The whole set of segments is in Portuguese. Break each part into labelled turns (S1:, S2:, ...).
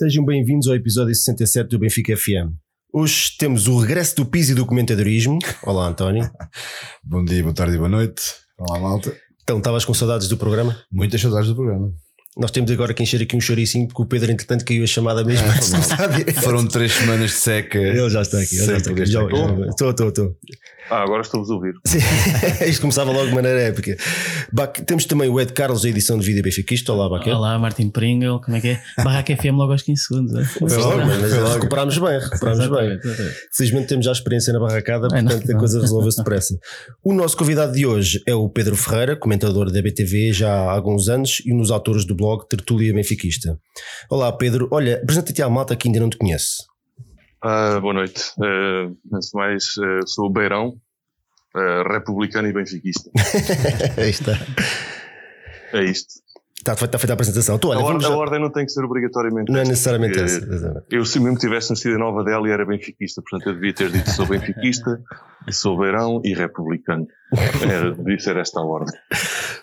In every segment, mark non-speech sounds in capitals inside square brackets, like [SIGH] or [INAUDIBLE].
S1: Sejam bem-vindos ao episódio 67 do Benfica FM. Hoje temos o regresso do PIS e do comentadorismo. Olá, António. [LAUGHS]
S2: Bom dia, boa tarde e boa noite. Olá, malta.
S1: Então, estavas com saudades do programa?
S2: Muitas saudades do programa.
S1: Nós temos agora que encher aqui um choricinho porque o Pedro, entretanto, caiu a chamada mesmo. [LAUGHS] Não sabe?
S2: Foram três semanas de seca.
S1: Ele já está aqui. Já está aqui. Já- Estou, estou, estou.
S3: Ah, agora estou-vos a ouvir.
S1: Sim. [LAUGHS] Isto começava logo de maneira épica. Bac- Temos também o Ed Carlos, a edição de vídeo Benfiquista. Olá, Baquete.
S4: Olá, Martin Pringle, como é que é? Barraca FM logo aos 15 segundos. é?
S1: Foi logo, mas recuperámos bem, recuperámos bem. Felizmente temos já experiência na barracada,
S4: É, não,
S1: portanto a
S4: não.
S1: coisa resolveu-se depressa. O nosso convidado de hoje é o Pedro Ferreira, comentador da BTV já há alguns anos e um dos autores do blog Tertúlia Benfiquista. Olá Pedro, olha, apresenta-te à malta que ainda não te conhece.
S3: Ah, boa noite. Uh, antes de mais, eh, sou o Beirão, eh, republicano e benfiquista. [LAUGHS]
S1: Aí está.
S3: É isto.
S1: Está feita, está feita a apresentação. Então, olha,
S3: a, or-
S1: vamos
S3: a
S1: já-
S3: ordem não tem que ser obrigatoriamente
S1: Não é necessariamente
S3: porque
S1: essa. exatamente.
S3: Eu, se mesmo tivesse nascido em Nova Delhi, era benfiquista. Portanto, eu devia ter dito sou benfiquista, sou Beirão e republicano. Era, devia ser esta a ordem.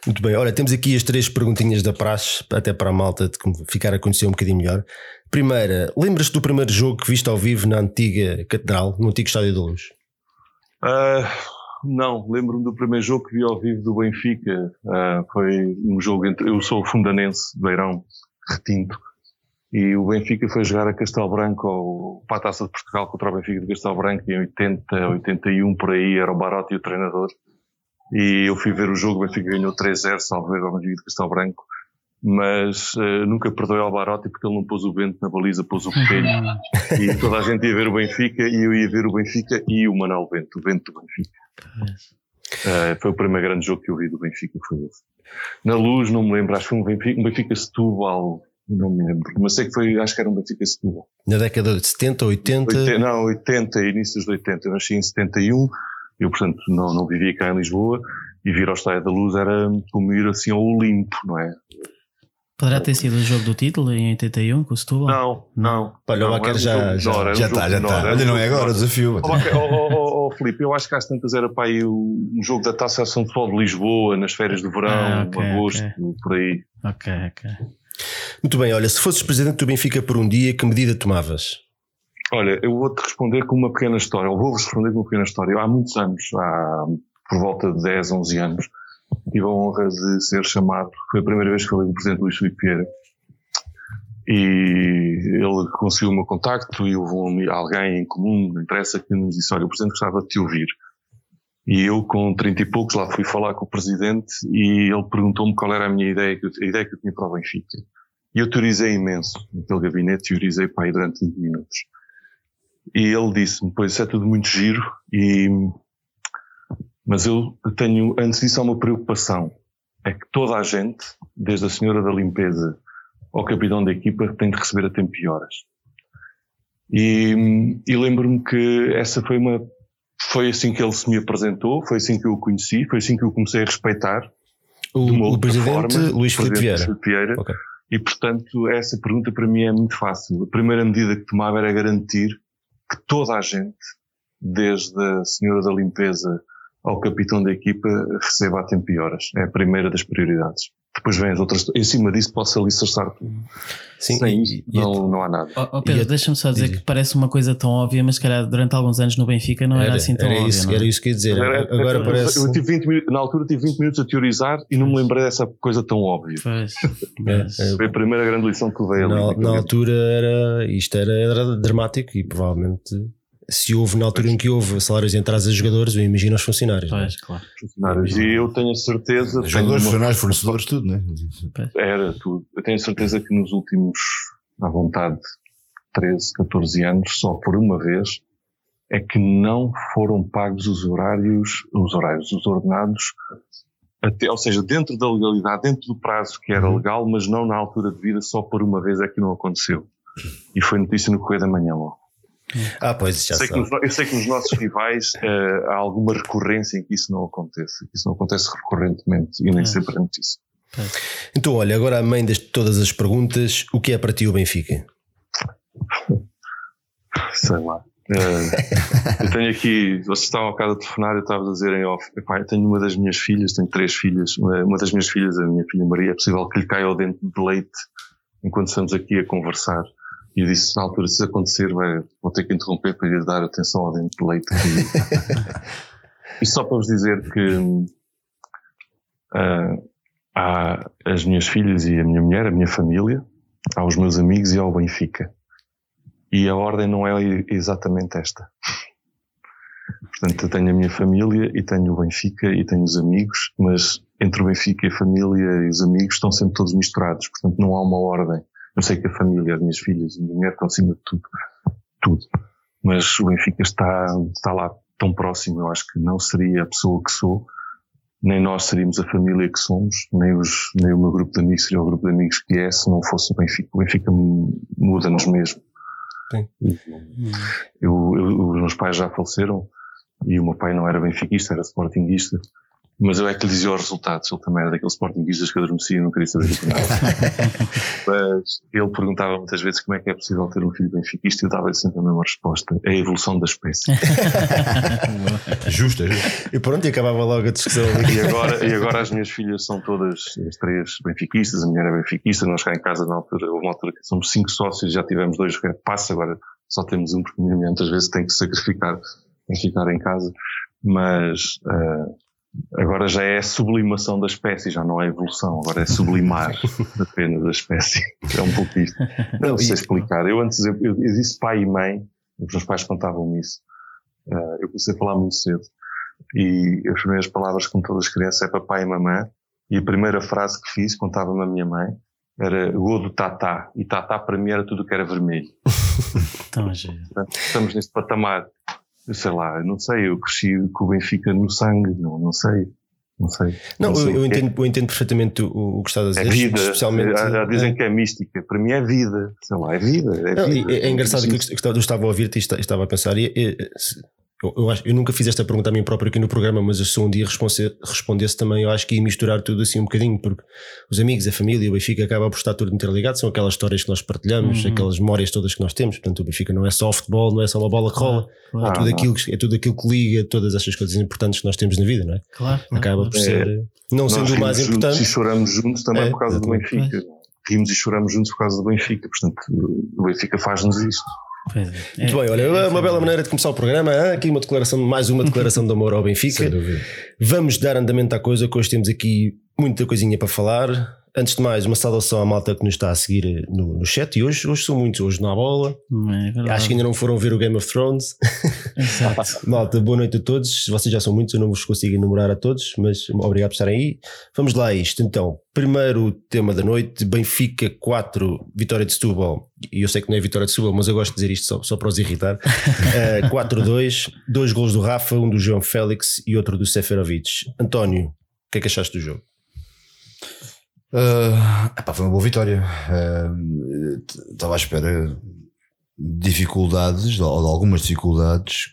S1: Muito bem, olha, temos aqui as três perguntinhas da praxe, até para a malta de ficar a conhecer um bocadinho melhor. Primeira, lembras-te do primeiro jogo que viste ao vivo na antiga Catedral, no antigo Estádio da Luz?
S3: Ah, não, lembro-me do primeiro jogo que vi ao vivo do Benfica. Ah, foi um jogo entre. Eu sou fundanense, de Beirão, retinto. E o Benfica foi jogar a Castelo Branco para a Taça de Portugal contra o Benfica de Castelo Branco em 80, 81, por aí, era o Barote e o treinador. E eu fui ver o jogo, o Benfica ganhou 3-0, salvo ver ao Benfica de Castelo Branco. Mas eh, nunca perdoei ao Barote porque ele não pôs o vento na baliza, pôs o coelho. [LAUGHS] e toda a gente ia ver o Benfica e eu ia ver o Benfica e o Manuel Bento, o Bento do Benfica. Eh, foi o primeiro grande jogo que eu vi do Benfica, foi esse. Na luz, não me lembro, acho que foi um Benfica, um Benfica Setúbal, não me lembro, mas sei que foi, acho que era um Benfica Setúbal.
S1: Na década de 70, 80.
S3: 80, não, 80, inícios de 80, eu nasci em 71, eu portanto não, não vivia cá em Lisboa, e vir ao Estádio da Luz era como ir assim ao Olimpo, não é?
S4: Poderá ter sido o jogo do título em 81 com o Setúbal?
S3: Não, não.
S1: Olha, o
S3: um
S1: já-
S2: está, já está. Olha, não é agora o desafio.
S3: Ó, Filipe, eu acho que às tantas era para aí o- um jogo da Taça de São Futebol de Lisboa, nas férias de verão,
S4: Ah, ok,
S3: agosto,
S4: ok.
S3: por aí.
S4: Ok, ok.
S1: Muito bem, olha, se fosses presidente do Benfica por um dia, que medida tomavas?
S3: Olha, eu vou-te responder com uma pequena história, ou vou-vos responder com uma pequena história. Eu, há muitos anos, há por volta de 10, 11 anos, tive a honra de ser chamado, foi a primeira vez que falei com o Presidente Luís Filipe Vieira, e ele conseguiu o meu contacto e houve alguém em comum, não interessa, que nos disse, olha, o Presidente gostava de te ouvir. E eu, com 30 e poucos, lá fui falar com o Presidente e ele perguntou-me qual era a minha ideia, a ideia que eu tinha para o Benfica. E eu teorizei imenso naquele gabinete, teorizei para aí durante 20 minutos. E ele disse-me, pois isso é tudo muito giro, e, mas eu tenho, antes disso, há uma preocupação. É que toda a gente, desde a senhora da limpeza ao capitão da equipa, tem de receber a tempo e horas. E, e lembro-me que essa foi uma, foi assim que ele se me apresentou, foi assim que eu o conheci, foi assim que eu comecei a respeitar.
S1: O, o presidente
S3: forma,
S1: Luís Filipe Vieira.
S3: Vieira.
S1: Ok.
S3: E, portanto, essa pergunta para mim é muito fácil. A primeira medida que tomava era garantir que toda a gente, desde a senhora da limpeza ao capitão da equipa, receba a tempo e horas. É a primeira das prioridades. Depois vem as outras. Em cima disso pode-se alicerçar tudo.
S1: Sim,
S3: Sem
S1: e-
S3: isso,
S1: e-
S3: não, não há nada.
S4: Ó ó, Pedro, deixa-me só dizer
S1: diz.
S4: que parece uma coisa tão óbvia, mas se calhar durante alguns anos no Benfica não era, assim tão
S1: era
S4: óbvia.
S1: isso,
S4: não é?
S1: era isso que eu ia dizer.
S3: Era-
S1: Agora
S3: eu-
S1: parece.
S3: eu tive 20 minutos- na altura tive 20 minutos a teorizar e não me lembrei dessa coisa tão óbvia.
S4: Pois, [LAUGHS]
S1: É,
S4: pois.
S1: é,
S3: Foi a primeira grande lição que levei ali.
S1: na, na altura era isto era, era dramático e provavelmente se houve na altura em que houve salários de entradas a jogadores, eu imagino os funcionários. não é?
S4: Pois, claro.
S3: funcionários. E eu tenho a certeza. tenho
S2: Jogadores,
S3: uma-
S2: funcionários, fornecedores, tudo, né?
S3: Era tudo. Eu tenho certeza que nos últimos, à vontade, 13, 14 anos, só por uma vez, é que não foram pagos os horários, os horários, os ordenados, até, ou seja, dentro da legalidade, dentro do prazo que era legal, mas não na altura de vida, só por uma vez é que não aconteceu. E foi notícia no Correio da Manhã logo.
S1: Ah, pois já
S3: Sei que eu sei que nos nossos rivais eh, há alguma recorrência em que isso não acontece. que Isso não acontece recorrentemente e nem
S4: É.
S3: sempre é notícia.
S1: Então, olha, agora a mãe de todas as perguntas, o que é para ti o Benfica? [LAUGHS]
S3: Sei lá. Eh, eu tenho aqui, vocês estavam a telefonar, eu estava a dizer em off, epá, eu tenho uma das minhas filhas, tenho três filhas, uma, uma das minhas filhas, a minha filha Maria, é possível que lhe caia o dente de leite enquanto estamos aqui a conversar. E eu disse, na altura, se isso acontecer, vai, vou ter que interromper para lhe dar atenção ao dente de leite. [LAUGHS] e só para vos dizer que ah, há as minhas filhas e a minha mulher, a minha família, aos meus amigos e ao Benfica. E a ordem não é exatamente esta. Portanto, eu tenho a minha família e tenho o Benfica e tenho os amigos, mas entre o Benfica e a família e os amigos estão sempre todos misturados. Portanto, não há uma ordem. Eu sei que a família, as minhas filhas e a minha mulher estão acima de tudo. Tudo. Mas o Benfica está, está lá tão próximo. Eu acho que não seria a pessoa que sou nem nós seríamos a família que somos, nem, os, nem o meu grupo de amigos seria o grupo de amigos que é se não fosse o Benfica. O Benfica muda-nos mesmo.
S1: Sim.
S3: Eu, eu, os meus pais já faleceram e o meu pai não era benfiquista, era sportinguista. Mas eu é que lhe dizia os resultados. Ele também era daqueles sportinguistas que adormecia e não queria saber que nada. [LAUGHS] Mas ele perguntava muitas vezes como é que é possível ter um filho benfiquista e eu dava sempre a mesma resposta. É a evolução da espécie. [LAUGHS]
S2: é justo.
S1: E pronto, e acabava logo a discussão.
S3: e, agora, e agora as minhas filhas são todas as três benfiquistas. A mulher é benfiquista. Nós cá em casa, na altura, houve uma altura que somos cinco sócios, já tivemos dois repasses, agora só temos um, porque a minha mulher muitas vezes tem que sacrificar em ficar em casa. Mas, uh, Agora já é a sublimação da espécie, já não é evolução, agora é sublimar [LAUGHS] apenas a espécie. É um pouco isto. [LAUGHS] Não, não sei explicar. Eu antes, eu, eu, eu, disse pai e mãe, os meus pais contavam-me isso. Uh, eu comecei a falar muito cedo. E as primeiras palavras, como todas as crianças, é papai e mamãe. E a primeira frase que fiz, contava-me a minha mãe, era gol do Tatá. E Tatá para mim era tudo que era vermelho. [LAUGHS]
S4: Então,
S3: Estamos neste patamar sei lá, não sei, eu cresci com o Benfica no sangue, não, não sei. Não sei.
S1: Não,
S3: não sei
S1: eu, eu, entendo, eu entendo perfeitamente o, o que estás a dizer.
S3: É vida.
S1: Especialmente,
S3: já, já dizem é. que é mística. Para mim é vida. Sei lá, é vida. É, não, vida.
S1: é, é engraçado que eu, eu estava a ouvir-te e estava a pensar. E, e, eu, eu, acho, eu nunca fiz esta pergunta a mim próprio aqui no programa, mas eu se um dia respondesse também, eu acho que ia misturar tudo assim um bocadinho, porque os amigos, a família, o Benfica acaba por estar tudo interligado, são aquelas histórias que nós partilhamos, uhum. aquelas memórias todas que nós temos. Portanto, o Benfica não é só futebol, não é só uma bola que rola, é, tudo aquilo, é tudo aquilo que liga todas estas coisas importantes que nós temos na vida, não é?
S4: Claro.
S1: Acaba por ser, é, não sendo o mais importante.
S3: E choramos juntos também é, por causa do Benfica. Rimos e choramos juntos por causa do Benfica, portanto, o Benfica faz-nos isto.
S4: É.
S1: Muito bem, olha, é uma bela maneira de começar o programa. Aqui uma declaração, mais uma declaração de amor ao [LAUGHS] Benfica. Vamos dar andamento à coisa, que hoje temos aqui muita coisinha para falar. Antes de mais, uma saudação à malta que nos está a seguir no, no chat. E hoje, hoje são muitos, hoje não há bola.
S4: É
S1: Acho que ainda não foram ver o Game of Thrones. [LAUGHS]
S4: Exato.
S1: malta, boa noite a todos. Vocês já são muitos, eu não vos consigo enumerar a todos, mas obrigado por estarem aí. Vamos lá a isto. Então, primeiro tema da noite: Benfica 4, vitória de Setúbal. E eu sei que não é vitória de Setúbal, mas eu gosto de dizer isto só, só para os irritar. [LAUGHS] uh, 4-2, dois gols do Rafa, um do João Félix e outro do Seferovic. António, o que é que achaste do jogo?
S2: Uh, epá, foi uma boa vitória. Uh, estava à espera de dificuldades, ou de algumas dificuldades.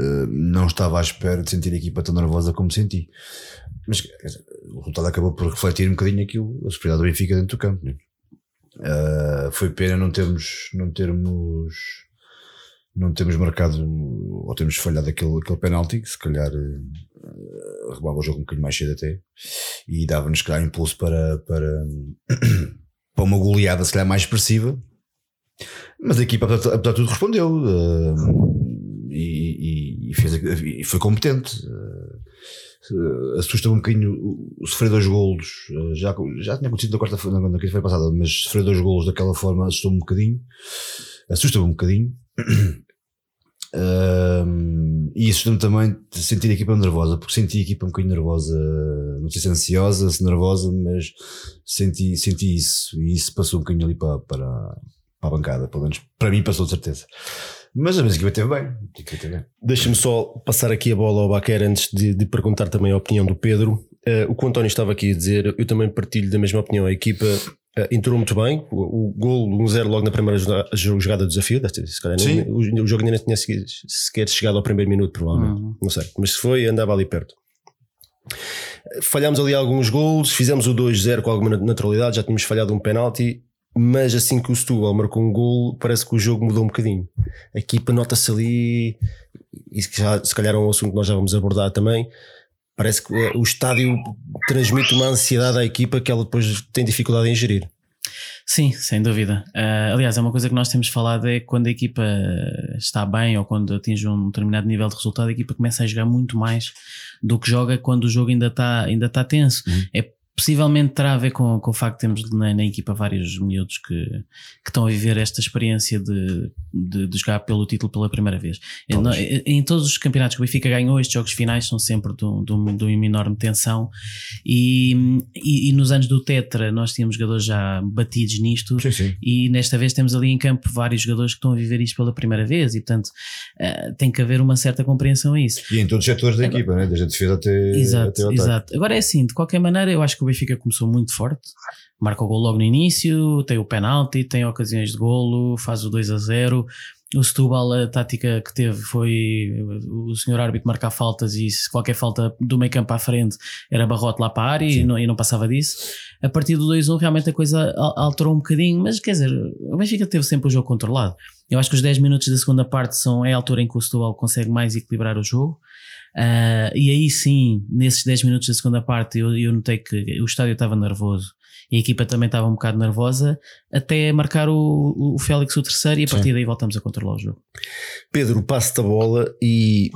S2: Uh, não estava à espera de sentir a equipa tão nervosa como senti. Mas dizer, o resultado acabou por refletir um bocadinho aquilo, a superioridade do Benfica dentro do campo. Né? foi pena não termos, não termos, não termos marcado ou termos falhado aquele, aquele penalti, que se calhar arrumava o jogo um bocadinho mais cedo até e dava-nos calhar impulso para, para, [CLEARS THROAT] para uma goleada se calhar mais expressiva. Mas a equipa apesar de tudo respondeu uh, e, e, fez, e foi competente. Uh, assusta-me um bocadinho sofrer dois golos uh, já, já tinha acontecido na quarta-feira na quinta-feira passada mas sofrer dois golos daquela forma assustou-me um bocadinho. Assusta-me um bocadinho [CLEARS THROAT] E isso também de sentir a equipa nervosa, porque senti a equipa um bocadinho nervosa, não sei se ansiosa, se nervosa, mas senti, senti isso e isso passou um bocadinho ali para, para, para a bancada, pelo menos para mim passou de certeza. Mas a minha equipa teve bem. bem.
S1: Deixa-me só passar aqui a bola ao Baquer antes de, de perguntar também a opinião do Pedro. Uh, o que o António estava aqui a dizer, eu também partilho da mesma opinião. A equipa entrou muito bem, o, o gol 1-0 logo na primeira jogada do desafio, calhar, o, o, jogo ainda não tinha sequer chegado ao primeiro minuto, provavelmente, uhum. não sei, mas se foi, andava ali perto. Falhámos ali alguns gols, fizemos o 2-0 com alguma naturalidade, já tínhamos falhado um penalti, mas assim que o Setúbal marcou um gol, parece que o jogo mudou um bocadinho. A equipa nota-se ali, e se já, se calhar é um assunto que nós já vamos abordar também. Parece que o estádio transmite uma ansiedade à equipa que ela depois tem dificuldade em gerir.
S4: Sim, sem dúvida. Uh, aliás, é uma coisa que nós temos falado é que quando a equipa está bem ou quando atinge um determinado nível de resultado, a equipa começa a jogar muito mais do que joga quando o jogo ainda está ainda está tenso. Uhum. É Possivelmente terá a ver com, com o facto de termos na, na equipa vários miúdos que, que estão a viver esta experiência de, de, de jogar pelo título pela primeira vez. Em, em, todos os campeonatos que o Benfica ganhou, estes jogos finais são sempre de, de, de uma enorme tensão. E, e, e, nos anos do Tetra, nós tínhamos jogadores já batidos nisto.
S2: Sim, sim.
S4: E nesta vez temos ali em campo vários jogadores que estão a viver isto pela primeira vez. E portanto, uh, tem que haver uma certa compreensão a isso.
S2: E em todos os setores da Agora, equipa, né? desde a defesa até,
S4: exato,
S2: até o
S4: Exato. Agora é assim, de qualquer maneira, eu acho que o Benfica começou muito forte, marca o gol logo no início, tem o penalti, tem ocasiões de golo, faz o 2 a 0. O Setúbal, a tática que teve foi o senhor árbitro marcar faltas e se qualquer falta do meio campo à frente era barrote lá para a área e não, e não, passava disso. A partir do 2-1 realmente a coisa alterou um bocadinho, mas quer dizer, o Benfica teve sempre o jogo controlado. Eu acho que os 10 minutos da segunda parte são é a altura em que o Setúbal consegue mais equilibrar o jogo. Uh, e aí sim, nesses 10 minutos da segunda parte, eu, eu notei que o estádio estava nervoso e a equipa também estava um bocado nervosa, até marcar o, o Félix o terceiro e a partir sim. daí voltamos a controlar o jogo.
S1: Pedro, passo da bola e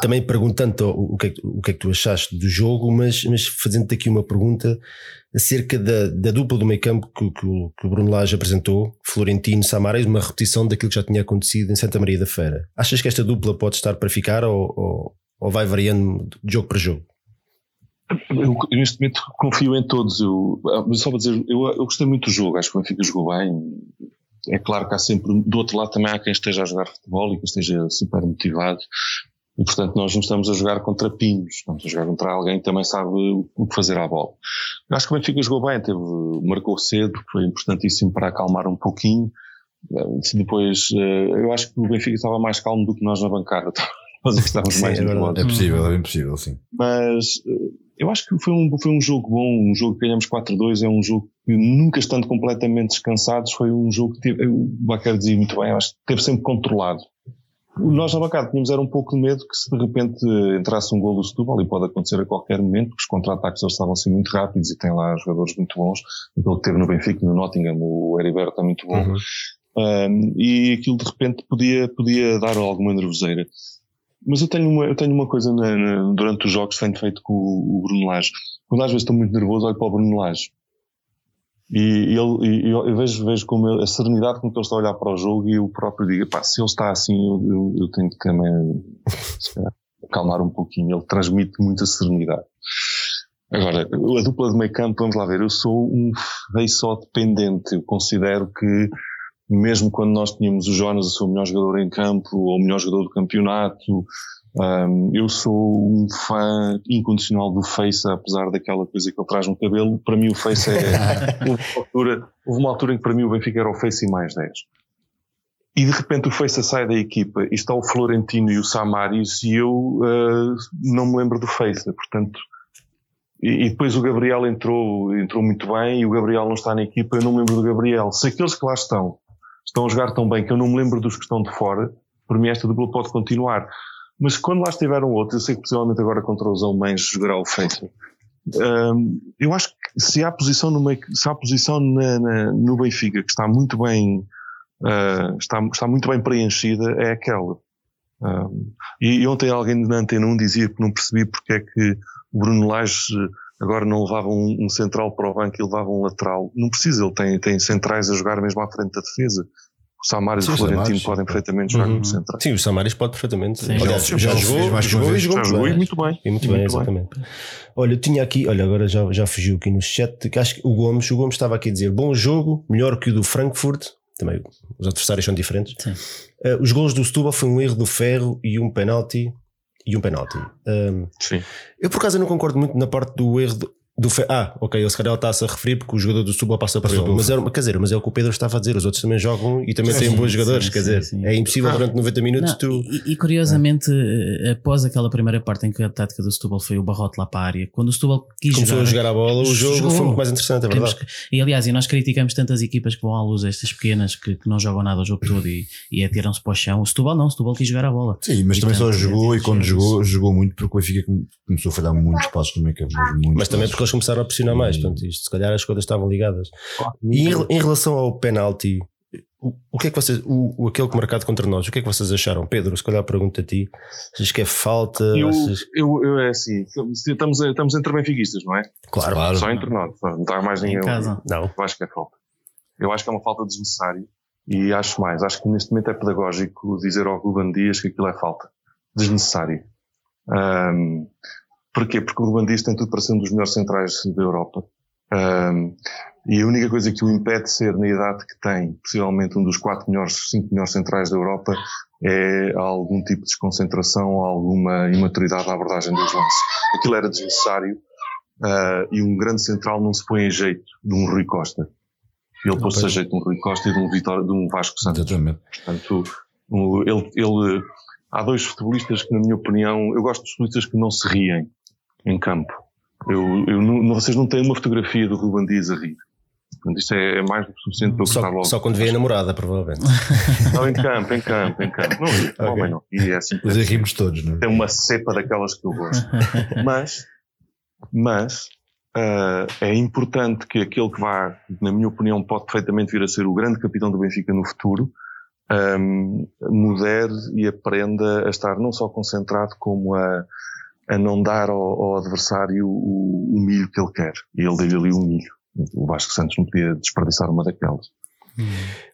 S1: também perguntando o que, é, o que é que tu achaste do jogo, mas, mas fazendo-te aqui uma pergunta acerca da, da dupla do meio campo que, que, que o Bruno Lage apresentou, Florentino Samares, uma repetição daquilo que já tinha acontecido em Santa Maria da Feira. Achas que esta dupla pode estar para ficar ou, ou ou vai variando de jogo para jogo?
S3: Eu, neste momento confio em todos. Eu, só para dizer, eu, eu gostei muito do jogo, acho que o Benfica jogou bem. É claro que há sempre, do outro lado também há quem esteja a jogar futebol e que esteja super motivado. E portanto nós não estamos a jogar contra pinhos, estamos a jogar contra alguém que também sabe o que fazer à bola. Eu acho que o Benfica jogou bem, teve, marcou cedo, foi importantíssimo para acalmar um pouquinho. Depois, eh, eu acho que o Benfica estava mais calmo do que nós na bancada [LAUGHS] nós é estávamos sim, mais
S2: é, é possível, é impossível, sim.
S3: Mas eh, eu acho que foi um, foi um jogo bom, um jogo que ganhamos 4-2, é um jogo que nunca estando completamente descansados, foi um jogo que teve, o Bacar dizia muito bem, acho que teve sempre controlado. Nós na bancada tínhamos era um pouco de medo que se de repente entrasse um gol do Setúbal, e pode acontecer a qualquer momento, porque os contra-ataques eles estavam assim muito rápidos e tem lá jogadores muito bons, aquele que teve no Benfica no Nottingham, o Heriberto é muito bom, uhum. um, e aquilo de repente podia, podia dar alguma nervoseira. Mas eu tenho uma, eu tenho uma coisa na, na, durante os jogos que tenho feito com o, o Bruno Lage. Quando às vezes estou muito nervoso, olho para o Bruno Lage. E, ele, e eu, eu vejo, vejo como ele, a serenidade com que ele está a olhar para o jogo e eu próprio digo, pá, se ele está assim, eu, eu, tenho que também acalmar um pouquinho. Ele transmite muita serenidade. Agora, a dupla de meio campo, vamos lá ver, eu sou um rei só dependente. Eu considero que mesmo quando nós tínhamos o Jonas, eu sou o melhor jogador em campo, ou o melhor jogador do campeonato, um, eu sou um fã incondicional do Face, apesar daquela coisa que ele traz no cabelo. Para mim, o Face é. [LAUGHS] houve, uma altura, houve uma altura em que para mim o Benfica era o Face e mais 10. E de repente o Face sai da equipa e está o Florentino e o Samaris e eu uh, não me lembro do Face, portanto. E, e, depois o Gabriel entrou, entrou muito bem e o Gabriel não está na equipa, eu não me lembro do Gabriel. Se aqueles que lá estão estão a jogar tão bem que eu não me lembro dos que estão de fora, por mim esta dupla pode continuar. Mas quando lá estiveram outros, eu sei que possivelmente agora contra os alemães jogará o Feito. Um, eu acho que se há posição no, se há posição na, na, no Benfica que está muito bem uh, está, está muito bem preenchida é aquela. Um, e, e, ontem alguém na Antena 1 dizia que não percebi porque é que o Bruno Lage agora não levava um, um, central para o banco e levava um lateral. Não precisa, ele tem, tem centrais a jogar mesmo à frente da defesa. O Samaris e o Florentino podem perfeitamente jogar uhum. como central.
S1: Sim, o Samaris pode perfeitamente.
S2: Sim. Aliás, já, já, já jogou, mais jogou,
S3: e jogou, já jogou e muito bem.
S1: E muito, e bem, muito exatamente. Bem. Olha, eu tinha aqui, olha, agora já, já fugiu aqui no chat, que acho que o Gomes, o Gomes estava aqui a dizer bom jogo, melhor que o do Frankfurt. Também os adversários são diferentes. Uh, os gols do Setúbal foi um erro do Ferro e um penalti e um penalti. Um,
S3: Sim.
S1: Eu por acaso não concordo muito na parte do erro. Do, Do fe... Ah, ok, ele se calhar está-se a referir porque o jogador do Setúbal passa por
S2: Passou
S1: ele. Mas, era, quer dizer, mas é o que o Pedro estava a dizer, os outros também jogam e também têm
S4: Sim,
S1: bons jogadores,
S4: sim,
S1: quer
S4: sim,
S1: dizer,
S4: sim.
S1: é impossível durante 90 minutos
S4: Não,
S1: tu.
S4: e, e curiosamente, eh, após aquela primeira parte em que a tática do Setúbal foi o barrote lá para a área, quando o Setúbal quis
S1: Começou
S4: jogar,
S1: a jogar a bola, o jogo
S4: Jogou.
S1: foi muito mais interessante, é verdade.
S4: que- e aliás, e nós criticamos tantas equipas que vão à luz, estas pequenas que, que não jogam nada o jogo todo e, e atiram-se para o chão. O Setúbal não, o Setúbal quis jogar a bola.
S2: Sim, mas
S4: E
S2: também só jogou e
S4: é,
S2: quando
S4: é,
S2: jogou, jogou muito porque o Benfica come- começou a falhar muitos passos no meio campo. muitos
S1: Mas também porque eles começaram a pressionar mais,
S2: Hum.
S1: portanto, isto, se calhar as coisas estavam ligadas. E em, em relação ao penalti, o, o que é que vocês, o, o aquele que marcado contra nós, o que é que vocês acharam? Pedro, se calhar pergunto a ti, achas que é falta?
S3: Eu,
S1: Achas-
S3: eu, eu é assim, estamos, estamos entre benfiquistas, não é?
S1: Claro,
S2: Claro.
S3: Só entre nós, não está mais ninguém.
S4: Em casa.
S1: não.
S3: Eu acho que é falta. Eu acho que é uma falta desnecessária e acho mais. Acho que neste momento é pedagógico dizer ao Ruben Dias que aquilo é falta. Desnecessário. Ahm, porquê? Porque o Ruben Dias tem tudo para ser um dos melhores centrais da Europa. Ahm, e a única coisa que o impede de ser na idade que tem, possivelmente um dos quatro melhores, cinco melhores centrais da Europa, é algum tipo de desconcentração, alguma imaturidade na abordagem dos lances. Aquilo era desnecessário ah, e um grande central não se põe em jeito de um Rui Costa. Ele pôs-se a jeito de um Rui Costa e de um, Vitória, de um Vasco Santos.
S2: Exatamente.
S3: Portanto, ele, ele- há dois futebolistas que, na minha opinião, eu gosto de futebolistas que não se riem em campo. Eu, eu não- vocês não têm uma fotografia do Ruben Dias a rir. Portanto, isto é, é mais do que suficiente para eu
S1: Só,
S3: logo.
S1: só quando vê a namorada, provavelmente. [LAUGHS]
S3: Não, em campo, em campo, em campo. Não, rir,
S1: Ok.
S3: homem não. E é assim.
S2: Mas aí rimos todos, não é?
S3: Tem uma cepa daquelas que eu gosto. [LAUGHS] Mas, mas ah, é importante que aquele que vá, na minha opinião, pode perfeitamente vir a ser o grande capitão do Benfica no futuro, ahm, modere e aprenda a estar não só concentrado como a, a não dar ao, ao adversário o, o milho que ele quer. E ele deu-lhe ali o milho. O Vasco Santos não podia desperdiçar uma daquelas.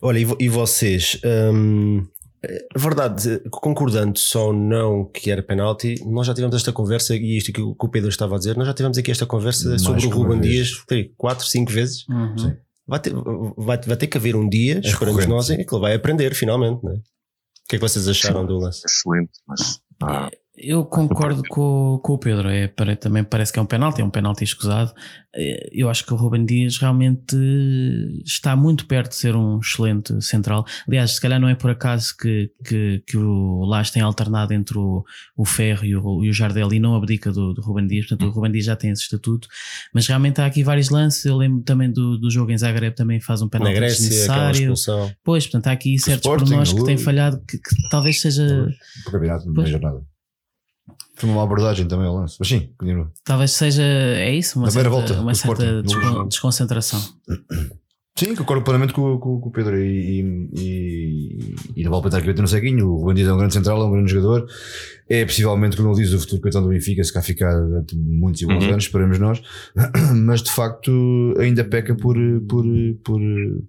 S1: Olha, e, vo- e vocês? hum, é verdade, concordando só ou não que era penalti, nós já tivemos esta conversa e isto que o que o Pedro estava a dizer, nós já tivemos aqui esta conversa
S2: Mais
S1: sobre o Ruben
S2: vez.
S1: Dias quatro, cinco vezes.
S4: Uhum.
S2: Sim.
S1: Vai ter, vai, vai ter que haver um dia, esperamos
S2: recorrente,
S1: nós,
S2: sim.
S1: em que ele vai aprender finalmente. Não é? O que é que vocês acharam do lance?
S3: Excelente, mas ah,
S4: Eu concordo com, com o Pedro. É, também parece que é um penalti, é um penalti escusado. É, Eu acho que o Ruben Dias realmente está muito perto de ser um excelente central. Aliás, se calhar não é por acaso que, que, que o Lage tem alternado entre o, o Ferro e o, e o Jardel e não abdica do, do Ruben Dias. Portanto, o Ruben Dias já tem esse estatuto. Mas realmente há aqui vários lances. Eu lembro também do, do jogo em Zagreb, também faz um
S1: Na
S4: penalti
S1: Grécia, aquela
S4: desnecessário. Pois, portanto, há aqui certos pormenores que têm falhado que, que talvez seja.
S2: O campeonato, não
S4: Pois.
S2: vejo nada. Foi uma má abordagem também ao lance. Mas sim, continua.
S4: Talvez seja, é isso, uma
S2: Na
S4: certa,
S2: volta,
S4: uma certa descon- desconcentração.
S2: Sim, concordo plenamente com, com, com o Pedro e, e, e, e não vale para estar aqui bater no ceguinho. O Ruben Dias é um grande central, é um grande jogador. É possivelmente, como ele diz, o futuro capitão do Benfica, se cá ficar durante muitos e bons
S3: Uhum.
S2: anos, esperamos nós. [CLEARS THROAT] Mas de facto ainda peca por, por, por,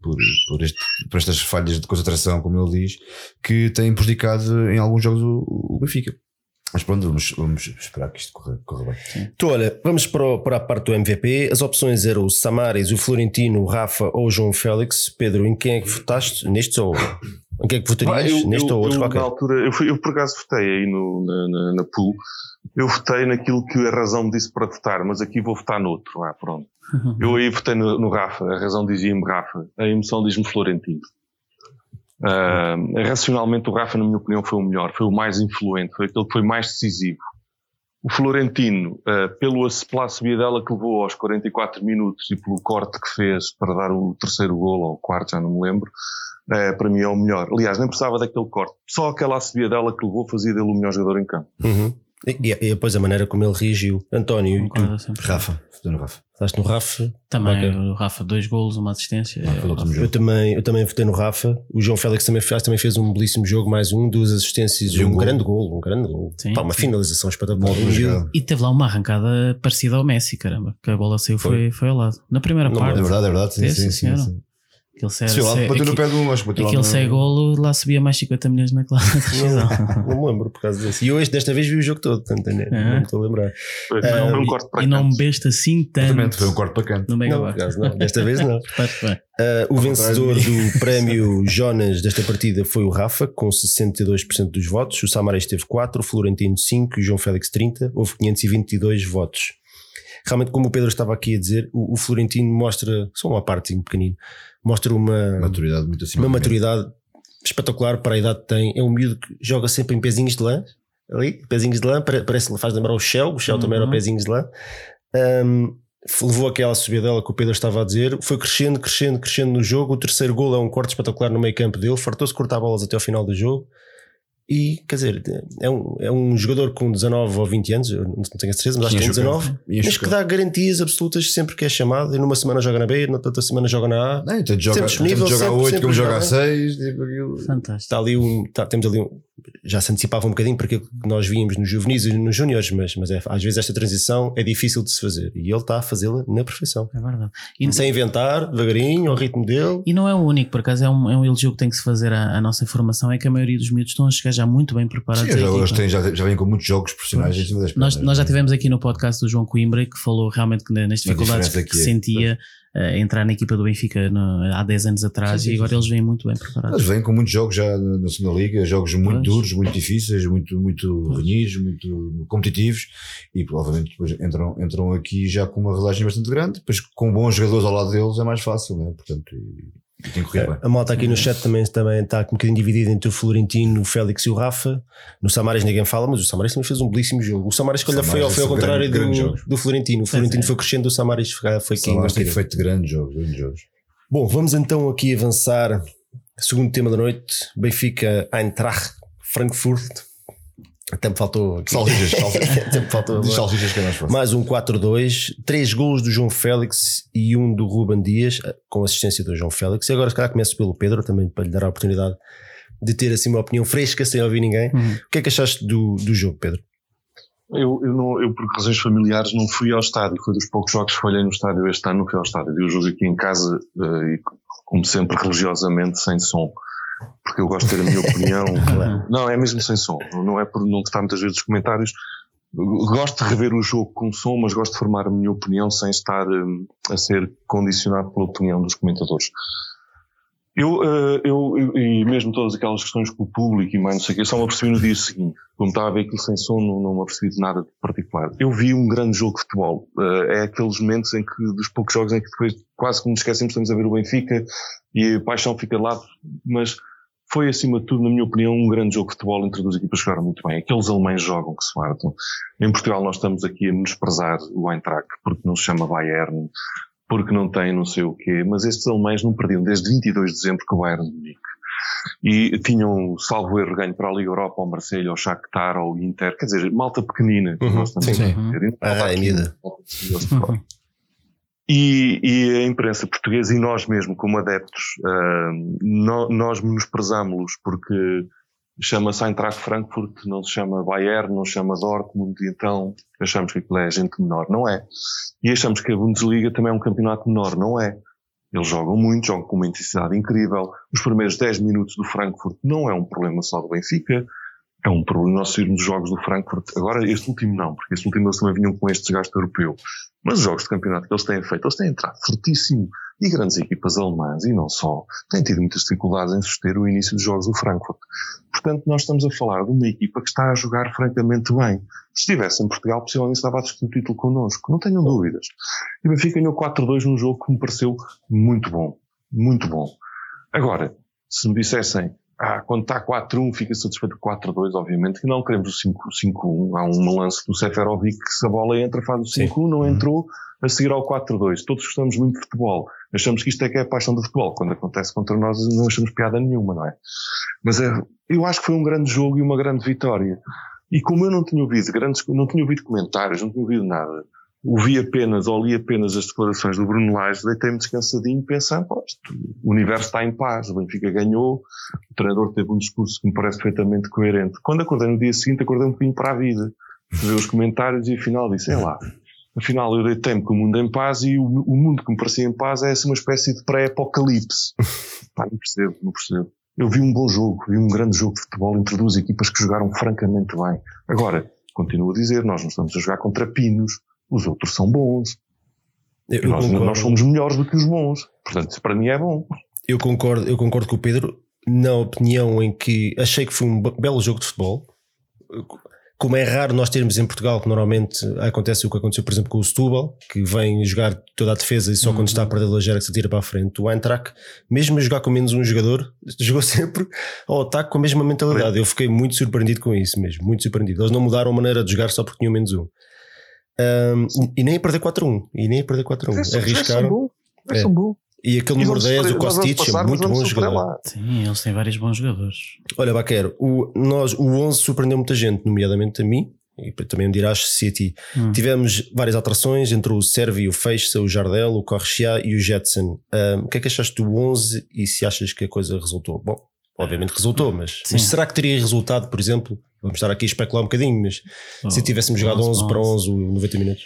S2: por, por, este, por estas falhas de concentração, como ele diz, que têm prejudicado em alguns jogos o, o Benfica. Mas pronto, vamos, vamos esperar que isto corra, corra bem.
S1: Então, olha, vamos para, o- para a parte do MVP. As opções eram o Samaris, o Florentino, o Rafa ou o João Félix. Pedro, em quem é que votaste? Nestes ou em quem é que votarias?
S3: Ah, eu,
S1: Neste
S3: eu,
S1: ou outro
S3: eu,
S1: qualquer?
S3: Na altura, eu, fui, eu por acaso votei aí no, na, na, na pool. Eu votei naquilo que a razão me disse para votar, mas aqui vou votar noutro. Ah, pronto. Eu aí votei no, no Rafa, a razão dizia-me Rafa, a emoção diz-me Florentino. Ah, racionalmente, o Rafa, na minha opinião, foi o melhor, foi o mais influente, foi aquele que foi mais decisivo. O Florentino, ah, pelo, pela subida que levou aos 44 minutos e pelo corte que fez para dar o terceiro golo, ou o quarto, já não me lembro, ah, para mim é o melhor. Aliás, nem precisava daquele corte. Só aquela subida dela que levou fazia dele o melhor jogador em campo.
S1: Uhum. E, e depois a maneira como ele reagiu. António, e tu?
S4: Sempre.
S2: Rafa, no Rafa.
S1: Estás no Rafa?
S4: Também o Rafa, dois golos, uma assistência.
S2: Ah, foi
S4: É,
S1: Eu também, eu também votei no Rafa. O João Félix também fez, também fez um belíssimo jogo, mais um, duas assistências
S2: E
S1: e
S2: um
S1: um,
S2: golo.
S1: grande gol, um grande gol.
S4: Sim,
S1: Pá, uma
S4: sim.
S1: finalização espetacular. Miúdo.
S4: E teve lá uma arrancada parecida ao Messi, caramba. Que a bola saiu, foi, foi ao lado. Na primeira
S1: Não,
S4: parte.
S2: É verdade, é verdade. Sim,
S4: Sim,
S2: sim,
S4: sim,
S2: sim.
S4: senhora.
S2: sim.
S4: Aquele se,
S2: Sim, lá
S4: se-
S2: bateu no pé de um, acho que bateu lá
S4: Aquele
S2: no-
S4: sem golo, lá subia mais 50 milhões na classe de decisão. [LAUGHS]
S1: Não me lembro por causa disso. E hoje, desta vez, vi o jogo todo, portanto, nem-
S4: Ah.
S1: não me estou a lembrar.
S3: Foi, foi um
S4: E-
S3: corte para
S4: e não me besta assim tanto
S2: Exatamente, foi um corte para canto.
S4: no
S1: Não, acaso não. Desta vez não. [LAUGHS] Uh, o vencedor do prémio [LAUGHS] Jonas desta partida foi o Rafa, com 62% dos votos. O Samaris teve 4, o Florentino 5 e o João Félix 30. Houve 522 votos. realmente, como o Pedro estava aqui a dizer, o, o Florentino mostra, só uma parte pequenino, mostra uma
S2: Maturidade muito acima.
S1: uma maturidade espetacular para a idade que tem. É um miúdo que joga sempre em pezinhos de lã, ali, pezinhos de lã, pare- parece faz lembrar o Shell, o Shell também era
S4: Uhum.
S1: pezinhos de lã. Um, levou aquela subidela que o Pedro estava a dizer, foi crescendo, crescendo, crescendo no jogo. O terceiro gol é um corte espetacular no meio campo dele, fartou-se de cortar bolas até ao final do jogo. E quer dizer, é um, é um jogador com 19 ou 20 anos, eu não tenho a certeza, mas acho que tem
S2: Enche o campo.
S1: 19,
S2: Enche
S1: mas que dá garantias absolutas sempre que é chamado. E numa semana joga na B, na outra semana joga na A.
S2: Não, então joga,
S1: Sempre disponível,
S2: tanto joga a
S1: sempre-
S2: 8
S1: sempre
S2: como joga a
S1: joga.
S2: 6. Tipo.
S4: Fantástico.
S1: está ali um, tá- temos ali um, já se antecipava um bocadinho para aquilo que nós víamos nos juvenis e nos júniores, mas, mas é, às vezes esta transição é difícil de se fazer e ele está a fazê-la na perfeição.
S4: É verdade. E,
S1: Sem inventar, devagarinho, ao ritmo dele.
S4: e não é o único, por acaso é um, é um elogio que tem que se fazer à, à nossa formação, é que a maioria dos miúdos estão a chegar já muito bem preparados.
S2: Sim,
S4: equipa.
S2: eles têm, já, já vêm com muitos jogos profissionais em cima das
S4: Nós, nós já tivemos aqui no podcast do João Coimbra que falou realmente que nas dificuldades
S2: diferença
S4: que,
S2: que é.
S4: sentia eh, entrar na equipa do Benfica no- há 10 anos atrás
S2: Sim, sim,
S4: e agora
S2: sim,
S4: eles vêm muito bem preparados.
S2: Eles vêm com muitos jogos já na na segunda liga, jogos muito
S4: Pois.
S2: duros, muito difíceis, muito, muito renhidos, muito competitivos e provavelmente depois entram, entram aqui já com uma relagem bastante grande, depois com bons jogadores ao lado deles é mais fácil, né? portanto, e,
S1: A malta aqui no chat também, também está um bocadinho dividida entre o Florentino, o Félix e o Rafa. No Samaris ninguém fala, mas o Samaris também fez um belíssimo jogo. O Samaris, se calhar, foi, foi ao
S2: fez
S1: contrário
S2: grande- grande
S1: do,
S2: jogos.
S1: do Florentino. O Florentino
S4: é.
S1: foi crescendo, o Samaris foi, aqui.
S2: Samaris tem feito grandes jogos, grandes jogos.
S1: Bom, vamos então aqui avançar. Segundo tema da noite: Benfica Eintracht Frankfurt. Até me faltou.
S2: Salsichas, salsichas. [LAUGHS]
S1: Até me faltou.
S2: Salsichas que é mais
S1: um 4-2, três golos do João Félix e um do Ruben Dias, eh, com assistência do João Félix. E agora, se calhar, começo pelo Pedro, também para lhe dar a oportunidade de ter assim uma opinião fresca, sem ouvir ninguém.
S4: Uhum.
S1: O que é que achaste do, do jogo, Pedro?
S3: Eu, eu, não, eu, por razões familiares, não fui ao estádio. Foi dos poucos jogos que falhei no estádio este ano, não fui ao estádio. Vi o jogo aqui em casa eh, e, como sempre, religiosamente, sem som. Porque eu gosto de ter a minha opinião. [LAUGHS] Não, é mesmo sem som. Não é por não gostar muitas vezes dos comentários. Gosto de rever o jogo com som, mas gosto de formar a minha opinião sem estar hum, a ser condicionado pela opinião dos comentadores. Eu, eh, eu, eu- e mesmo todas aquelas questões com o público e mais não sei o que, só me apercebi no dia seguinte. Como estava a ver aquilo sem som, não, não me apercebi de nada de particular. Eu vi um grande jogo de futebol. Eh, é aqueles momentos em que, dos poucos jogos em que depois quase que nos esquecemos, estamos a ver o Benfica e a paixão fica lado, mas foi acima de tudo, na minha opinião, um grande jogo de futebol entre duas equipas que jogaram muito bem. Aqueles alemães jogam que se fartam. Em Portugal nós estamos aqui a menosprezar o Eintracht porque não se chama Bayern, porque não tem não sei o quê, mas estes alemães não perdiam desde 22 de dezembro com o Bayern de Munique. E tinham, salvo erro, ganho para a Liga Europa, ao Marselha, ao Shakhtar, ao Inter, quer dizer, malta pequenina que
S1: Uhum,
S3: nós estamos
S1: sim.
S3: a ter.
S1: Ah, é.
S3: E, e a imprensa portuguesa e nós mesmo, como adeptos, ah, nó- nós menosprezámos-los porque chama-se Eintracht Frankfurt, não se chama Bayern, não se chama Dortmund, e então achamos que aquilo é gente menor. Não é. E achamos que a Bundesliga também é um campeonato menor. Não é. Eles jogam muito, jogam com uma intensidade incrível. Os primeiros 10 minutos do Frankfurt não é um problema só do Benfica, é um problema nós sairmos dos jogos do Frankfurt. Agora, este último não, porque este último eles também vinham com este desgaste europeu. Mas os jogos de campeonato que eles têm feito, eles têm entrado fortíssimo. E grandes equipas alemãs, e não só, têm tido muitas dificuldades em suster o início dos jogos do Frankfurt. Portanto, nós estamos a falar de uma equipa que está a jogar francamente bem. Se estivesse em Portugal, possivelmente estava a discutir o título connosco. Não tenham dúvidas. E Benfica ganhou 4-2 num jogo que me pareceu muito bom. Muito bom. Agora, se me dissessem, ah, quando está 4-1 fica satisfeito com 4-2, obviamente que não queremos o 5-1. Há um lance do Seferovic que se a bola entra faz o 5-1, não entrou, a seguir ao 4-2. Todos gostamos muito de futebol. Achamos que isto é que é a paixão do futebol. Quando acontece contra nós não achamos piada nenhuma, não é? Mas é, eu acho que foi um grande jogo e uma grande vitória. E como eu não tinha ouvido grandes, não tinha ouvido comentários, não tinha ouvido nada, ouvi apenas, ou li apenas as declarações do Bruno Lage, deitei-me descansadinho pensando, pô, isto, o universo está em paz, o Benfica ganhou, o treinador teve um discurso que me parece perfeitamente coerente. Quando acordei no dia seguinte, acordei um bocadinho para a vida, ver os comentários e afinal disse, é lá, afinal eu deitei-me com o mundo em paz e o, o mundo que me parecia em paz é assim uma espécie de pré-apocalipse. [LAUGHS] Pá, não percebo, não percebo. Eu vi um bom jogo, vi um grande jogo de futebol entre duas equipas que jogaram francamente bem. Agora, continuo a dizer, nós não estamos a jogar contra pinos, os outros são bons.
S1: Eu,
S3: E nós, nós somos melhores do que os bons. Portanto, isso para mim é bom.
S1: eu, concordo, eu concordo com o Pedro na opinião em que achei que foi um be- belo jogo de futebol. como é raro nós termos em Portugal, que normalmente acontece o que aconteceu, por exemplo, com o Setúbal, que vem jogar toda a defesa e só quando está a perder a que se tira para a frente. O Eintracht, mesmo a jogar com menos um jogador, [LAUGHS] jogou sempre ao ataque com a mesma mentalidade. Eu fiquei muito surpreendido com isso mesmo, muito surpreendido. Eles não mudaram a maneira de jogar só porque tinham menos um. Um, e nem a perder 4-1. E nem a perder 4-1. Arriscaram.
S3: É.
S1: E aquele número
S3: vamos
S1: 10,
S3: sofrer-
S1: o Kostic, é muito bom jogador.
S4: Sim, eles têm vários bons jogadores.
S1: Olha, Baquero, o, nós, o 11 surpreendeu muita gente, nomeadamente a mim, e também me dirás se a ti.
S4: Hum.
S1: Tivemos várias alterações entre o Sérvio, o Feixa, o Jardel, o Correia e o Jetson. Ahm, o que é que achaste do 11 e se achas que a coisa resultou? Bom, obviamente resultou, mas, mas será que teria resultado, por exemplo? Vamos estar aqui a especular um bocadinho, mas se tivéssemos jogado 11 para 11, o 90 minutos.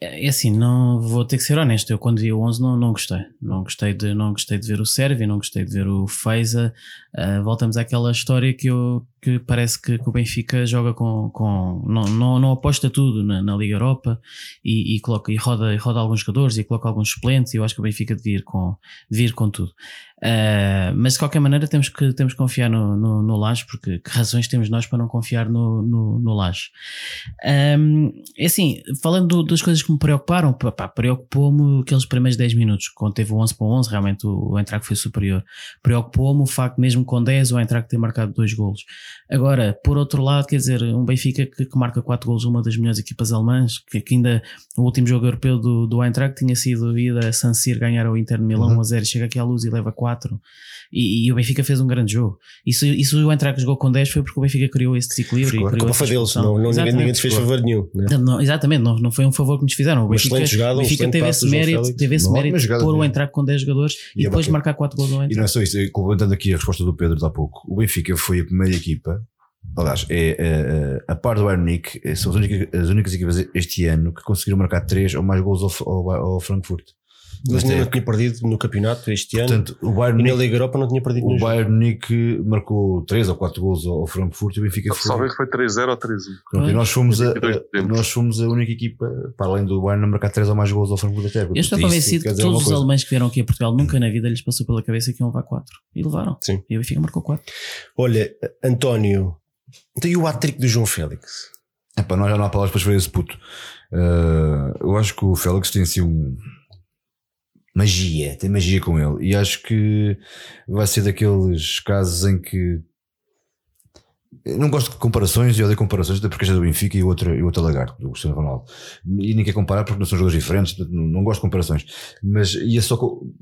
S4: É assim, não vou ter que ser honesto. Eu quando vi o 11 não, não gostei. Não gostei de não gostei de ver o Sérvio, não gostei de ver o Feiza. Ah, voltamos àquela história que eu que parece que, que o Benfica joga com, com não, não, não aposta tudo na, na Liga Europa e, e coloca e roda, e roda alguns jogadores e coloca alguns suplentes e eu acho que o Benfica devia ir com, devia ir com tudo. Ah, mas de qualquer maneira temos que, temos que confiar no, no, no Laje, porque que razões temos nós para não confiar no, no, no Laje? Um, é assim, falando do- das coisas que me preocuparam, preocupou-me aqueles primeiros 10 minutos, quando teve o 11 para 11, realmente o, o Eintracht foi superior. Preocupou-me o facto, mesmo com 10, o Eintracht ter marcado dois golos. Agora, por outro lado, quer dizer, um Benfica que, que marca 4 golos, uma das melhores equipas alemãs, que, que ainda o último jogo europeu do, do Eintracht tinha sido ir a San Siro ganhar ao Inter de Milão
S1: Uhum.
S4: 1 a 0, chega aqui à luz e leva 4. E, e o Benfica fez um grande jogo. Isso, isso o Eintracht jogou com 10 foi porque o Benfica criou esse desequilíbrio. e
S1: A
S4: criou
S1: culpa
S4: essa
S1: foi deles, não, não, ninguém, ninguém te fez favor nenhum. Né?
S4: Não, exatamente, não, não foi um favor que nos fizeram. O Benfica,
S1: excelente jogada,
S4: o
S1: um
S4: Benfica
S1: excelente
S4: teve esse mérito,
S1: Félix.
S4: teve esse mérito de pôr o entrar com 10 jogadores e,
S2: E a
S4: depois
S2: Baquer-
S4: marcar 4 gols ao
S2: E não é só isso, eh, complementando aqui a resposta do Pedro de há pouco, o Benfica foi a primeira equipa, aliás, é, é, a par do Bayern Munique, eh, são as únicas, as únicas equipas este ano que conseguiram marcar 3 ou mais gols ao, ao, ao Frankfurt. Nesta
S1: não
S2: época.
S1: tinham perdido no campeonato este ano.
S2: Portanto, o Bayern
S1: e na Liga Europa não tinha perdido
S2: o. Bayern Munique marcou 3 ou 4 gols ao Frankfurt e o Benfica foi.
S3: Talvez foi 3-0 ou 3-1.
S2: Pronto, e nós fomos, a, a- nós fomos a única equipa, para além do Bayern, a marcar 3 ou mais gols ao Frankfurt até.
S4: Eu estou convencido que todos os
S2: coisa.
S4: alemães que vieram aqui a Portugal nunca na vida lhes passou pela cabeça que iam levar 4. E levaram.
S1: Sim.
S4: E o Benfica marcou 4.
S1: Olha, António, e o hat-trick do João Félix?
S2: Epá, não, já não há palavras para escrever esse puto. Eh, eu acho que o Félix tem assim um. Magia, tem magia com ele. E acho que vai ser daqueles casos em que. Eu não gosto de comparações e odeio comparações, até porque é do Benfica e o outro, e o outro é Lagarto, do Cristiano Ronaldo. E nem quer comparar porque não são jogadores diferentes, não, não gosto de comparações. Mas ia só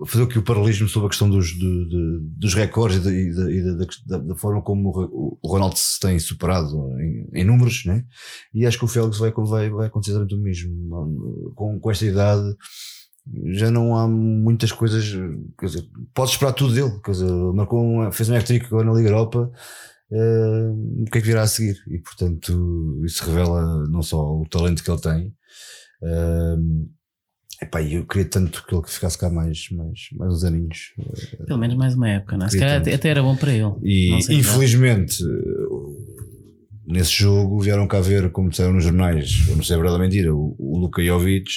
S2: fazer aqui o paralelismo sobre a questão dos, de- de- dos recordes e, da- e da- da, forma como o o Ronaldo se tem superado em, em números, né? E acho que o Félix vai, vai, vai acontecer exatamente o mesmo. Com, com esta idade, já não há muitas coisas. Quer dizer, podes esperar tudo dele. Quer dizer, marcou um, fez um hat-trick agora na Liga Europa. eh, o que é que virá a seguir? E portanto, isso revela não só o talento que ele tem. eh, epá, eu queria tanto que ele ficasse cá mais, mais, mais uns aninhos.
S4: Pelo menos mais uma época, não é? Se calhar
S2: tanto.
S4: até, era bom para ele.
S2: E infelizmente, nesse jogo vieram cá ver, como disseram nos jornais, eu não sei a verdade ou mentira, o, o Luka Jovic.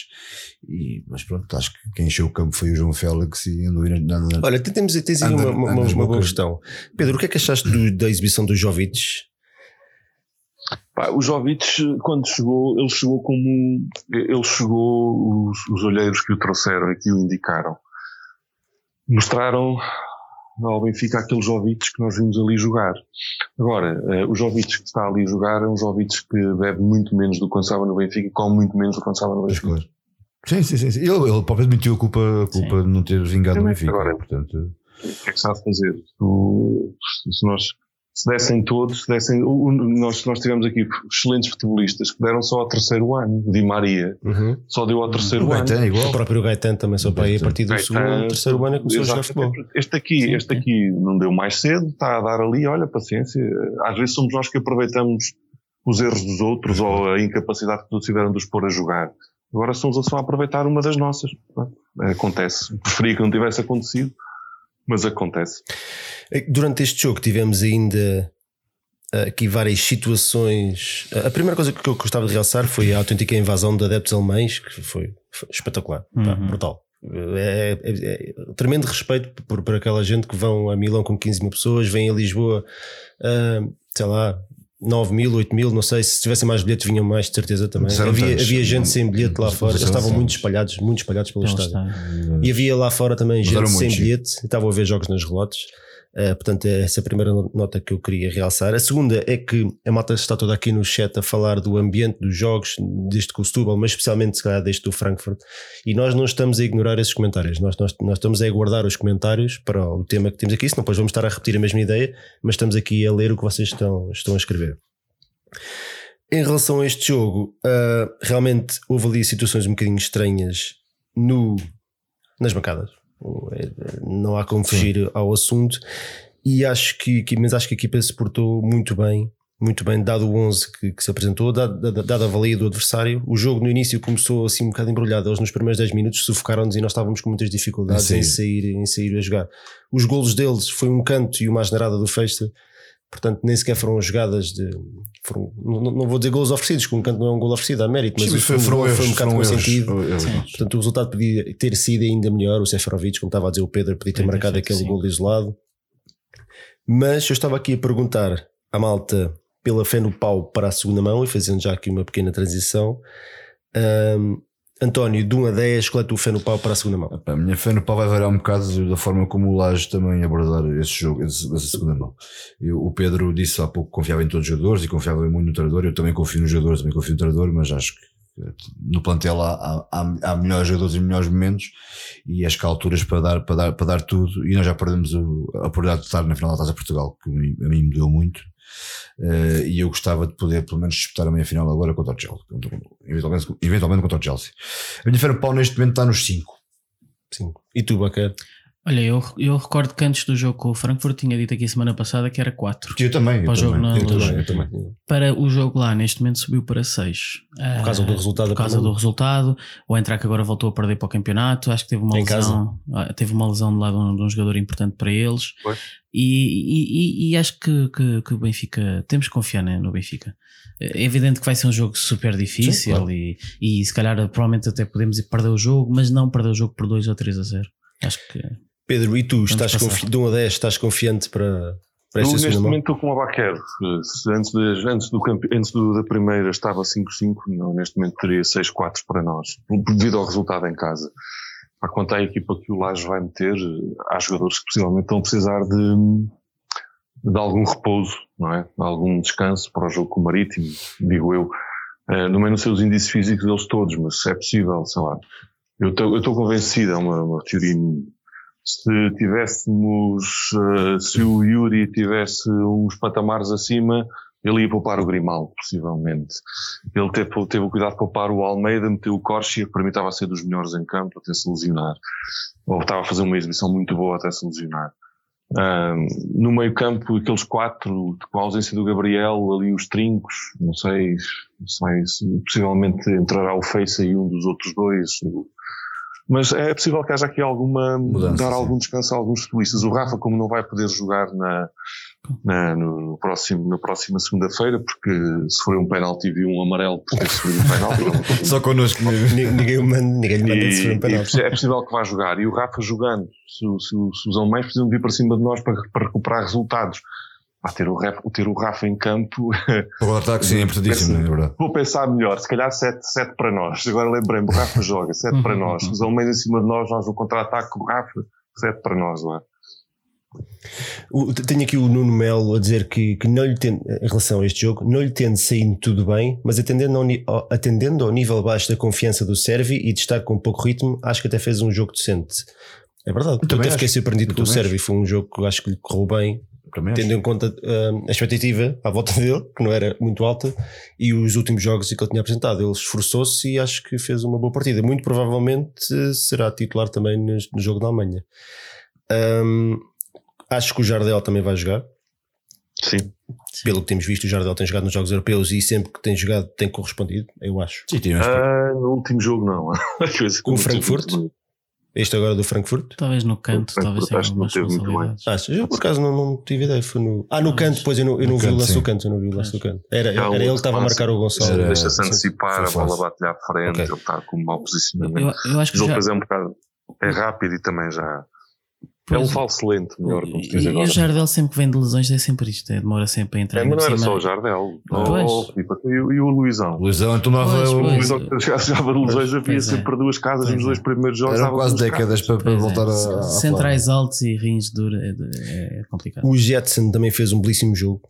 S2: E, mas pronto, acho que quem encheu o campo foi o João Félix e andou na,
S1: Olha, temos, tens aí uma, uma, uma boa questão. Pedro, o que é que achaste do- da exibição do Jovic?
S3: Pá, o Jovic, quando chegou, ele chegou como. Ele chegou, os, os olheiros que o trouxeram e que o indicaram, mostraram ao Benfica aquele Jovic que nós vimos ali jogar. Agora, eh, o Jovic que está ali a jogar é um Jovic que bebe muito menos do que quando estava no Benfica e come muito menos do que quando estava no Benfica.
S2: coisas. Sim, sim, sim. Ele, ele próprio admitiu a culpa, a culpa de não ter vingado no Benfica.
S3: Agora-
S2: portanto,
S3: O que é que se há de fazer? Tu- se nós se dessem todos, se dessem, nós, nós tivemos aqui excelentes futebolistas que deram só ao terceiro ano. Di Maria só deu ao terceiro
S2: o
S3: ano.
S2: Gaetan igual.
S1: O próprio Gaetan também só para aí a partir do
S3: Gaetan,
S1: segundo, terceiro ano é que começou a jogar futebol.
S3: Este aqui,
S4: Sim,
S3: este
S4: sim.
S3: aqui não deu mais cedo, está a dar ali, olha, paciência. Às vezes somos nós que aproveitamos os erros dos outros ou a incapacidade que todos tiveram de os pôr a jogar. Agora somos a só a aproveitar uma das nossas. Acontece. Preferia que não tivesse acontecido, mas acontece.
S1: É Durante este jogo tivemos ainda ah, aqui várias situações. Ah, A primeira coisa que eu gostava de realçar foi a autêntica invasão de adeptos alemães, que foi, foi espetacular,
S4: Uhum.
S1: brutal. É, é- é tremendo respeito por, por aquela gente que vão a Milão com 15 mil pessoas, vêm a Lisboa, ah, sei lá, 9 mil, 8 mil, não sei. Se tivessem mais bilhetes, vinham mais, de certeza também. Havia, havia gente sem bilhete lá fora. Eles estavam muito espalhados, muito espalhados pelo estádio. E havia lá fora também
S2: Mas
S1: gente sem bilhete. Estavam a ver jogos nas relotes. Uh, portanto, é essa a primeira no- nota que eu queria realçar. A segunda é que a malta está toda aqui no chat a falar do ambiente dos jogos, deste Setúbal, mas especialmente se calhar deste do Frankfurt. E nós não estamos a ignorar esses comentários. Nós, nós, nós estamos a guardar os comentários para o tema que temos aqui, senão depois vamos estar a repetir a mesma ideia, mas estamos aqui a ler o que vocês estão, estão a escrever. Em relação a este jogo, uh, realmente houve ali situações um bocadinho estranhas no, nas bancadas. É, Não há como fugir ao assunto. E acho que, mas acho que a equipa se portou muito bem, muito bem, dado o 11 que, que se apresentou, dada a valia do adversário. O jogo no início começou assim um bocado embrulhado. Eles nos primeiros 10 minutos sufocaram-nos e nós estávamos com muitas dificuldades
S2: Em
S1: em sair, em sair a jogar. Os golos deles foi um canto e uma asneirada do Festa. Portanto, nem sequer foram jogadas de. Foram, não, não vou dizer golos oferecidos, que um canto não é um gol oferecido, há mérito, mas
S2: Sim, foi, foram
S1: gol
S2: erros,
S1: foi um bocado com
S2: erros.
S1: sentido. Portanto, o resultado podia ter sido ainda melhor. O Seferovic, como estava a dizer o Pedro, podia ter marcado aquele
S4: sim.
S1: gol isolado. Mas eu estava aqui a perguntar à malta pela fé no pau para a segunda mão e fazendo já aqui uma pequena transição. Ahm, António, de 1 a 10, qual é a tua fé no pau para a segunda mão?
S2: A minha fé no pau vai variar um bocado da forma como o Laje também abordar esse jogo, essa segunda mão. Eu- o Pedro disse há pouco que confiava em todos os jogadores e confiava muito no treinador. Eu também confio nos jogadores, também confio no treinador, mas acho que eh, no plantel há, há, há melhores jogadores em melhores momentos e acho que há alturas para dar, para dar, para dar tudo. E nós já perdemos a oportunidade de estar na final da Taça Portugal, que a mim me deu muito. Eh, e eu gostava de poder pelo menos disputar a meia final agora contra o Chelsea, eventualmente, eventualmente contra o Chelsea. A minha no pau neste momento está nos 5.
S1: Sim. E tu, Baquer?
S4: Olha, eu, eu recordo que antes do jogo com o Frankfurt tinha dito aqui semana passada que era 4.
S2: Eu também.
S4: Para
S2: eu
S4: o jogo
S2: também,
S4: na
S2: eu também, eu também.
S4: Para o jogo lá, neste momento subiu para 6.
S1: Por causa do resultado
S4: Por causa do resultado. O Entrar que agora voltou a perder para o campeonato. Acho que teve uma
S1: Em
S4: lesão. ah, Teve uma lesão de lado de um, de um jogador importante para eles. E, e, e- e acho que, que, que o Benfica. Temos que confiar né, no Benfica. É evidente que vai ser um jogo super difícil
S1: Sim, claro.
S4: e, e se calhar provavelmente até podemos ir perder o jogo, mas não perder o jogo por 2 ou 3 a 0. Acho que.
S1: Pedro, e tu, estás confi- de 1 a 10, estás confiante para, para
S3: Eu,
S1: esta
S3: neste
S1: segunda mão?
S3: momento estou com a Baquer. Se Antes, de- antes, do, campe- antes do- da primeira estava 5-5, não, neste momento teria 6-4 para nós, devido ao resultado em casa. Pá, Quanto à equipa que o Laje vai meter, há jogadores que possivelmente estão a precisar de, de algum repouso, não é? De algum descanso para o jogo com o Marítimo, digo eu. Eh, não, não sei os índices físicos deles todos, mas se é possível, sei lá. Eu estou eu estou convencido, é uma, uma teoria minha. Se tivéssemos, eh, se o Yuri tivesse uns patamares acima, ele ia poupar o Grimaldo, possivelmente. Ele teve, teve o cuidado de poupar o Almeida, meteu o Corsia, que para mim estava a ser dos melhores em campo, até se lesionar. Ou estava a fazer uma exibição muito boa até se lesionar. Ahm, no meio campo, aqueles quatro, com a ausência do Gabriel, ali os trincos, não sei, não sei se possivelmente entrará o Face aí um dos outros dois. Mas é possível que haja aqui alguma,
S2: Mudança,
S3: dar
S2: sim.
S3: algum descanso a alguns futbolistas. O Rafa, como não vai poder jogar na, na, no, no próximo, na próxima segunda-feira, porque se for um penalti viu um amarelo por ter sofrido um penalti. [LAUGHS]
S2: Só connosco
S1: Ninguém, ninguém lhe manda
S3: E,
S1: sofrer um
S3: e
S1: penalti.
S3: é possível que vá jogar. E o Rafa jogando, se, se, se os alemães precisam vir para cima de nós para, para recuperar resultados. Pá, ter, o Rafa, ter o Rafa em campo, [LAUGHS]
S2: O ataque sim é importantíssimo, é verdade.
S3: vou pensar melhor. Se calhar 7, sete para nós. Agora lembrei-me, o Rafa joga, 7 para nós. Os alemães em cima de nós, nós no contra-ataque com o Rafa, 7 para nós, não é?
S1: Tenho aqui o Nuno Melo a dizer que, que não lhe tem, em relação a este jogo, não lhe tende saído tudo bem, mas atendendo ao, atendendo ao nível baixo da confiança do Servi e de estar com pouco ritmo, acho que até fez um jogo decente. É verdade. Eu,
S2: também
S1: até fiquei
S2: acho.
S1: surpreendido
S2: Eu
S1: com o Servi. Foi um jogo que eu acho que lhe correu bem,
S2: Também acho.
S1: tendo em conta hum, a expectativa à volta [LAUGHS] dele, que não era muito alta, e os últimos jogos que ele tinha apresentado. Ele esforçou-se e acho que fez uma boa partida. Muito provavelmente será titular também no, no jogo da Alemanha. Hum, acho que o Jardel também vai jogar.
S3: Sim.
S1: Pelo que temos visto, o Jardel tem jogado nos jogos europeus e sempre que tem jogado tem correspondido, eu acho.
S2: Sim,
S3: Ah, no último jogo, não. [LAUGHS]
S1: Com o Frankfurt? Este agora do Frankfurt?
S4: Talvez no canto,
S3: O
S4: talvez tenha
S3: acho que não
S4: algumas
S3: teve muito bem.
S4: responsabilidades.
S1: Ah, eu por acaso não, não tive ideia. Foi no... Ah, no canto,
S4: mas-
S1: pois eu não, eu não
S2: no
S1: vi o do canto, eu não vi o lance do canto. Era, era
S3: um
S1: ele que estava a marcar o Gonçalo.
S2: Era-
S3: Deixa-se antecipar, a bola bate-lhe à frente,
S1: Ok.
S3: ele está com um mau posicionamento.
S4: Eu, eu acho que já,
S3: depois é um bocado. É rápido e também já. É um
S4: Pois,
S3: falso lente, melhor, como se diz
S4: E, e
S3: agora.
S4: o Jardel sempre que vem de lesões é sempre isto, é, demora sempre a entrar.
S3: É, mas não era
S4: cima.
S3: só o Jardel.
S4: Pois.
S3: Oh, Filipe, e, o- e o Luizão?
S2: Luizão tomava
S4: Pois,
S2: o-.
S3: Luizão que jogava de lesões havia
S4: é.
S3: sempre duas casas
S4: Pois
S3: nos
S4: é.
S3: dois primeiros jogos.
S2: Eram quase décadas para, para
S4: é,
S2: voltar a, a
S4: Centrais altos e rins duros é, é complicado.
S1: O Jetson também fez um belíssimo jogo.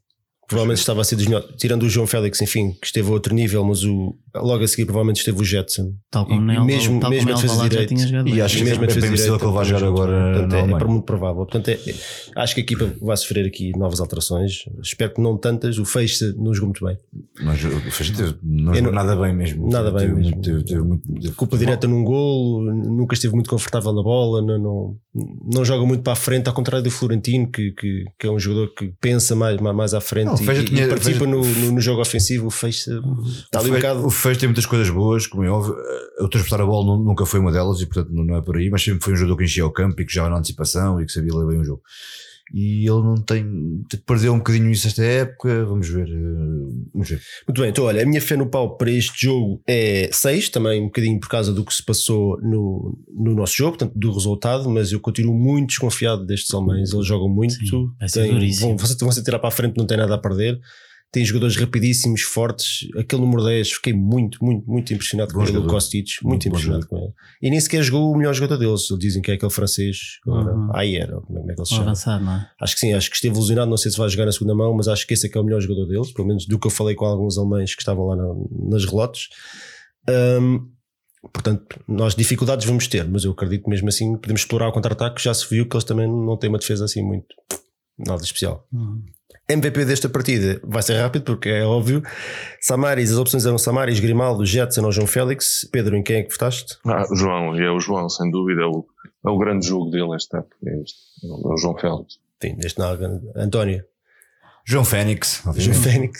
S1: Provavelmente estava a ser dos melhores, tirando o João Félix, enfim, que esteve a outro nível, mas o, logo a seguir provavelmente esteve o Jetson.
S4: Tal como
S1: E
S4: nem Alval-
S1: mesmo-
S4: tal
S1: mesmo
S4: como
S1: a defesa
S4: já
S1: direita.
S4: tinha
S2: E acho que
S1: mesmo
S2: é
S1: a defesa direita,
S2: que ele
S1: também
S2: jogar agora
S1: Portanto,
S2: na
S1: é, é muito provável. Portanto, é- é- acho que a equipa vai sofrer aqui novas alterações. Espero que não tantas. O Feixe não jogou muito bem.
S2: Mas o Feixa teve, não jogou nada bem mesmo.
S1: Nada bem
S2: teve
S1: mesmo.
S2: Teve, teve muito, teve-
S1: Culpa direta num golo, nunca esteve muito confortável na bola, não, não, não joga muito para a frente, ao contrário do Florentino, que, que, que é um jogador que pensa mais, mais, mais à frente
S2: Não,
S1: e,
S2: Feixa
S1: e
S2: tinha-
S1: participa no, no, no jogo ofensivo. O Feixe está ali um bocado.
S2: o Feixa tem muitas coisas boas, como é óbvio. O transportar a bola nu- nunca foi uma delas e, portanto, não é por aí. Mas sempre foi um jogador que enchia o campo e que jogava na antecipação e que sabia ler bem o jogo. E ele não tem. Perdeu um bocadinho isso esta época. Vamos ver. eh, Vamos ver.
S1: Muito bem, então olha, a minha fé no pau para este jogo é 6, também um bocadinho por causa do que se passou no, no nosso jogo, portanto, do resultado, mas eu continuo muito desconfiado destes alemães. Eles jogam muito,
S4: Sim, vai ser
S1: têm-
S4: duríssimo.
S1: vão, você, você tirar para a frente, não tem nada a perder. Tem jogadores rapidíssimos, fortes. Aquele número 10, fiquei muito, muito, muito impressionado
S2: Bom
S1: com ele, o
S2: jogador.
S1: Kostic. Muito,
S2: Muito
S1: impressionado com ele. E nem sequer jogou o melhor jogador deles. Eles dizem que é aquele francês.
S4: Uhum.
S1: Ayer, ou como é que ele se chama?
S4: avançado, não é?
S1: Acho que sim, acho que esteve ilusionado. Não sei se vai jogar na segunda mão, mas acho que esse é que é o melhor jogador deles, pelo menos do que eu falei com alguns alemães que estavam lá na- nas relotes. Hum, portanto, nós dificuldades vamos ter, mas eu acredito que mesmo assim podemos explorar o contra-ataque. Já se viu que eles também não têm uma defesa assim muito nada especial.
S4: Uhum.
S1: MVP desta partida vai ser rápido porque é óbvio. Samaris, as opções eram Samaris, Grimaldo, Jetson ou João Félix. Pedro, em quem é que votaste?
S3: Ah, João, é o João, sem dúvida, é o, é o grande jogo dele esta época. É, este, é o João Félix.
S1: Sim, deste nada. António,
S2: João Félix.
S1: João.
S2: Obviamente.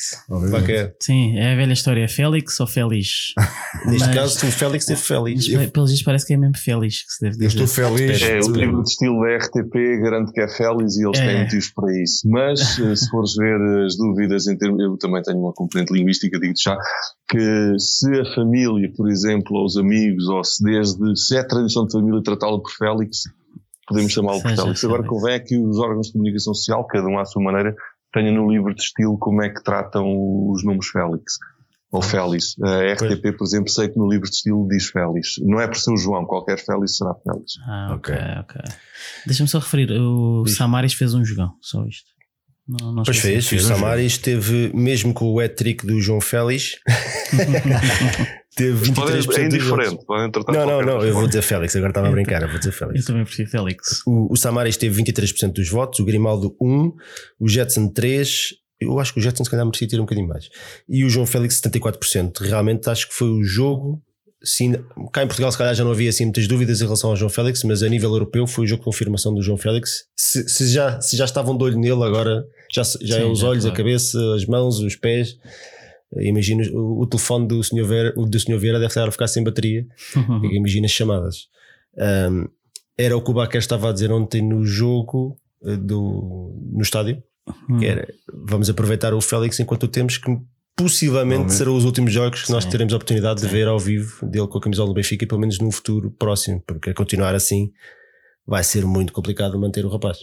S1: Qualquer.
S4: Sim, é a velha história. É Félix ou Félix? [LAUGHS]
S1: Neste
S4: Mas-
S1: caso, o Félix teve Félix.
S4: Mas, Pelos vistos parece que é mesmo Félix que se deve
S2: Eu
S4: dizer.
S2: estou feliz.
S3: É, o livro de estilo da RTP garante que é Félix e eles
S4: É.
S3: têm motivos para isso. Mas, [LAUGHS] eh, se fores ver as dúvidas em termos, eu também tenho uma componente linguística, digo já, que se a família, por exemplo, ou os amigos, ou se desde, se é tradição de família tratá-lo por Félix, podemos chamá-lo por Félix. Agora convém é que os órgãos de comunicação social, cada um à sua maneira, tenham no livro de estilo como é que tratam os nomes Félix. Ou Félix. A RTP, por exemplo, sei que no livro de estilo diz Félix. Não é por ser o João, qualquer Félix será Félix.
S4: Ah, ok,
S2: Ok.
S4: ok. Deixa-me só referir, o Samaris fez um jogão, só isto. Não, não
S1: Pois fez, o Samaris teve, mesmo com o hat-trick do João Félix, [LAUGHS] teve 23%
S3: Podem, é indiferente, podem tratar
S1: Não, não, não, eu vou dizer Félix, agora estava a brincar, eu vou dizer
S4: Eu
S1: Félix.
S4: também prefiro Félix.
S1: O, o Samaris teve 23% dos votos, o Grimaldo 1, o Jetson 3, eu acho que o Jetson se calhar merecia ter um bocadinho mais, e o João Félix 74%. Realmente acho que foi o jogo. Sim, cá em Portugal, se calhar já não havia assim muitas dúvidas em relação ao João Félix, mas a nível europeu foi o jogo de confirmação do João Félix. Se, se já, se já estavam de olho nele, agora já, já é
S4: Sim,
S1: os
S4: já,
S1: olhos, a
S4: claro.
S1: cabeça, as mãos, os pés. Imagino o, o telefone do Sr. Vera, o do Sr. Vieira deve estar a ficar sem bateria. Imagina as chamadas. Um, era o que o Baquer estava a dizer ontem no jogo eh, do, no estádio,
S4: Hum.
S1: que era vamos aproveitar o Félix enquanto o temos, que possivelmente serão os últimos jogos que nós
S4: Sim.
S1: teremos a oportunidade de
S4: Sim.
S1: ver ao vivo dele com a camisola do Benfica, pelo menos num futuro próximo, porque a continuar assim vai ser muito complicado manter o rapaz.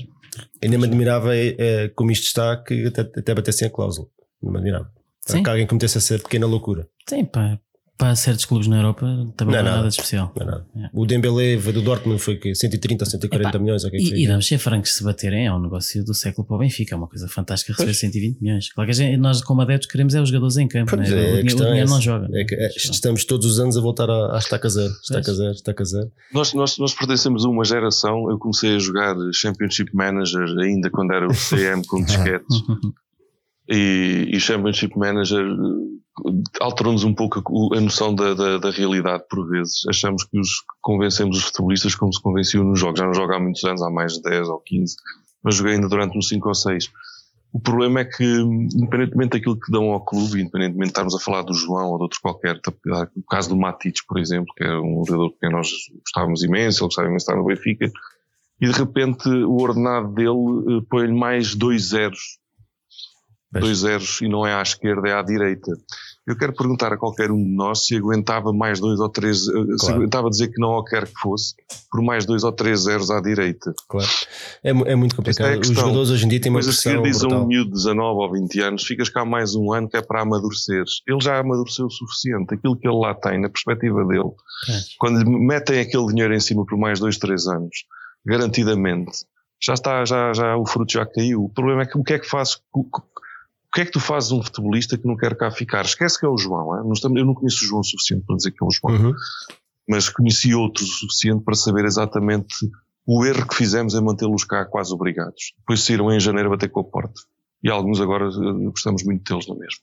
S1: Ainda me admirava eh, eh, como isto está, que até, até batessem a cláusula. Não me admirava.
S4: Sim.
S1: Que alguém cometesse essa pequena loucura.
S4: Sim, para, para certos clubes na Europa também não,
S1: Não é nada.
S4: nada de especial.
S1: Não é nada.
S4: É.
S1: O Dembélé do Dortmund foi que 130 ou 140
S4: Epá,
S1: milhões. que é que?
S4: E, e vamos ser francos, se baterem é um negócio do século para o Benfica, é uma coisa fantástica receber 120 milhões. Claro que a gente- nós, como adeptos, queremos é os jogadores em campo,
S1: Pois
S4: né?
S1: é,
S4: o,
S1: a
S4: o
S1: é
S4: dinheiro não joga.
S1: É que, é, estamos todos os anos a voltar à, à estaca zero, estaca
S4: Pois.
S1: zero, estaca zero.
S3: Nós, nós, nós pertencemos a uma geração. Eu comecei a jogar Championship Manager ainda quando era o CM com [LAUGHS] disquetes. [LAUGHS] e, e Championship Manager eh, alterou-nos um pouco a, a noção da, da, da realidade por vezes. Achamos que os convencemos os futebolistas como se convenciam nos jogos. Já não jogo há muitos anos, há mais de 10 ou 15, mas joguei ainda durante uns 5 ou 6. O problema é que, independentemente daquilo que dão ao clube, independentemente de estarmos a falar do João ou de outros qualquer, o caso do Matites, por exemplo, que é um jogador que nós gostávamos imenso, ele gostava imenso de estar no Benfica, e de repente o ordenado dele eh, põe-lhe mais dois zeros.
S1: Pois.
S3: Dois zeros e não é à esquerda, é à direita. Eu quero perguntar a qualquer um de nós se aguentava mais dois ou três, eh, se
S1: Claro.
S3: aguentava dizer que não ao quer que fosse, por mais dois ou três zeros à direita.
S1: Claro. É, é muito complicado.
S3: É
S1: Os jogadores hoje em dia têm uma
S3: Depois a seguir diz a um miúdo de 19 ou 20 anos, ficas cá mais um ano que é para amadureceres. Ele já amadureceu o suficiente. Aquilo que ele lá tem, na perspectiva dele,
S4: É.
S3: quando lhe metem aquele dinheiro em cima por mais dois, três anos, garantidamente, já está, já, já o fruto já caiu. O problema é que o que é que faz, o, o que é que tu fazes um futebolista que não quer cá ficar? Esquece que é o João, é? Eu não conheço o João o suficiente para dizer que é o João
S1: Uhum.
S3: mas conheci outros o suficiente para saber exatamente o erro que fizemos em mantê-los cá quase obrigados. Depois saíram em janeiro a bater com a porta. E alguns agora eh, gostamos muito deles na mesma.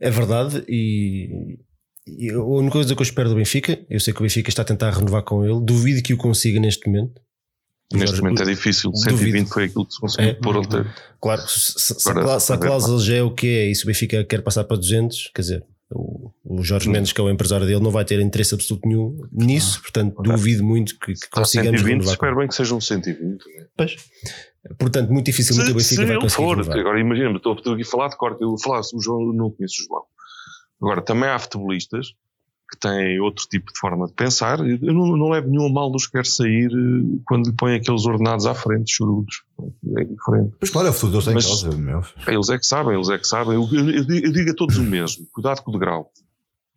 S1: É verdade, e, e a única coisa que eu espero do Benfica, eu sei que o Benfica está a tentar renovar com ele, duvido que o consiga neste momento.
S3: Neste
S1: Jorge-
S3: momento é difícil.
S1: duvido.
S3: 120 foi aquilo que se conseguiu
S1: É.
S3: pôr ontem.
S1: Claro, se, se- se a se cláusula já é o que é e se o Benfica quer passar para 200, quer dizer, o, o Jorge
S3: Hum.
S1: Mendes, que é o empresário dele, não vai ter interesse absoluto nenhum nisso, portanto, duvido muito que, que consigamos
S3: 120,
S1: renovar.
S3: espero bem que sejam 120. né?
S1: Pois. Portanto, muito dificilmente o
S3: Se, se
S1: Benfica vai conseguir
S3: for,
S1: renovar.
S3: agora imagina-me, estou aqui a falar de corte, eu falar o João, não conheço o João. Agora, também há futebolistas que têm outro tipo de forma de pensar. Eu não, não levo nenhum a mal dos que quer sair eh, quando lhe põem aqueles ordenados à frente, chorudos. É diferente.
S2: Pois claro, é o futuro deles em
S3: Mas-
S2: causa, meu.
S3: Eles é que sabem, eles é que sabem. Eu, eu- eu digo- a todos o mesmo: cuidado com o degrau.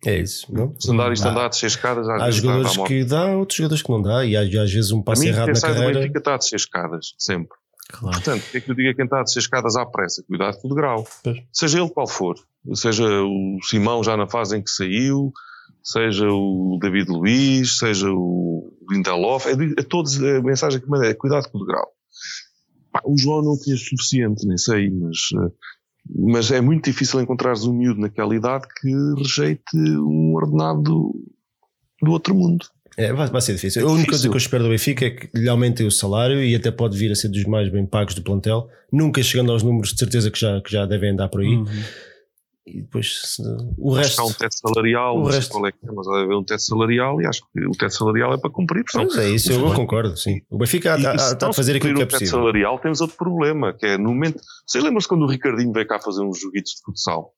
S1: É isso, não?
S3: Se andar isto andar a descer escadas, às
S1: Há
S3: vezes dá- dá
S1: jogadores que dá, outros jogadores que não dá, e há, e às vezes um
S3: A
S1: passo
S3: mim,
S1: errado na
S3: sai do
S1: carreira.
S3: Benfica está a descer escadas, sempre.
S4: Claro.
S3: Portanto, o que é que eu digo a quem está a descer escadas à pressa? Cuidado com o degrau.
S1: Pois.
S3: Seja ele qual for. Seja o Simão já na fase em que saiu, seja o David Luiz, seja o Lindelof. É, é todos a mensagem que manda é cuidado com o degrau. O João não conheço suficiente, nem sei, mas, eh, mas é muito difícil encontrares um miúdo naquela idade que rejeite um ordenado do, do outro mundo.
S1: É, vai, vai ser difícil. A única coisa que eu espero do Benfica é que lhe aumentem o salário e até pode vir a ser dos mais bem pagos do plantel, nunca chegando aos números de certeza que já, que já devem andar por aí.
S4: Uhum.
S1: E depois se- o
S3: Acho
S1: resto.
S3: há um teto salarial,
S1: o
S3: não sei
S1: resto-
S3: qual é que é, mas haver um teto salarial e acho que o teto salarial é para cumprir.
S1: Pois é isso, eu, concordo. Sim. O Benfica está a fazer aquilo que é
S3: o teto
S1: possível.
S3: salarial, temos outro problema, que é no momento. Vocês lembram-se quando o Ricardinho veio cá fazer uns joguitos de futsal?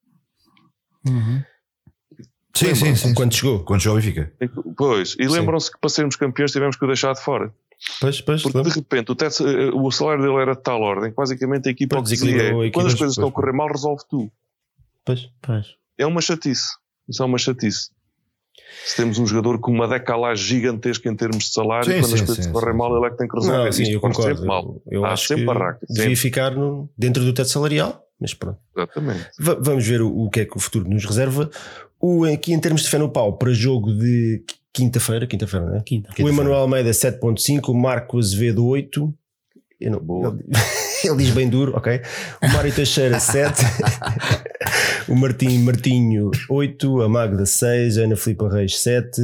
S4: Uhum.
S2: Sim, sim, sim.
S1: Quando chegou.
S2: Quando chegou o Benfica.
S3: Pois, e lembram-se que para sermos campeões tivemos que o deixar de fora.
S1: Pois, pois,
S3: Porque de repente o, teto, eh, o salário dele era de tal ordem que basicamente a equipa
S1: Pois,
S3: dizia é, quando as coisas estão a
S1: pois.
S3: correr mal, resolve tu.
S1: Pois.
S4: Pois.
S3: É uma chatice. Isso é uma chatice. Se temos um jogador com uma decalagem gigantesca em termos de salário,
S2: Sim,
S3: quando as
S2: sim,
S3: coisas
S2: sim,
S3: correm
S2: sim,
S3: mal,
S2: sim.
S3: ele é que tem que resolver.
S1: Não, sim, eu concordo.
S3: sempre mal.
S1: Eu,
S3: Há
S1: acho
S3: sempre
S1: que
S3: barraca,
S1: devia
S3: sempre.
S1: ficar no- dentro do teto salarial, mas pronto.
S3: Exatamente.
S1: Va- vamos ver o, o que é que o futuro nos reserva. O, aqui em termos de fé no pau, para jogo de quinta-feira, quinta-feira, não é?
S4: Quinta.
S1: O Emanuel Almeida 7.5, o Marco Azevedo 8. Eu não,
S3: Boa.
S1: Ele, [LAUGHS] ele diz bem duro, ok. O Mário Teixeira [LAUGHS] 7. O Martim Martinho 8. A Magda 6. A Ana Filipa Reis 7.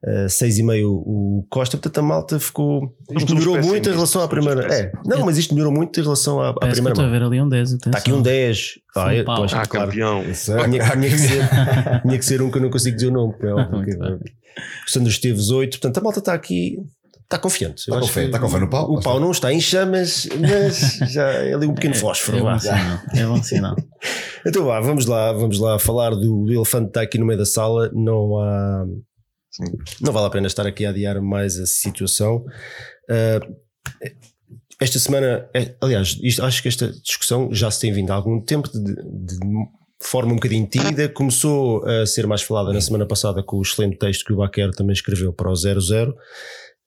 S1: Uh, 6,5 o Costa. Portanto, a malta ficou. Isto
S3: Somos
S1: melhorou muito em relação à primeira. É, não, mas isto melhorou muito em relação à, à
S4: Parece eu
S1: primeira.
S4: estou a ver ali um 10.
S1: Está aqui um 10. Ah, é,
S4: Paulo.
S1: pois,
S3: Ah,
S1: claro.
S3: campeão.
S2: Isso é-
S1: Tinha, tinha que ser, tinha que ser um que eu não consigo dizer o nome. porque é [LAUGHS] óbvio que-
S4: Muito
S1: o Sandro Esteves 8. Portanto, a malta está aqui. Está confiante.
S2: Está
S1: que
S2: está fé no pau.
S1: O pau não está em chamas, mas já é ali um pequeno fósforo.
S4: É bom sinal. É bom sinal. [LAUGHS]
S1: Então vá, vamos lá, vamos lá falar do, do elefante que está aqui no meio da sala. Não há. Não vale a pena estar aqui a adiar mais a situação. Ah, esta semana, é- aliás, isto- acho que esta discussão já se tem vindo há algum tempo de, de forma um bocadinho tímida. Começou a ser mais falada na semana passada com o excelente texto que o Baquer também escreveu para o 00.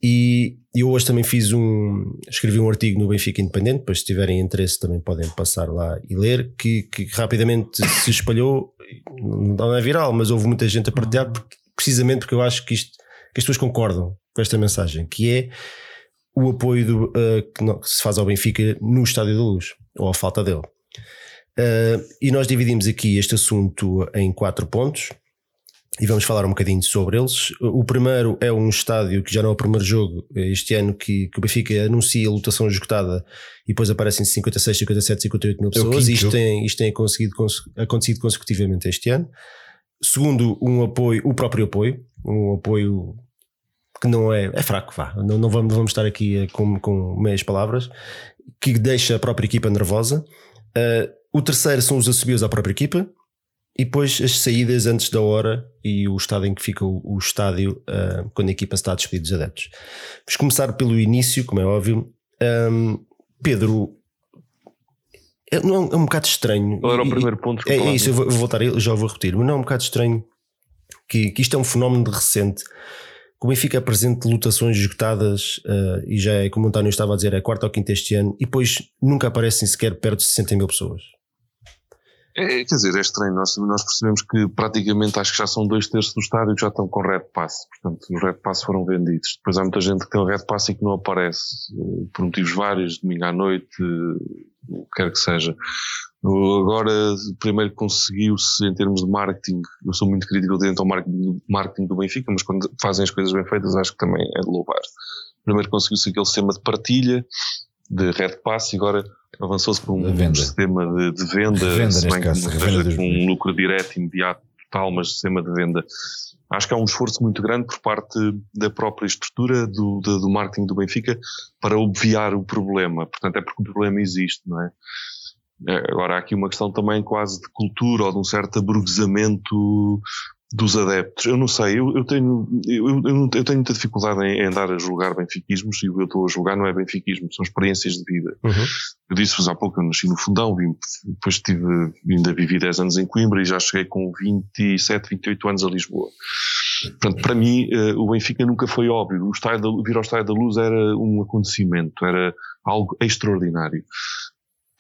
S1: E eu hoje também fiz um. Escrevi um artigo no Benfica Independente, depois se tiverem interesse também podem passar lá e ler, que, que rapidamente se espalhou, não é viral, mas houve muita gente a partilhar, porque- precisamente porque eu acho que isto que as pessoas concordam com esta mensagem, que é o apoio do, uh, que, não- que se faz ao Benfica no Estádio da Luz, ou a falta dele. Uh, e nós dividimos aqui este assunto em quatro pontos e vamos falar um bocadinho sobre eles. O primeiro é um estádio que já não é o primeiro jogo este ano que, que o Benfica anuncia a lotação esgotada e depois aparecem 56, 57, 58 mil
S2: É
S1: pessoas.
S2: quinto
S1: Isto tem, isto tem conseguido, cons- acontecido consecutivamente este ano. Segundo, um apoio, o próprio apoio, um apoio que não é, é fraco, vá. Não, não vamos, vamos estar aqui eh, com, com meias palavras, que deixa a própria equipa nervosa. Uh, o terceiro são os assobios à própria equipa. E depois as saídas antes da hora e o estado em que fica o, o estádio uh, quando a equipa está a despedir dos adeptos. Vamos começar pelo início, como é óbvio. Um, Pedro, é, não, é um bocado estranho.
S3: Qual era o primeiro ponto?
S1: É, é isso, eu vou, vou voltar, já vou repetir, mas não é um bocado estranho que, que isto é um fenómeno recente. O Benfica apresenta lotações esgotadas uh, e já é, como o António estava a dizer, é a quarta ou quinta este ano e depois nunca aparecem sequer perto de 60 mil pessoas.
S3: É, quer dizer, é estranho. Nós, nós percebemos que praticamente acho que já são dois terços do estádio que já estão com Red Pass. Portanto, os Red Pass foram vendidos. Depois há muita gente que tem o Red Pass e que não aparece, eh, por motivos vários, domingo à noite, eh, o que quer que seja. Agora, primeiro conseguiu-se em termos de marketing, eu sou muito crítico dentro ao marketing do Benfica, mas quando fazem as coisas bem feitas acho que também é de louvar. Primeiro conseguiu-se aquele sistema de partilha, de Red Pass, e agora avançou-se para um sistema de, de venda,
S2: revenda, se bem caso,
S3: que com um lucro direto, imediato, total, mas sistema de venda. Acho que há um esforço muito grande por parte da própria estrutura do, do, do marketing do Benfica para obviar o problema. Portanto, é porque o problema existe, não é? é agora, há aqui uma questão também quase de cultura ou de um certo aburguesamento dos adeptos. Eu não sei, eu, eu tenho, eu, eu, tenho muita dificuldade em, em andar a julgar benfiquismos e o que eu estou a julgar não é benfiquismo, são experiências de vida. Uhum. Eu disse-vos há pouco, eu nasci no Fundão, vim, depois tive, ainda vivi 10 anos em Coimbra e já cheguei com 27, 28 anos a Lisboa. Portanto, para mim, uh, o Benfica nunca foi óbvio. O estádio da, vir ao Estádio da Luz era um acontecimento, era algo extraordinário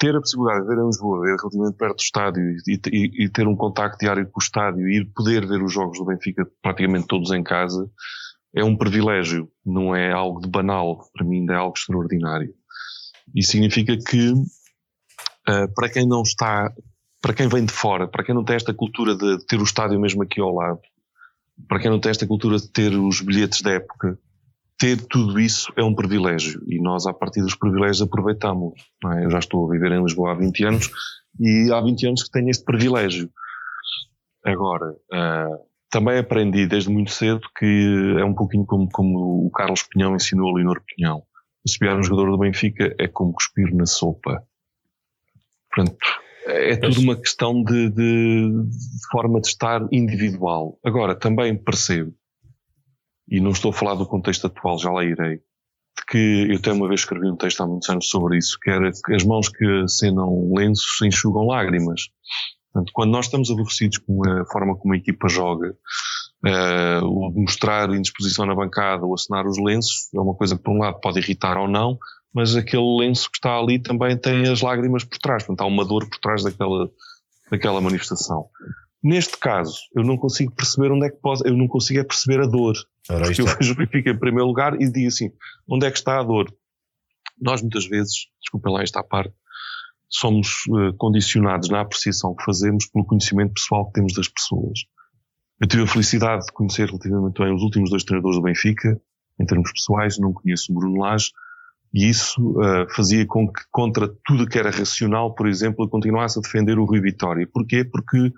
S3: ter a possibilidade de ver em Lisboa, ver relativamente perto do estádio e, e, e, ter um contacto diário com o estádio e poder ver os jogos do Benfica praticamente todos em casa é um privilégio, não é algo de banal, para mim ainda é algo extraordinário. E significa que uh, para quem não está, para quem vem de fora, para quem não tem esta cultura de ter o estádio mesmo aqui ao lado, para quem não tem esta cultura de ter os bilhetes da época, ter tudo isso é um privilégio e nós, a partir dos privilégios, aproveitamos. É? Eu já estou a viver em Lisboa há 20 anos e há 20 anos que tenho este privilégio. Agora, uh, também aprendi desde muito cedo que é um pouquinho como, como o Carlos Pinhão ensinou a Leonor Pinhão. Espiar um jogador do Benfica é como cuspir na sopa. Portanto, é tudo uma questão de, de, de forma de estar individual. Agora, também percebo e não estou a falar do contexto atual, já lá irei, de que eu até uma vez escrevi um texto há muitos anos sobre isso, que era que as mãos que acenam lenços enxugam lágrimas. Portanto, quando nós estamos aborrecidos com a forma como a equipa joga, uh, o mostrar indisposição na bancada ou acenar os lenços é uma coisa que, por um lado, pode irritar ou não, mas aquele lenço que está ali também tem as lágrimas por trás. Portanto, há uma dor por trás daquela, daquela manifestação. Neste caso, eu não consigo perceber onde é que pode, eu não consigo é perceber a dor. Ora, porque eu vejo o Benfica em primeiro lugar e digo assim, onde é que está a dor? Nós muitas vezes, desculpem lá esta parte, somos uh, condicionados na apreciação que fazemos pelo conhecimento pessoal que temos das pessoas. Eu tive a felicidade de conhecer relativamente bem os últimos dois treinadores do Benfica, em termos pessoais, não conheço o Bruno Lage, e isso uh, fazia com que, contra tudo que era racional, por exemplo, eu continuasse a defender o Rui Vitória. Porquê? Porque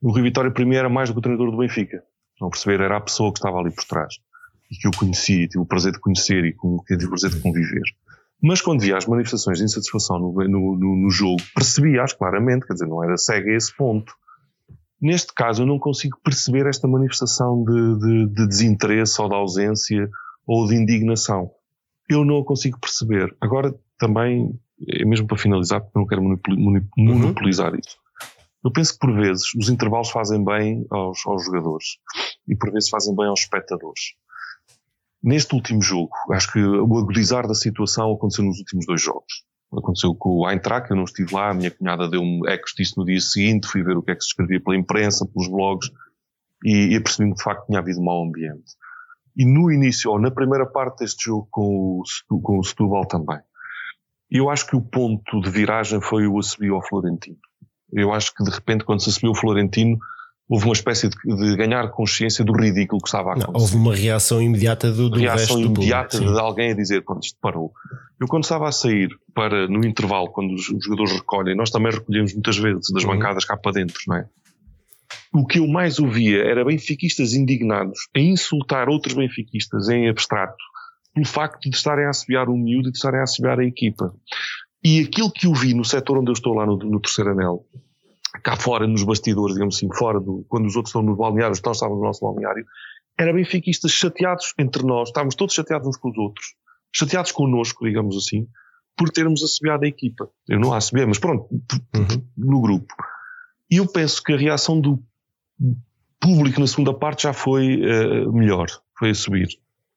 S3: o Rui Vitória para mim era mais do que o treinador do Benfica. Não perceber, era a pessoa que estava ali por trás. E que eu conhecia, tive o prazer de conhecer e com que tive o prazer de conviver. Mas quando via as manifestações de insatisfação no, no, no, no jogo, percebia-as claramente, quer dizer, não era cega a esse ponto. Neste caso, eu não consigo perceber esta manifestação de, de, de desinteresse ou de ausência ou de indignação. Eu não a consigo perceber. Agora, também, é mesmo para finalizar, porque não quero uhum. monopolizar uhum. isso. Eu penso que por vezes os intervalos fazem bem aos, aos jogadores e por vezes fazem bem aos espectadores. Neste último jogo, acho que o agudizar da situação aconteceu nos últimos dois jogos. Aconteceu com o Eintracht, eu não estive lá, a minha cunhada deu-me ecos disso no dia seguinte, fui ver o que é que se escrevia pela imprensa, pelos blogs, e, e apercebi-me que de facto tinha havido um mau ambiente. E no início, ou na primeira parte deste jogo com o, com o Setúbal também. Eu acho que o ponto de viragem foi o assobio ao Florentino. Eu acho que de repente, quando se assumiu o Florentino, houve uma espécie de, de, ganhar consciência do ridículo que estava a acontecer.
S1: Não, houve uma reação imediata do, do
S3: reação imediata
S1: do
S3: de alguém a dizer quando isto parou. Eu quando estava a sair para, no intervalo, quando os, os jogadores recolhem, nós também recolhemos muitas vezes das uhum. bancadas cá para dentro, não é? O que eu mais ouvia era benfiquistas indignados a insultar outros benfiquistas em abstrato pelo facto de estarem a assobiar o miúdo e de estarem a assobiar a equipa. E aquilo que eu vi no setor onde eu estou lá no, no terceiro anel, cá fora, nos bastidores, digamos assim, fora do, quando os outros estão nos balneários, nós estávamos no nosso balneário, era benfiquistas chateados entre nós, estávamos todos chateados uns com os outros, chateados connosco, digamos assim, por termos assobiado a equipa. Eu não a assobiei, mas pronto,
S1: Uhum.
S3: no grupo. E eu penso que a reação do público na segunda parte já foi eh, melhor, foi a subir.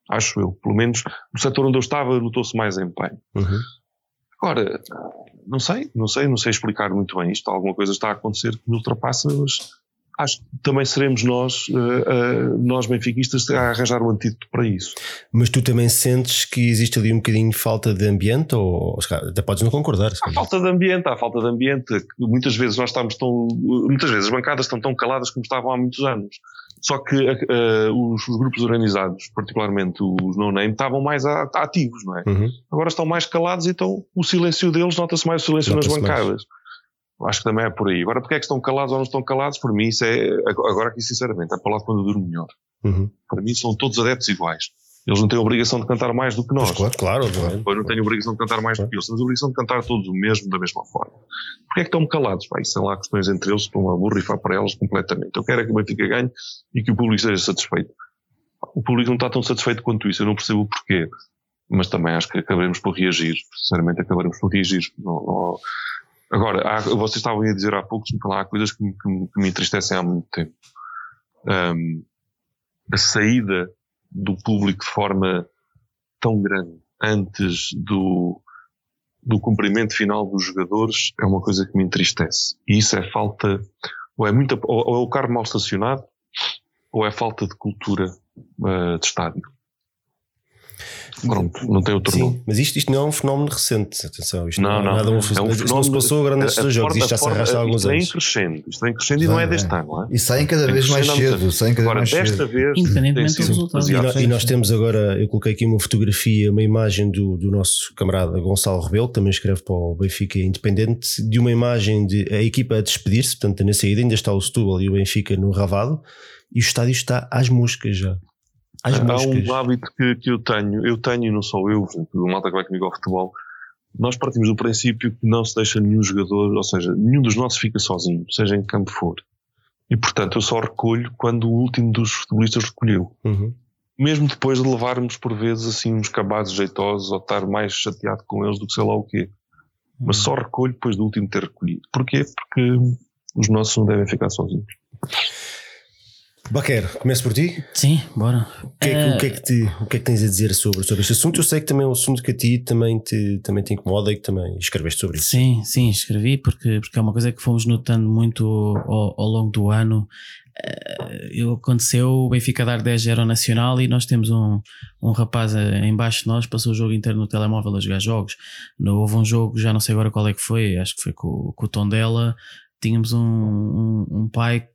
S3: Acho eu. Pelo menos no setor onde eu estava notou-se mais empenho.
S1: Uhum.
S3: Agora, não sei, não sei, não sei explicar muito bem isto. Alguma coisa está a acontecer que me ultrapassa, mas acho que também seremos nós, eh, eh, nós benfiquistas, a arranjar um antídoto para isso.
S1: Mas tu também sentes que existe ali um bocadinho de falta de ambiente ou até podes não concordar?
S3: Há falta de ambiente, há falta de ambiente. Muitas vezes nós estamos tão, muitas vezes as bancadas estão tão caladas como estavam há muitos anos. Só que eh, os, os grupos organizados, particularmente os no-name, estavam mais a- ativos, não é?
S1: Uhum.
S3: Agora estão mais calados, então o silêncio deles nota-se mais o silêncio nas
S1: Nota-se mais.
S3: bancadas. Acho que também é por aí. Agora, porque é que estão calados ou não estão calados? Por mim, isso é, agora aqui sinceramente, é para lá quando eu durmo melhor.
S1: Uhum.
S3: Para mim, são todos adeptos iguais. Eles não têm a obrigação de cantar mais do que nós.
S1: Pois claro, claro, obviamente.
S3: Eu não tenho a obrigação de cantar mais do que eles. Temos a obrigação de cantar todos o mesmo, da mesma forma. Porquê é que estão calados? Pá, isso são lá questões entre eles, estão a borrifar para elas completamente. Eu quero é que o Benfica ganhe e que o público seja satisfeito. O público não está tão satisfeito quanto isso, eu não percebo o porquê. Mas também acho que acabaremos por reagir. Sinceramente, acabaremos por reagir. Não- não- Agora, há- vocês estavam a dizer há pouco, há coisas que me, que me- que me entristecem há muito tempo. Ahm, a saída do público de forma tão grande antes do, do cumprimento final dos jogadores é uma coisa que me entristece. E isso é falta, ou é, muita, ou, é o carro mal estacionado, ou é falta de cultura eh, de estádio. Pronto, não tem outro nome.
S1: Sim, mas isto, isto não é um fenómeno recente. Atenção, isto não,
S3: Não,
S1: é
S3: não.
S1: nada um,
S3: É um
S1: isto não se
S3: fenómeno-
S1: passou agora nestes dois jogos. Isto já
S3: a
S1: se arrasta há alguns
S3: isto vem
S1: anos.
S3: crescendo. Isto vem crescendo e não é
S2: Vai,
S3: deste ano, é?
S2: E saem cada vez mais cedo, saem cada vez
S3: Agora,
S2: mais
S3: desta
S2: cedo.
S3: vez,
S4: Independentemente
S3: tem
S4: dos resultados.
S1: E, e nós temos agora, eu coloquei aqui uma fotografia, uma imagem do, do nosso camarada Gonçalo Rebelo, que também escreve para o Benfica Independente, de uma imagem de a equipa a despedir-se, portanto na saída ainda está o Setúbal e o Benfica no Ravado, e o estádio está às moscas já. Às
S3: Há
S1: moscas.
S3: um hábito que, que eu tenho, eu tenho e não sou eu, o malta que vai comigo ao futebol, nós partimos do princípio que não se deixa nenhum jogador, ou seja, nenhum dos nossos fica sozinho, seja em que campo for. E portanto eu só recolho quando o último dos futebolistas recolheu.
S1: Uhum.
S3: Mesmo depois de levarmos por vezes assim uns cabazes jeitosos ou estar mais chateado com eles do que sei lá o quê. Mas só recolho depois do último ter recolhido. Porquê? Porque os nossos não devem ficar sozinhos.
S1: Baquer, começo por ti.
S4: Sim, bora.
S1: O que, é que, o, que é que te, o que é que tens a dizer sobre, sobre este assunto? Eu sei que também é um assunto que a ti também te, também te incomoda e que também escreveste sobre isso.
S4: Sim, sim, escrevi porque, porque é uma coisa que fomos notando muito ao, ao longo do ano. Eh, eu- aconteceu o Benfica dar 10-0 ao Nacional e nós temos um, um rapaz eh, em baixo de nós, passou o jogo inteiro no telemóvel a jogar jogos. No, houve um jogo, já não sei agora qual é que foi, acho que foi com, com o Tondela. Tínhamos um, um, um pai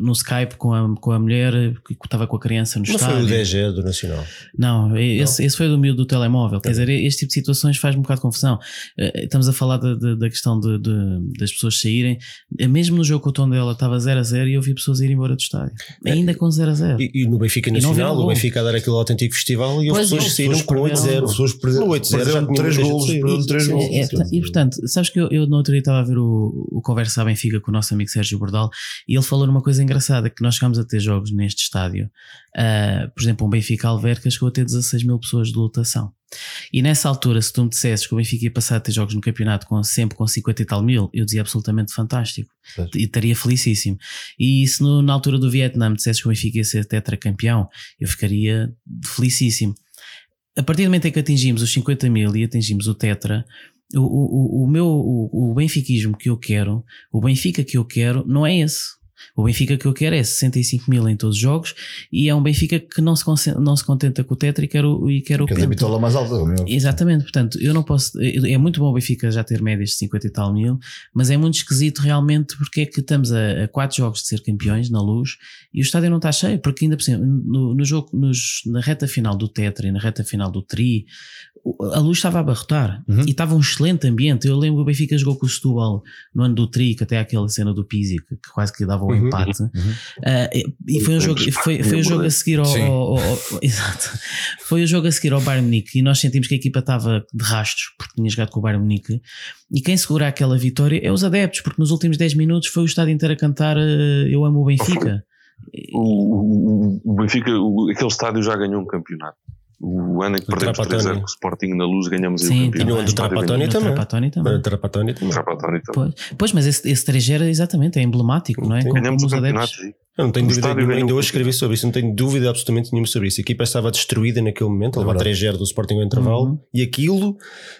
S4: no Skype com a, com a mulher que estava com a criança no
S1: Não
S4: estádio.
S1: foi o DG do Nacional.
S4: Não, esse, esse foi do miúdo do telemóvel. Quer dizer, este tipo de situações faz um bocado de confusão. Eh, Estamos a falar da, da, da questão de, de- das pessoas saírem. Eh, Mesmo no jogo com o tom dela estava 0 a 0 e eu vi pessoas irem embora do estádio. Ainda com 0 a 0.
S1: E, e no Benfica
S4: não
S1: Nacional, o. Benfica a dar aquele autêntico festival e as pessoas
S4: as
S1: saíram com
S4: perderam.
S1: 8-0.
S2: As pessoas perderam-
S1: No 8-0 já
S2: perderam
S1: tinha
S2: três
S1: muita gente
S2: golos,
S4: É,
S1: sim.
S4: e portanto, sabes que eu, eu no outro dia estava a ver o, o Conversa à Benfica com o nosso amigo Sérgio Bordal e ele falou numa coisa engraçada: que nós chegámos a ter jogos neste estádio. Ah, por exemplo, um Benfica Alverca chegou a ter 16 mil pessoas de lotação. E nessa altura, se tu me dissesses que o Benfica ia passar a ter jogos no campeonato com, sempre com 50 e tal mil, eu dizia absolutamente fantástico. E estaria felicíssimo. E se no- na altura do Vietnã me dissesses que o Benfica ia ser tetracampeão, eu ficaria felicíssimo. A partir do momento em que atingimos os 50 mil e atingimos o tetra, o, o, o- o meu o, o benfiquismo que eu quero, o Benfica que eu quero, não é esse. O Benfica que eu quero é 65 mil em todos os jogos e é um Benfica que não se, não se contenta com o Tetra e quer o, e quer o
S2: a bitola mais alta. é.
S4: Exatamente, portanto, eu não posso. É muito bom o Benfica já ter médias de 50 e tal mil, mas é muito esquisito realmente porque é que estamos a, a quatro jogos de ser campeões na luz e o estádio não está cheio, porque ainda por cima, no, no jogo, nos- na reta final do Tetra e na reta final do Tri, a luz estava a abarrotar
S2: Uhum.
S4: e estava um excelente ambiente. Eu lembro que o Benfica jogou com o Setúbal no ano do Tri, que até aquela cena do Pizzi que, que quase que dava o
S1: Uhum.
S4: empate. Ah, e, e foi um jogo, foi, foi o jogo a seguir ao, ao- ao- ao- [LAUGHS] exato. Foi o jogo a seguir ao Bayern Munique e nós sentimos que a equipa estava de rastos porque tinha jogado com o Bayern Munique. E quem segura aquela vitória é os adeptos, porque nos últimos 10 minutos foi o estádio inteiro a cantar eh, Eu amo o Benfica.
S3: O, o- o Benfica, o- aquele estádio já ganhou um campeonato. O ano em que
S1: O
S3: perdemos
S1: Trapattoni.
S3: 3 com o Sporting na luz, ganhamos
S4: Sim,
S3: o
S1: E no
S3: campeonato.
S1: ano do.
S4: No
S1: também.
S4: Trapattoni também.
S1: Para Trapattoni também.
S3: Também.
S4: Pois, pois, mas esse, esse 3 era exatamente, é emblemático, não é?
S1: Sim.
S4: Como,
S3: Ganhamos o campeonato. Sim.
S1: Eu não tenho
S3: O
S1: dúvida nenhuma, ainda hoje escrevi sobre isso, não tenho dúvida absolutamente nenhuma sobre isso. A equipa estava destruída naquele momento, a levar
S2: É verdade.
S1: 3-0 do Sporting ao intervalo,
S4: Uhum.
S1: e aquilo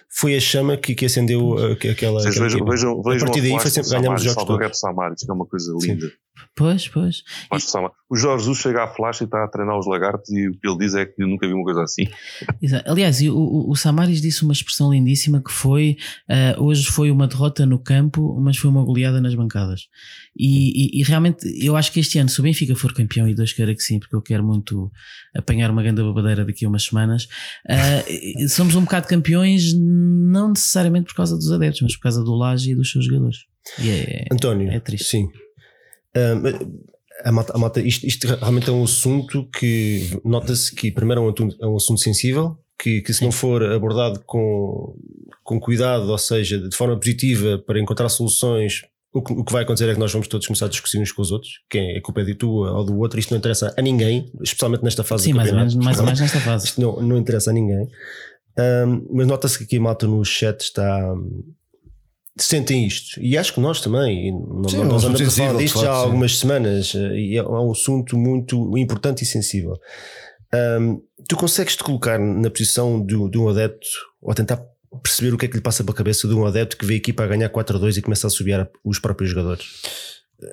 S1: foi a chama que, que acendeu uh, que- aquela.
S3: Vocês
S1: aquela
S3: vejam,
S1: equipa.
S3: vejam, vejam
S1: partir daí
S3: a
S1: foi sempre-
S3: do
S1: ganhamos jogos
S3: Salvador. Samaris, que é uma coisa
S1: Sim.
S3: linda.
S4: Pois, pois.
S3: Samaris. O Jorge Jesus chega à flash e está a treinar os lagartos e o que ele diz é que nunca vi uma coisa assim. [LAUGHS]
S4: Exato. Aliás, e o, o, Samaris disse uma expressão lindíssima que foi ah, hoje foi uma derrota no campo, mas foi uma goleada nas bancadas. E, e- e realmente eu acho que este ano, se o Benfica for campeão, e Deus queira que sim, porque eu quero muito apanhar uma grande babadeira daqui a umas semanas, ah, somos um bocado campeões, não necessariamente por causa dos adeptos, mas por causa do Laje e dos seus jogadores. E é,
S1: António,
S4: é triste.
S1: sim. Um, a malta, a malta- isto, isto realmente é um assunto que nota-se que, primeiro, é um assunto, é um assunto sensível, que, que se não for abordado com, com cuidado, ou seja, de forma positiva para encontrar soluções, o que, o que vai acontecer é que nós vamos todos começar a discutir uns com os outros. Quem é a culpa é de tua ou do outro, isto não interessa a ninguém, especialmente nesta fase
S4: Sim,
S1: do
S4: mais ou, menos, mais ou menos nesta fase.
S1: Isto não, não interessa a ninguém. Um, mas nota-se que aqui a malta no chat está. Sentem isto, e acho que nós também, e não,
S2: Sim, é
S1: nós andamos a falar disto já há
S2: sim.
S1: algumas semanas, eh, e é um assunto muito importante e sensível. Um, tu consegues te colocar na posição de, de um adepto, ou tentar perceber o que é que lhe passa pela cabeça de um adepto que vê a equipa a ganhar 4-2 e começa a subir os próprios jogadores?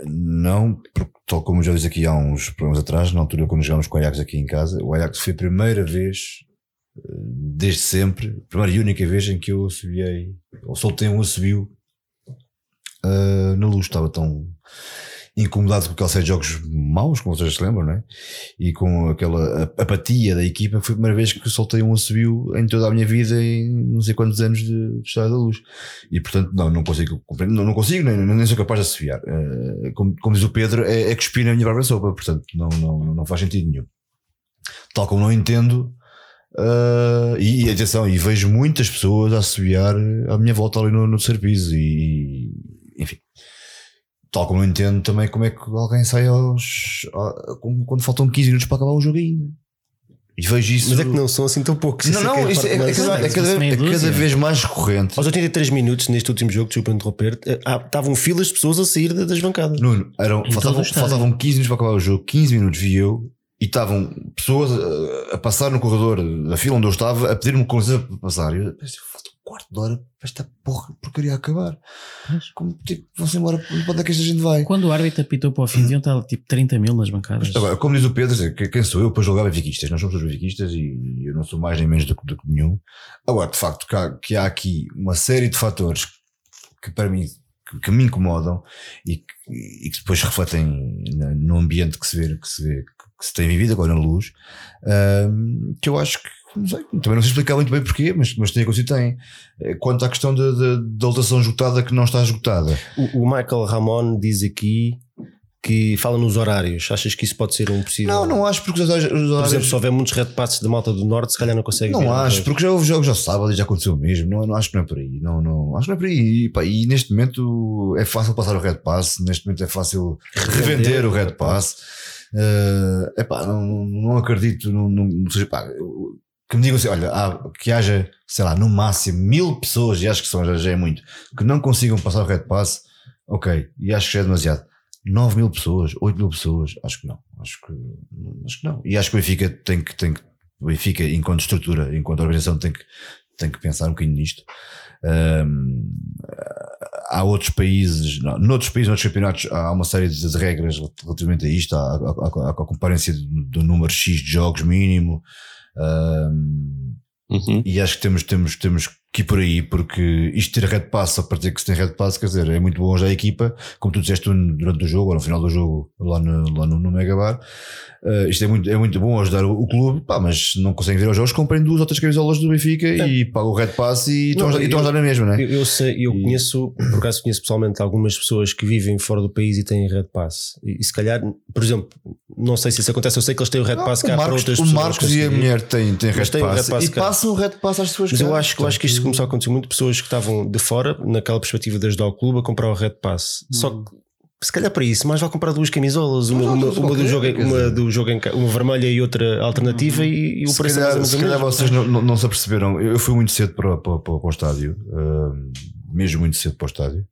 S2: Não, porque, tal como já disse aqui há uns programas atrás, na altura quando jogámos com o Ajax aqui em casa, o Ajax foi a primeira vez, eh, desde sempre, a primeira e única vez em que eu assobiei, ou soltei um assobio eh, na luz. Estava tão incomodado com aquela série de jogos maus, como vocês se lembram, não é? E com aquela apatia da equipa, foi a primeira vez que soltei um assobio em toda a minha vida, em não sei quantos anos de, de Estado da Luz. E portanto, não, não consigo compreender, não, não consigo, nem, nem sou capaz de assobiar. Eh, como, como diz o Pedro, é, é cuspir na minha própria sopa, portanto, não, não, não faz sentido nenhum. Tal como não entendo. eh, e, e atenção, e vejo muitas pessoas a assobiar à minha volta ali no, no serviço e enfim. Tal como não entendo também como é que alguém sai aos. a- quando faltam 15 minutos para acabar o jogo ainda. E vejo isso.
S1: Mas é que não são assim tão poucos.
S2: Não, não,
S1: a
S2: isso é, é
S1: mais-
S2: cada, é cada- é cada vez mais recorrente.
S1: Aos 83 minutos neste último jogo, desculpa interromper, eh, ah, estavam filas de pessoas a sair da- das bancadas.
S2: Nuno, eram, faltavam, faltavam 15 minutos para acabar o jogo, 15 minutos vi eu, e estavam pessoas a, a passar no corredor da fila onde eu estava a pedir-me licença para passar. E eu pensei, falta um quarto de hora para esta porra, porcaria acabar.
S4: Pois.
S2: Como, tipo, vão-se embora, para onde é que esta gente vai?
S4: Quando o árbitro apitou para o fim, deviam estar tipo 30 mil nas bancadas.
S2: Agora, como diz o Pedro, que- quem sou eu para julgar benfiquistas? Nós somos todos benfiquistas e eu não sou mais nem menos do, que- do que nenhum. Agora, de facto, que há, que há aqui uma série de fatores que para mim que, que me incomodam e que, e que depois refletem no ambiente que se vê, que se vê, que se tem vivido agora na luz, ahm, que eu acho que não sei, também não sei explicar muito bem porquê, mas, mas tem acontecido, tem. Eh, Quanto à questão da lotação esgotada que não está esgotada.
S1: O, o Michael Ramon diz aqui que fala nos horários. Achas que isso pode ser um possível?
S2: Não, não acho porque os horários- os
S1: Por exemplo, se houver muitos red passes de malta do norte, se calhar não consegue.
S2: Não acho, porque já houve jogos ao sábado e já aconteceu mesmo. Não, não acho que não é por aí. Não, não, acho que não é por aí. E, pá, e neste momento é fácil passar o Red Pass, neste momento é fácil revender o Red Pass. É epá, não, não acredito. Não, não, seja, pá, que me digam assim: olha, há- que haja, sei lá, no máximo mil pessoas, e acho que são, já, já é muito, que não consigam passar o Red Pass. Ok, e acho que já é demasiado. 9 mil pessoas, 8 mil pessoas, acho que não. Acho que, acho que não. E acho que o Benfica tem que, tem que o Benfica, enquanto estrutura, enquanto organização, tem que, tem que pensar um bocadinho nisto. Ahm, há outros países, não, noutros países, noutros campeonatos, há uma série de, regras relativamente a isto, há, há- há a comparência do número X de jogos mínimo. Ahm,
S3: Uhum.
S2: e acho que temos, temos, temos, que ir por aí, porque isto ter red pass, a partir que se tem red pass, quer dizer, é muito bom já a equipa, como tu disseste durante o jogo, ou no final do jogo, lá no, lá no, no Megabar. Uh, isto é muito, é muito bom ajudar o, o clube, pá, mas não conseguem ver os jogos, comprem duas ou três camisolas do Benfica é. e pagam o red pass e estão a ajudar na mesma, né?
S1: Eu, eu sei, eu
S2: E-
S1: conheço, por acaso conheço pessoalmente algumas pessoas que vivem fora do país e têm Red Pass. E, e se calhar, por exemplo, não sei se isso acontece, eu sei que eles têm o Red Pass cá
S2: o
S1: para
S2: Marcos,
S1: outras
S2: o
S1: pessoas.
S2: Marcos e a mulher têm, têm red
S1: têm o
S2: pass,
S1: Red Pass
S2: e
S1: cá.
S2: passam o red pass às pessoas
S1: Mas eu acho, eu acho que isto começou a acontecer muito pessoas que estavam de fora, naquela perspectiva de ajudar o clube, a comprar o Red Pass. Só
S2: Hum.
S1: que se calhar para isso, mais vale comprar duas camisolas, uma, uma,
S2: não,
S1: uma do jogo, uma do jogo em uma vermelha e outra alternativa e, e o
S2: Se
S1: preço é
S2: calhar,
S1: mais
S2: se
S1: ou menos
S2: calhar
S1: o mesmo.
S2: vocês não, não, não se aperceberam. Eu fui muito cedo para, para, para, para o estádio, ahm, mesmo muito cedo para o estádio.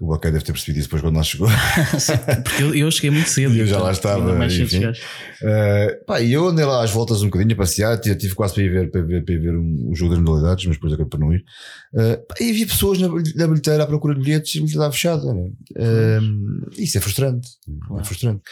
S2: O Baquei deve ter percebido isso depois quando lá chegou. [LAUGHS]
S4: Porque eu, cheguei muito cedo.
S2: E eu já lá
S4: portanto,
S2: estava. Uh, pá, e eu andei lá às voltas um bocadinho a passear, tive, tive quase para ir ver, para ver, para ver um, um jogo das modalidades, mas depois acabei por não ir. Uh, pá, e havia pessoas na, na bilheteira à procura de bilhetes e a bilheteira estava fechada. né? Um, isso é frustrante.
S4: Claro.
S2: É frustrante.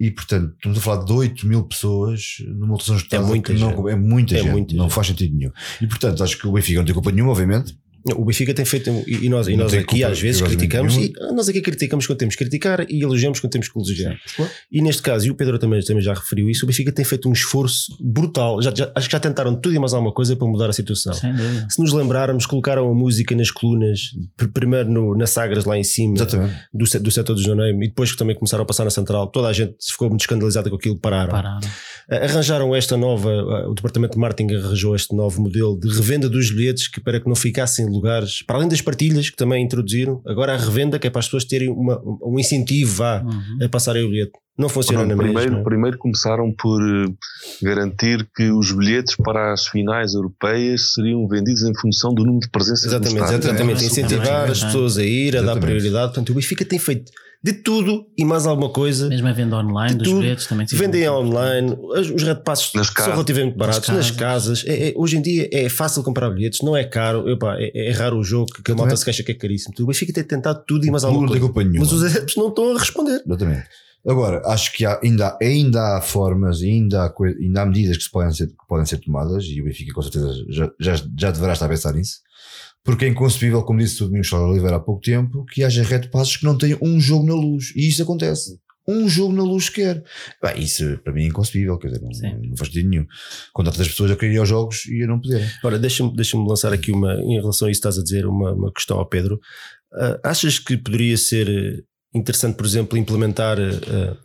S2: E portanto, estamos a falar de 8 mil pessoas numa lotação de estádio
S1: muita
S2: que não-
S1: gente.
S2: é muita
S1: É
S2: gente,
S1: muita
S2: não
S1: gente.
S2: faz sentido nenhum. E portanto, acho que o Benfica não tem culpa nenhuma, obviamente.
S1: O Benfica tem feito, e e nós, e nós aqui
S2: culpa,
S1: às vezes criticamos, e
S2: nenhuma.
S1: nós aqui criticamos quando temos que criticar e elogiamos quando temos que elogiar.
S2: Claro.
S1: E neste caso, e o Pedro também, também já referiu isso, o Benfica tem feito um esforço brutal. Já, já- acho que já tentaram tudo e mais alguma coisa para mudar a situação. Se nos lembrarmos, colocaram a música nas colunas, pr- primeiro no, nas sagras lá em cima
S2: Exatamente.
S1: do, do setor do Janeiro, e depois que também começaram a passar na central, toda a gente ficou muito escandalizada com aquilo, pararam.
S4: Pararam.
S1: Arranjaram esta nova, o departamento de marketing arranjou este novo modelo de revenda dos bilhetes que para que não ficassem lugares, para além das partilhas que também introduziram, agora a revenda que é para as pessoas terem uma- um incentivo vá,
S4: Uhum.
S1: a passarem o bilhete. Não funciona
S3: Pronto,
S1: na
S3: primeiro,
S1: mesma.
S3: primeiro começaram por eh, garantir que os bilhetes para as finais europeias seriam vendidos em função do número de presenças
S1: Exatamente, exatamente.
S4: É,
S1: Incentivar
S4: também,
S1: as pessoas a ir, a dar
S2: Exatamente.
S1: prioridade. Portanto, o Benfica tem feito de tudo e mais alguma coisa.
S4: Mesmo a venda online dos
S1: tudo.
S4: bilhetes também.
S1: Vendem online, os os red passes
S3: Nas
S1: são
S3: casas.
S1: relativamente baratos nas
S4: Nas
S1: casas. É- é- hoje em dia é fácil comprar bilhetes, não é caro. Epá, é, é raro o jogo que a malta se queixa que é caríssimo. O Benfica tem tentado tudo e mais alguma
S2: Não tem
S1: coisa.
S2: culpa nenhuma.
S1: Mas os adeptos não estão a responder.
S2: Exatamente. Agora, acho que há- ainda, ainda há formas, ainda há, ainda há medidas que, se podem ser, que podem ser tomadas e o Benfica com certeza já, já, já deverá estar a pensar nisso. Porque é inconcebível, como disse o Domingos Oliveira há pouco tempo, que haja red passes que não tenham um jogo na luz. E isso acontece. Um jogo na luz sequer. Bem, isso para mim é inconcebível, quer dizer, não,
S4: Sim.
S2: não faz sentido nenhum. Com tantas pessoas a querer ir aos jogos e a não poderem.
S1: Ora, deixa-me deixa lançar aqui uma, em relação a isso que estás a dizer, uma, uma questão ao Pedro. Ah, achas que poderia ser interessante, por exemplo, implementar eh,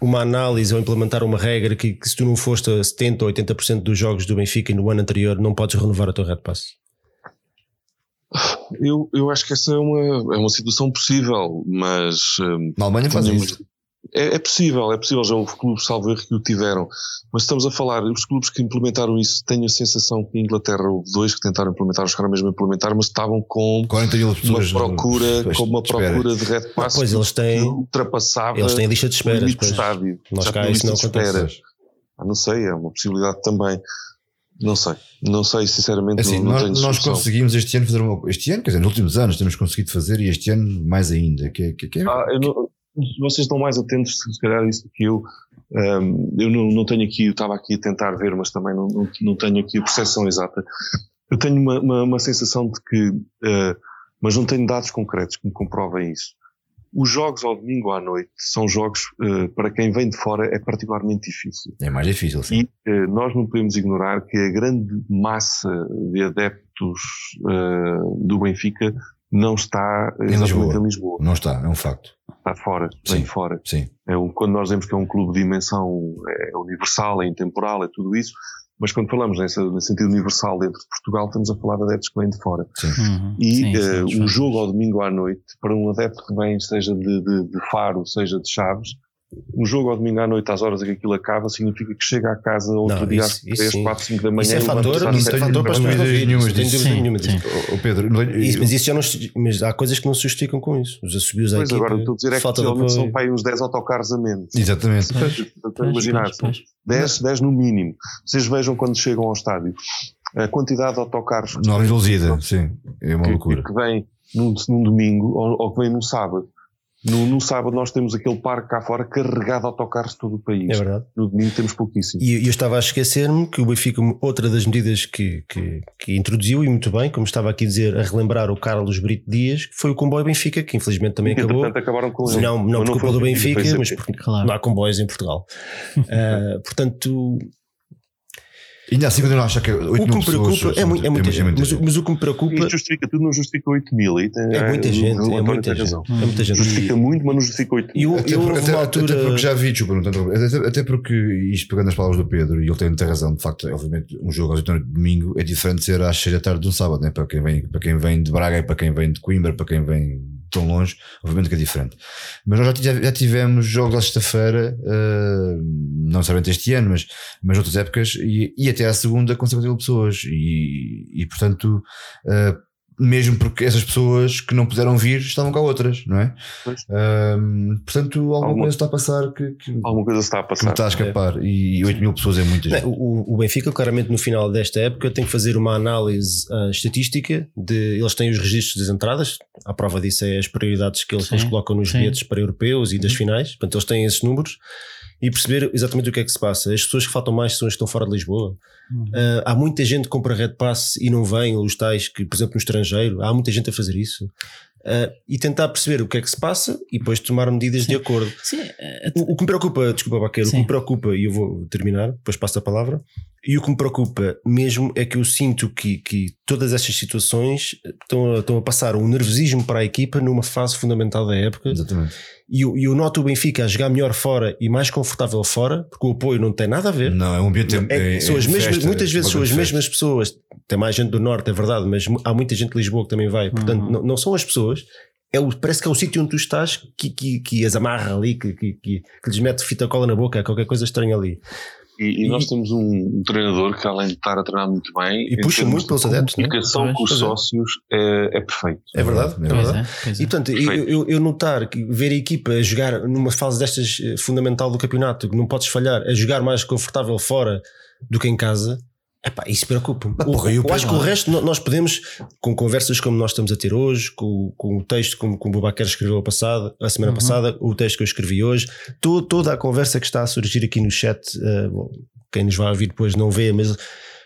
S1: uma análise ou implementar uma regra que, que se tu não foste a 70% ou 80% dos jogos do Benfica e no ano anterior não podes renovar o teu Red Pass?
S3: Eu, eu acho que essa é uma, é uma situação possível, mas hum,
S2: Na Alemanha fazem
S3: tínhamos-
S2: isso.
S3: é, é possível, é possível, já houve clubes, salvo erro, que o tiveram. Mas estamos a falar, os clubes que implementaram isso, tenho a sensação que em Inglaterra houve dois que tentaram implementar, os caras mesmo implementar, mas estavam com
S2: 40 mil
S3: uma
S2: pessoas.
S3: procura,
S2: Pois,
S3: com uma
S2: espera.
S3: procura de red pass
S1: pois, eles têm-
S3: que ultrapassava
S1: Eles têm lista de
S3: o
S1: espera.
S3: limite do
S1: depois.
S3: estádio.
S1: Nós
S3: Já
S1: cá isso não
S3: de
S1: acontece.
S3: espera. Ah, não sei, é uma possibilidade também. Não sei, não sei, sinceramente,
S2: Assim,
S3: não, não
S2: nós, nós conseguimos este ano fazer uma. Este ano, quer dizer, nos últimos anos temos conseguido fazer e este ano mais ainda. Que, é- que, que é-
S3: Ah, eu não- vocês estão mais atentos, se calhar, a isso do que eu. Ahm, eu não, não tenho aqui, eu estava aqui a tentar ver, mas também não, não, tenho aqui a percepção exata. Eu tenho uma, uma, uma sensação de que, ah, mas não tenho dados concretos que me comprovem isso. Os jogos ao domingo à noite são jogos, ah, para quem vem de fora, é particularmente difícil.
S2: é mais difícil, sim.
S3: E eh, nós não podemos ignorar que a grande massa de adeptos eh, do Benfica não está
S2: Em Lisboa.
S3: em Lisboa.
S2: Não está, é um facto.
S3: Está fora,
S2: Sim.
S3: bem fora.
S2: Sim.
S3: É um, quando nós dizemos que é um clube de dimensão é universal, é intemporal, é tudo isso, mas quando falamos nessa, nesse sentido universal dentro de Portugal, estamos a falar de adeptos que vêm de fora.
S4: Uhum.
S3: E
S4: Sim,
S3: eh,
S4: sim,
S3: o
S4: os
S3: jogo ao domingo à noite, para um adepto que vem, seja de, de, de Faro, seja de Chaves, um jogo ao domingo à noite, às horas em que aquilo acaba, significa que chega a casa outro
S1: Não,
S3: dia
S1: isso-
S3: às
S1: isso
S3: 3,
S1: sim.
S3: 4, 5 da manhã.
S1: Isso é fator, isso é fator para as ouvirem.
S2: nenhumas
S1: Não tenho dúvida nenhuma disso.
S2: Pedro, não-
S1: Isso, mas isso já não mas há coisas que não se justificam com isso. Os assobios à
S3: Pois
S1: equipa,
S3: agora, o que estou a dizer é que possivelmente são para aí uns 10 autocarros a menos.
S2: Exatamente.
S4: Pois,
S3: imaginar,
S4: pois, pois.
S3: 10, 10 no mínimo. Vocês vejam quando chegam ao estádio a quantidade de autocarros que,
S2: Não reduzida, sim. É uma
S3: que,
S2: loucura.
S3: que vem num, num domingo ou, ou que vem num sábado. No, no sábado nós temos aquele parque cá fora carregado de autocarros de todo o país.
S1: É verdade.
S3: No domingo temos pouquíssimo.
S1: E eu estava a esquecer-me que o Benfica, outra das medidas que, que, que introduziu, e muito bem, como estava aqui a dizer, a relembrar o Carlos Brito Dias, que foi o comboio Benfica, que infelizmente também
S3: Que,
S1: acabou.
S3: acabaram com ele.
S1: Não, não
S3: Mas
S1: por culpa do
S3: o
S1: Benfica,
S3: foi
S1: mas porque
S4: Claro.
S1: não há comboios em Portugal. [LAUGHS] Ah, portanto,
S2: Ainda assim, quando eu não acho que 8
S1: o que
S2: mil
S1: me preocupa
S2: pessoas,
S1: é, muito, é muita gente. Mas,
S2: gente.
S1: mas o que me preocupa
S3: Isto justifica tudo, não justifica 8 mil. Aí tem-
S1: é muita gente. É muita gente.
S3: razão.
S1: É muita gente.
S3: Justifica muito, mas não justifica 8
S1: E
S3: mil.
S1: eu,
S2: Até,
S1: eu
S2: por- até-
S1: uma
S2: até
S1: altura.
S2: porque já vi, desculpa, não tanto, até, até porque, isto pegando as palavras do Pedro, e ele tem muita razão, de facto, obviamente, um jogo às 8 de domingo é diferente de ser às 6 da tarde de um sábado, né? para, quem vem, para quem vem de Braga e para quem vem de Coimbra, para quem vem tão longe, obviamente que é diferente. Mas nós já, já tivemos jogos à sexta-feira, eh, não necessariamente este ano, mas, mas outras épocas, e, e até à segunda com 50 mil pessoas, e, e portanto. eh, mesmo porque essas pessoas que não puderam vir estavam cá outras, não é? Ahm, portanto, alguma,
S3: Alguma-
S2: coisa está a passar que, que,
S3: Alguma coisa está a
S2: que me
S3: passar.
S2: está a escapar. E 8 mil pessoas é muita gente.
S1: o, o Benfica, claramente, no final desta época, tem que fazer uma análise ah, estatística de. Eles têm os registros das entradas, a prova disso é as prioridades que eles, eles colocam nos
S4: sim.
S1: bilhetes para europeus e das finais, portanto, eles têm esses números e perceber exatamente o que é que se passa. As pessoas que faltam mais são as que estão fora de Lisboa.
S4: Uhum.
S1: Ah, há muita gente que compra Red Pass e não vem, os tais que, por exemplo, no estrangeiro, há muita gente a fazer isso. Ah, e tentar perceber o que é que se passa e depois tomar medidas de acordo.
S4: Sim, eh,
S1: O, o que me preocupa, desculpa, Baqueiro, o que
S4: Sim.
S1: me preocupa, e eu vou terminar, depois passo a palavra, e o que me preocupa mesmo é que eu sinto que, que todas estas situações estão a, estão a passar um nervosismo para a equipa numa fase fundamental da época.
S2: Exatamente.
S1: E eu, e eu noto o Benfica a jogar melhor fora e mais confortável fora, porque o apoio não tem nada a ver.
S2: Não, é um ambiente.
S1: É-
S2: é-
S1: são as
S2: é
S1: mesmas,
S2: festa,
S1: muitas
S2: é
S1: vezes são as mesmas pessoas. Tem mais gente do Norte, é verdade, mas há muita gente de Lisboa que também vai. Portanto,
S4: Uhum.
S1: não, não são as pessoas. É o, parece que é o sítio onde tu estás que, que, que as amarra ali, que, que, que, que lhes mete fita cola na boca, qualquer coisa estranha ali.
S3: E, e nós temos um, um treinador que, além de estar a treinar muito bem,
S1: E puxa muito pelos adeptos, não é?
S3: comunicação
S4: Pois,
S3: com os
S1: é.
S3: sócios é, é perfeito.
S1: É verdade, é
S4: pois
S1: verdade.
S4: é, pois é.
S1: E portanto, eu, eu notar que ver a equipa a jogar numa fase destas eh, fundamental do campeonato, que não podes falhar, a jogar mais confortável fora do que em casa, epá, isso preocupa-me. Eu acho que o resto nós podemos, com conversas como nós estamos a ter hoje, com, com o texto como, como o Baquer escreveu a, passada, a semana
S4: Uhum.
S1: passada, o texto que eu escrevi hoje, to- toda a conversa que está a surgir aqui no chat, eh, bom, quem nos vai ouvir depois não vê, mas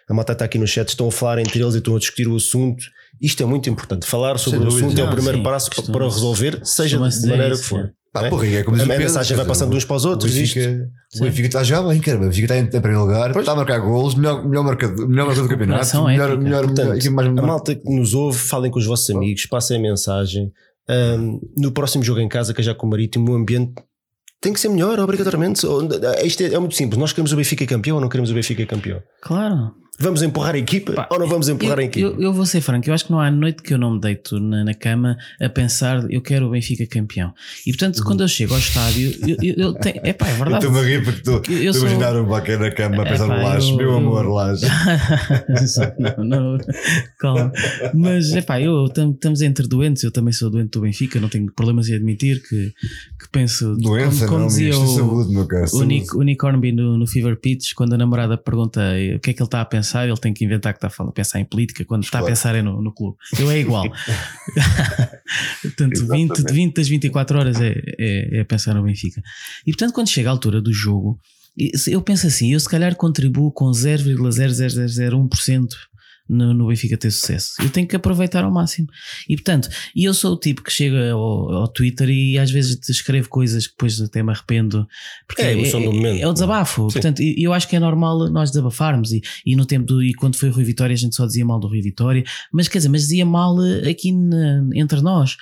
S1: a malta está aqui no chat, estão a falar entre eles e estão a discutir o assunto. Isto é muito importante. Falar sobre o assunto é o primeiro
S4: sim.
S1: passo para- para resolver, seja de maneira que for.
S2: Pá,
S1: É?
S2: porra, é como diz
S1: A
S2: o Pedro,
S1: mensagem vai passando de uns para os outros,
S2: O Benfica, o
S4: Sim.
S2: Benfica está a jogar bem, cara. O Benfica está em, em primeiro lugar, está a marcar golos, melhor, melhor, marcador, melhor marcador do campeonato. Melhor,
S4: épica.
S2: melhor,
S1: Portanto,
S2: melhor, mais,
S1: a malta que nos ouve, falem com os vossos amigos, passem a mensagem. Ahm, no próximo jogo em casa, que é já com o Marítimo, o ambiente tem que ser melhor, obrigatoriamente. Isto é, é muito simples. Nós queremos o Benfica campeão ou não queremos o Benfica campeão?
S4: Claro.
S1: Vamos empurrar a equipa
S4: Pá,
S1: ou não vamos empurrar a
S4: Eu,
S1: equipa?
S4: eu, eu vou ser franco, eu acho que não há noite que eu não me deito na, na cama a pensar eu quero o Benfica campeão. E portanto,
S1: Uhum.
S4: quando eu chego ao estádio, eu, eu, eu tenho. É pá, é
S2: Eu
S4: verdade.
S2: estou-me a rir porque estou
S4: sou-
S2: a imaginar o Baquer na cama a pensar no Laje.
S4: eu-
S2: Meu
S4: eu-
S2: amor, Laje. [LAUGHS]
S4: não, não, calma. Mas é pá, eu tam- estamos entre doentes, eu também sou doente do Benfica, não tenho problemas em admitir que, que penso
S2: Doença,
S4: como, como
S2: não,
S4: dizia
S2: é
S4: o,
S2: saúde, meu caro.
S4: o,
S2: saúde.
S4: Nick, o Nick Hornby no, no Fever Pitch, quando a namorada pergunta o que é que ele está a pensar, ele tem que inventar que está a falar- pensar em política, quando está a pensar é no, no clube. Eu é igual. [LAUGHS] portanto, 20, de
S3: Exatamente.
S4: 20 das 24 horas é, é, é pensar no Benfica. E portanto, quando chega a altura do jogo, eu penso assim, eu se calhar contribuo com 0,0001% no, no Benfica ter sucesso. Eu tenho que aproveitar ao máximo. E portanto, e eu sou o tipo que chega ao, ao Twitter e às vezes escrevo coisas que depois até me arrependo. Porque
S1: É a emoção do momento.
S4: é o desabafo.
S1: Sim.
S4: Portanto, eu acho que é normal nós desabafarmos. E, e no tempo do, e quando foi o Rui Vitória, a gente só dizia mal do Rui Vitória, mas quer dizer, mas dizia mal eh, aqui na- entre nós.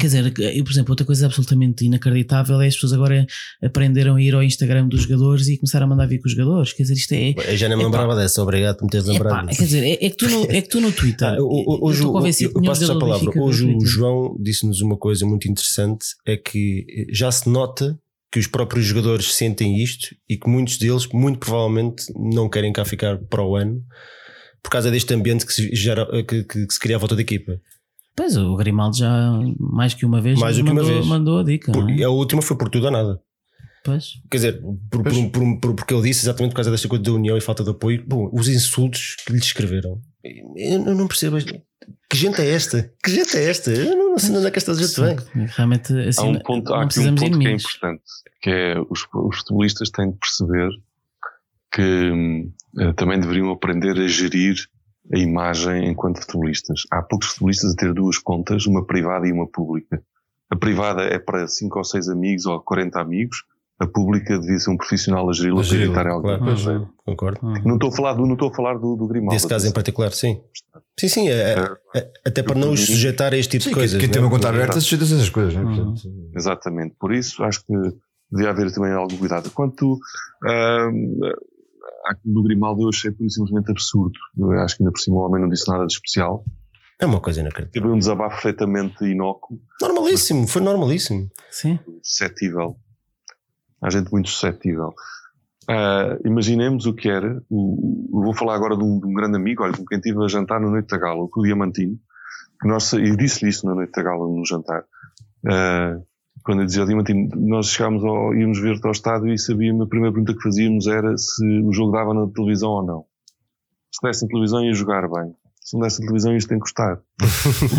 S4: Quer dizer, eu, por exemplo, outra coisa absolutamente inacreditável é as pessoas agora aprenderam a ir ao Instagram dos jogadores e começaram a mandar vir com os jogadores. Quer dizer, isto é.
S1: Eu já nem me
S4: Epá.
S1: lembrava dessa, obrigado por me teres lembrado.
S4: quer dizer, é, é que tu no, é que tu no Twitter.
S1: Ah, o-
S4: eu
S1: hoje, eu,
S4: nenhum
S1: passo-te a palavra. Hoje o. João disse-nos uma coisa muito interessante: é que já se nota que os próprios jogadores sentem isto e que muitos deles, muito provavelmente, não querem cá ficar para o ano por causa deste ambiente que se, gera, que, que- que se cria à volta da equipa.
S4: Pois, o Grimaldo já mais que uma vez,
S1: Mais do que uma
S4: mandou,
S1: vez.
S4: mandou a dica.
S1: Por-
S4: é?
S1: e a última foi por tudo ou nada.
S4: Pois.
S1: Quer dizer, por, por, um- por por- porque ele disse exatamente por causa desta coisa da união e falta de apoio. Bom, os insultos que lhe escreveram, eu eu não percebo. Que gente é esta? Que gente é esta? Eu não, não sei onde é que esta gente vem.
S4: Realmente, assim,
S3: Há um ponto,
S4: não
S3: há aqui um
S4: de
S3: ponto que é importante, que é os, os futebolistas têm de perceber que eh, também deveriam aprender a gerir a imagem enquanto futebolistas. Há poucos futebolistas a ter duas contas, uma privada e uma pública. A privada é para 5 ou 6 amigos ou 40 amigos, a pública devia ser um profissional a geri-la para evitar alguma
S1: claro.
S3: coisa.
S4: Uhum.
S1: Concordo.
S4: Uhum.
S3: Não estou a falar do, não estou a falar do, do Grimaldo.
S1: Desse caso em particular, sim. Sim, sim. é-
S3: É,
S1: é- até para não os sujeitar a este tipo
S2: Sim,
S1: de coisas.
S2: quem tem
S1: é?
S2: uma conta aberta sujeita-se a essas coisas, né?
S4: Uhum.
S2: Portanto,
S3: Exatamente. Por isso acho que devia haver também algum cuidado. Quanto à do Grimaldo, eu achei por simplesmente absurdo. Eu acho que ainda por cima o homem não disse nada de especial.
S1: É uma coisa inacreditável.
S3: Teve um desabafo perfeitamente inócuo,
S1: Normalíssimo, foi normalíssimo.
S4: Sim.
S3: suscetível. Há gente muito suscetível. Ah, imaginemos o que era. O, eu vou falar agora de um, de um grande amigo, olha, com quem estive a jantar na Noite da Gala, com o Diamantino. Que nós, sa- e disse-lhe isso na Noite da Gala, no jantar. Ah, quando eu dizia ao Diamantino, nós chegámos ao, íamos ver ao estádio e sabíamos, a primeira pergunta que fazíamos era se o jogo dava na televisão ou não. Se desse na televisão ia jogar bem. Se não desse na televisão isto tem que custar.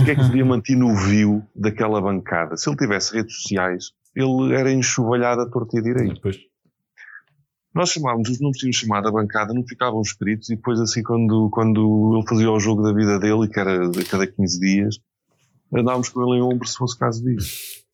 S3: O que é que o Diamantino viu daquela bancada? Se ele tivesse redes sociais, ele era enxovalhado a torta e direito.
S2: Depois,
S3: Nós chamávamos, os números tínhamos chamado a bancada, não ficavam escritos e depois assim quando, quando ele fazia o jogo da vida dele, que era a cada 15 dias, andávamos com ele em ombro se fosse caso disso.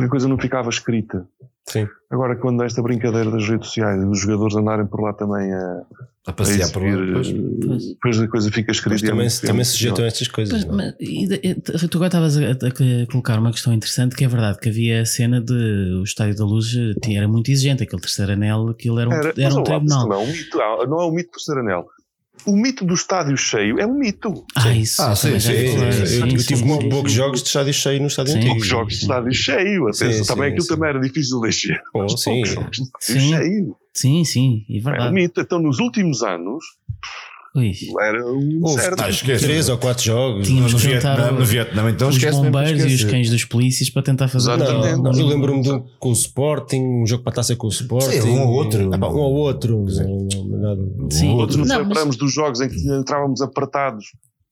S3: Porque a coisa não ficava escrita.
S1: Sim.
S3: Agora quando esta brincadeira das redes sociais e dos jogadores andarem por lá também a,
S2: a
S3: a
S2: passear por lá. depois.
S3: eh, depois a coisa fica escrita.
S1: Também,
S3: é
S1: também se sujeitam a estas coisas. É?
S4: mas, e tu agora estavas a, a- a colocar uma questão interessante que é verdade que havia a cena de o Estádio da Luz eh, tinha, era muito exigente, aquele terceiro anel, aquilo era um,
S3: Era,
S4: era um tribunal.
S3: Não é um mito, não é um mito por ser anel. O mito do estádio cheio é um mito.
S4: Ah, isso.
S2: Ah, sim, sim, sim,
S1: eu,
S2: sim,
S1: eu
S4: sim,
S1: tive
S4: sim,
S1: poucos
S4: sim.
S1: poucos jogos de estádio cheio no estádio
S4: Sim.
S1: antigo.
S3: Poucos jogos de estádio cheio. Atenção,
S1: Sim,
S3: também
S1: sim,
S3: aquilo
S1: sim.
S3: também era difícil de encher.
S1: Oh, sim.
S3: Poucos jogos de estádio
S4: Sim.
S3: cheio.
S4: Sim, sim, é
S3: É um
S4: verdade.
S3: mito. Então, nos últimos anos,
S4: Ui,
S3: era um
S1: Houve
S3: certo.
S2: Ah, esquece.
S1: três ou quatro jogos.
S4: Tínhamos
S2: no,
S4: juntar
S2: Vietnã, no Vietnã, então
S4: os
S2: esquece
S4: bombeiros e os cães dos polícias para tentar fazer
S3: Exatamente.
S1: Não,
S4: não,
S1: eu lembro-me de um com o Sporting, um jogo para a taça com o Sporting.
S2: um ou outro.
S1: Ah, um ou outro.
S4: Sim.
S3: Outros nos
S4: Não, mas-
S3: lembramos dos jogos em que entrávamos apertados.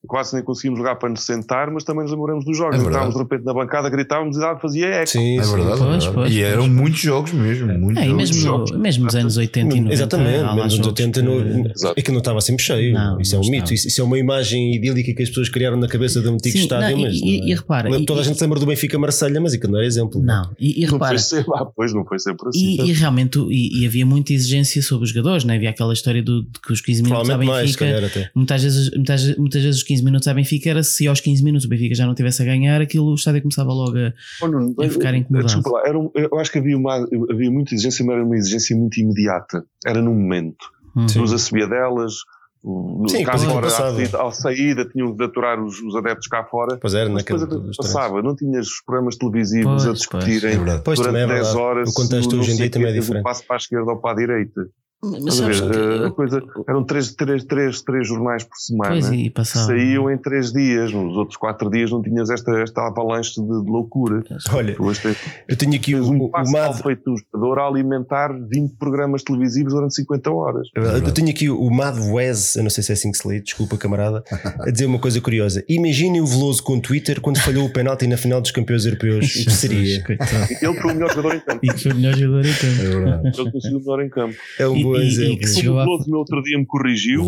S3: Quase nem conseguimos jogar para nos sentar, mas também nos lembramos dos jogos.
S2: É.
S3: Entrávamos de repente na bancada, gritávamos e dava- fazia eco.
S1: Sim,
S2: É é
S4: Pois,
S2: verdade.
S4: pois,
S2: E eram
S4: pois.
S2: muitos jogos mesmo. Muitos
S4: É, e
S2: jogos.
S4: mesmo,
S3: jogos.
S4: mesmo nos anos 80 e 90.
S1: Exatamente, menos nos
S4: jogos
S1: 80 no,
S4: que-
S1: é que não estava sempre cheio.
S4: Não,
S1: isso é um
S4: não
S1: mito. Isso, isso é uma imagem idílica que as pessoas criaram na cabeça do antigo
S4: Sim,
S1: estádio.
S4: não, e-
S1: mas
S4: e-
S1: não é.
S4: e repara,
S1: Lembro-
S4: e-
S1: toda a
S4: e-
S1: gente se lembra do Benfica Marselha, mas aquilo não era exemplo.
S4: Não, e, e
S3: Não
S4: repara,
S3: foi sempre, ah, pois não foi sempre assim.
S4: E, e realmente e, e havia muita exigência sobre os jogadores, não é? havia aquela história do, de que os 15 minutos à
S1: Provavelmente mais, se
S4: Benfica,
S1: calhar até.
S4: muitas, vezes, muitas, muitas vezes os 15 minutos à Benfica era se aos 15 minutos o Benfica já não tivesse a ganhar, aquilo o estádio começava logo a.
S3: Oh, Nuno,
S4: ia ficar incomodado.
S3: Desculpa lá, era um- eu acho que havia, uma, havia muita exigência, mas era uma exigência muito imediata. Era no momento.
S4: Hum.
S3: Nos assobiadelas, o- no-
S1: Sim, aquilo
S3: à
S1: passava.
S3: saída, tinham de aturar os, os adeptos cá fora.
S1: Pois era,
S3: Mas depois a
S1: dos
S3: passava, não tinhas os programas televisivos
S4: Pois,
S3: a
S4: pois.
S3: discutirem
S2: É.
S1: Pois
S3: durante
S1: também é
S3: 10
S1: verdade.
S3: horas.
S1: O contexto
S3: não
S1: hoje em dia também é
S3: um
S1: diferente.
S3: passo para a esquerda ou para a direita.
S4: Mas
S3: ver?
S4: que
S3: Eh, a coisa, eram três, três, três, três jornais por semana.
S4: Pois, e
S3: que
S4: passava.
S3: saíam em três dias, nos outros quatro dias não tinhas esta, esta avalanche de, de loucura.
S1: Olha,
S3: hoje tens,
S1: eu tenho aqui o,
S3: um
S1: o, o
S3: passo mal
S1: MAD.
S3: feito a alimentar 20 programas televisivos durante 50 horas.
S1: É. Eu tenho aqui o Mad Wes, eu não sei se é assim que se lê, desculpa camarada, a dizer uma coisa curiosa. Imaginem o Veloso com o Twitter quando falhou o penalti na final dos campeões europeus. [LAUGHS] O que seria?
S3: Ele foi o melhor jogador em campo.
S4: E que foi o melhor jogador em campo.
S2: É verdade.
S3: Ele conseguiu o melhor em campo.
S1: É um
S4: E-
S1: bom
S4: e- e
S1: exemplo.
S4: que chegou
S3: o no outro dia me corrigiu,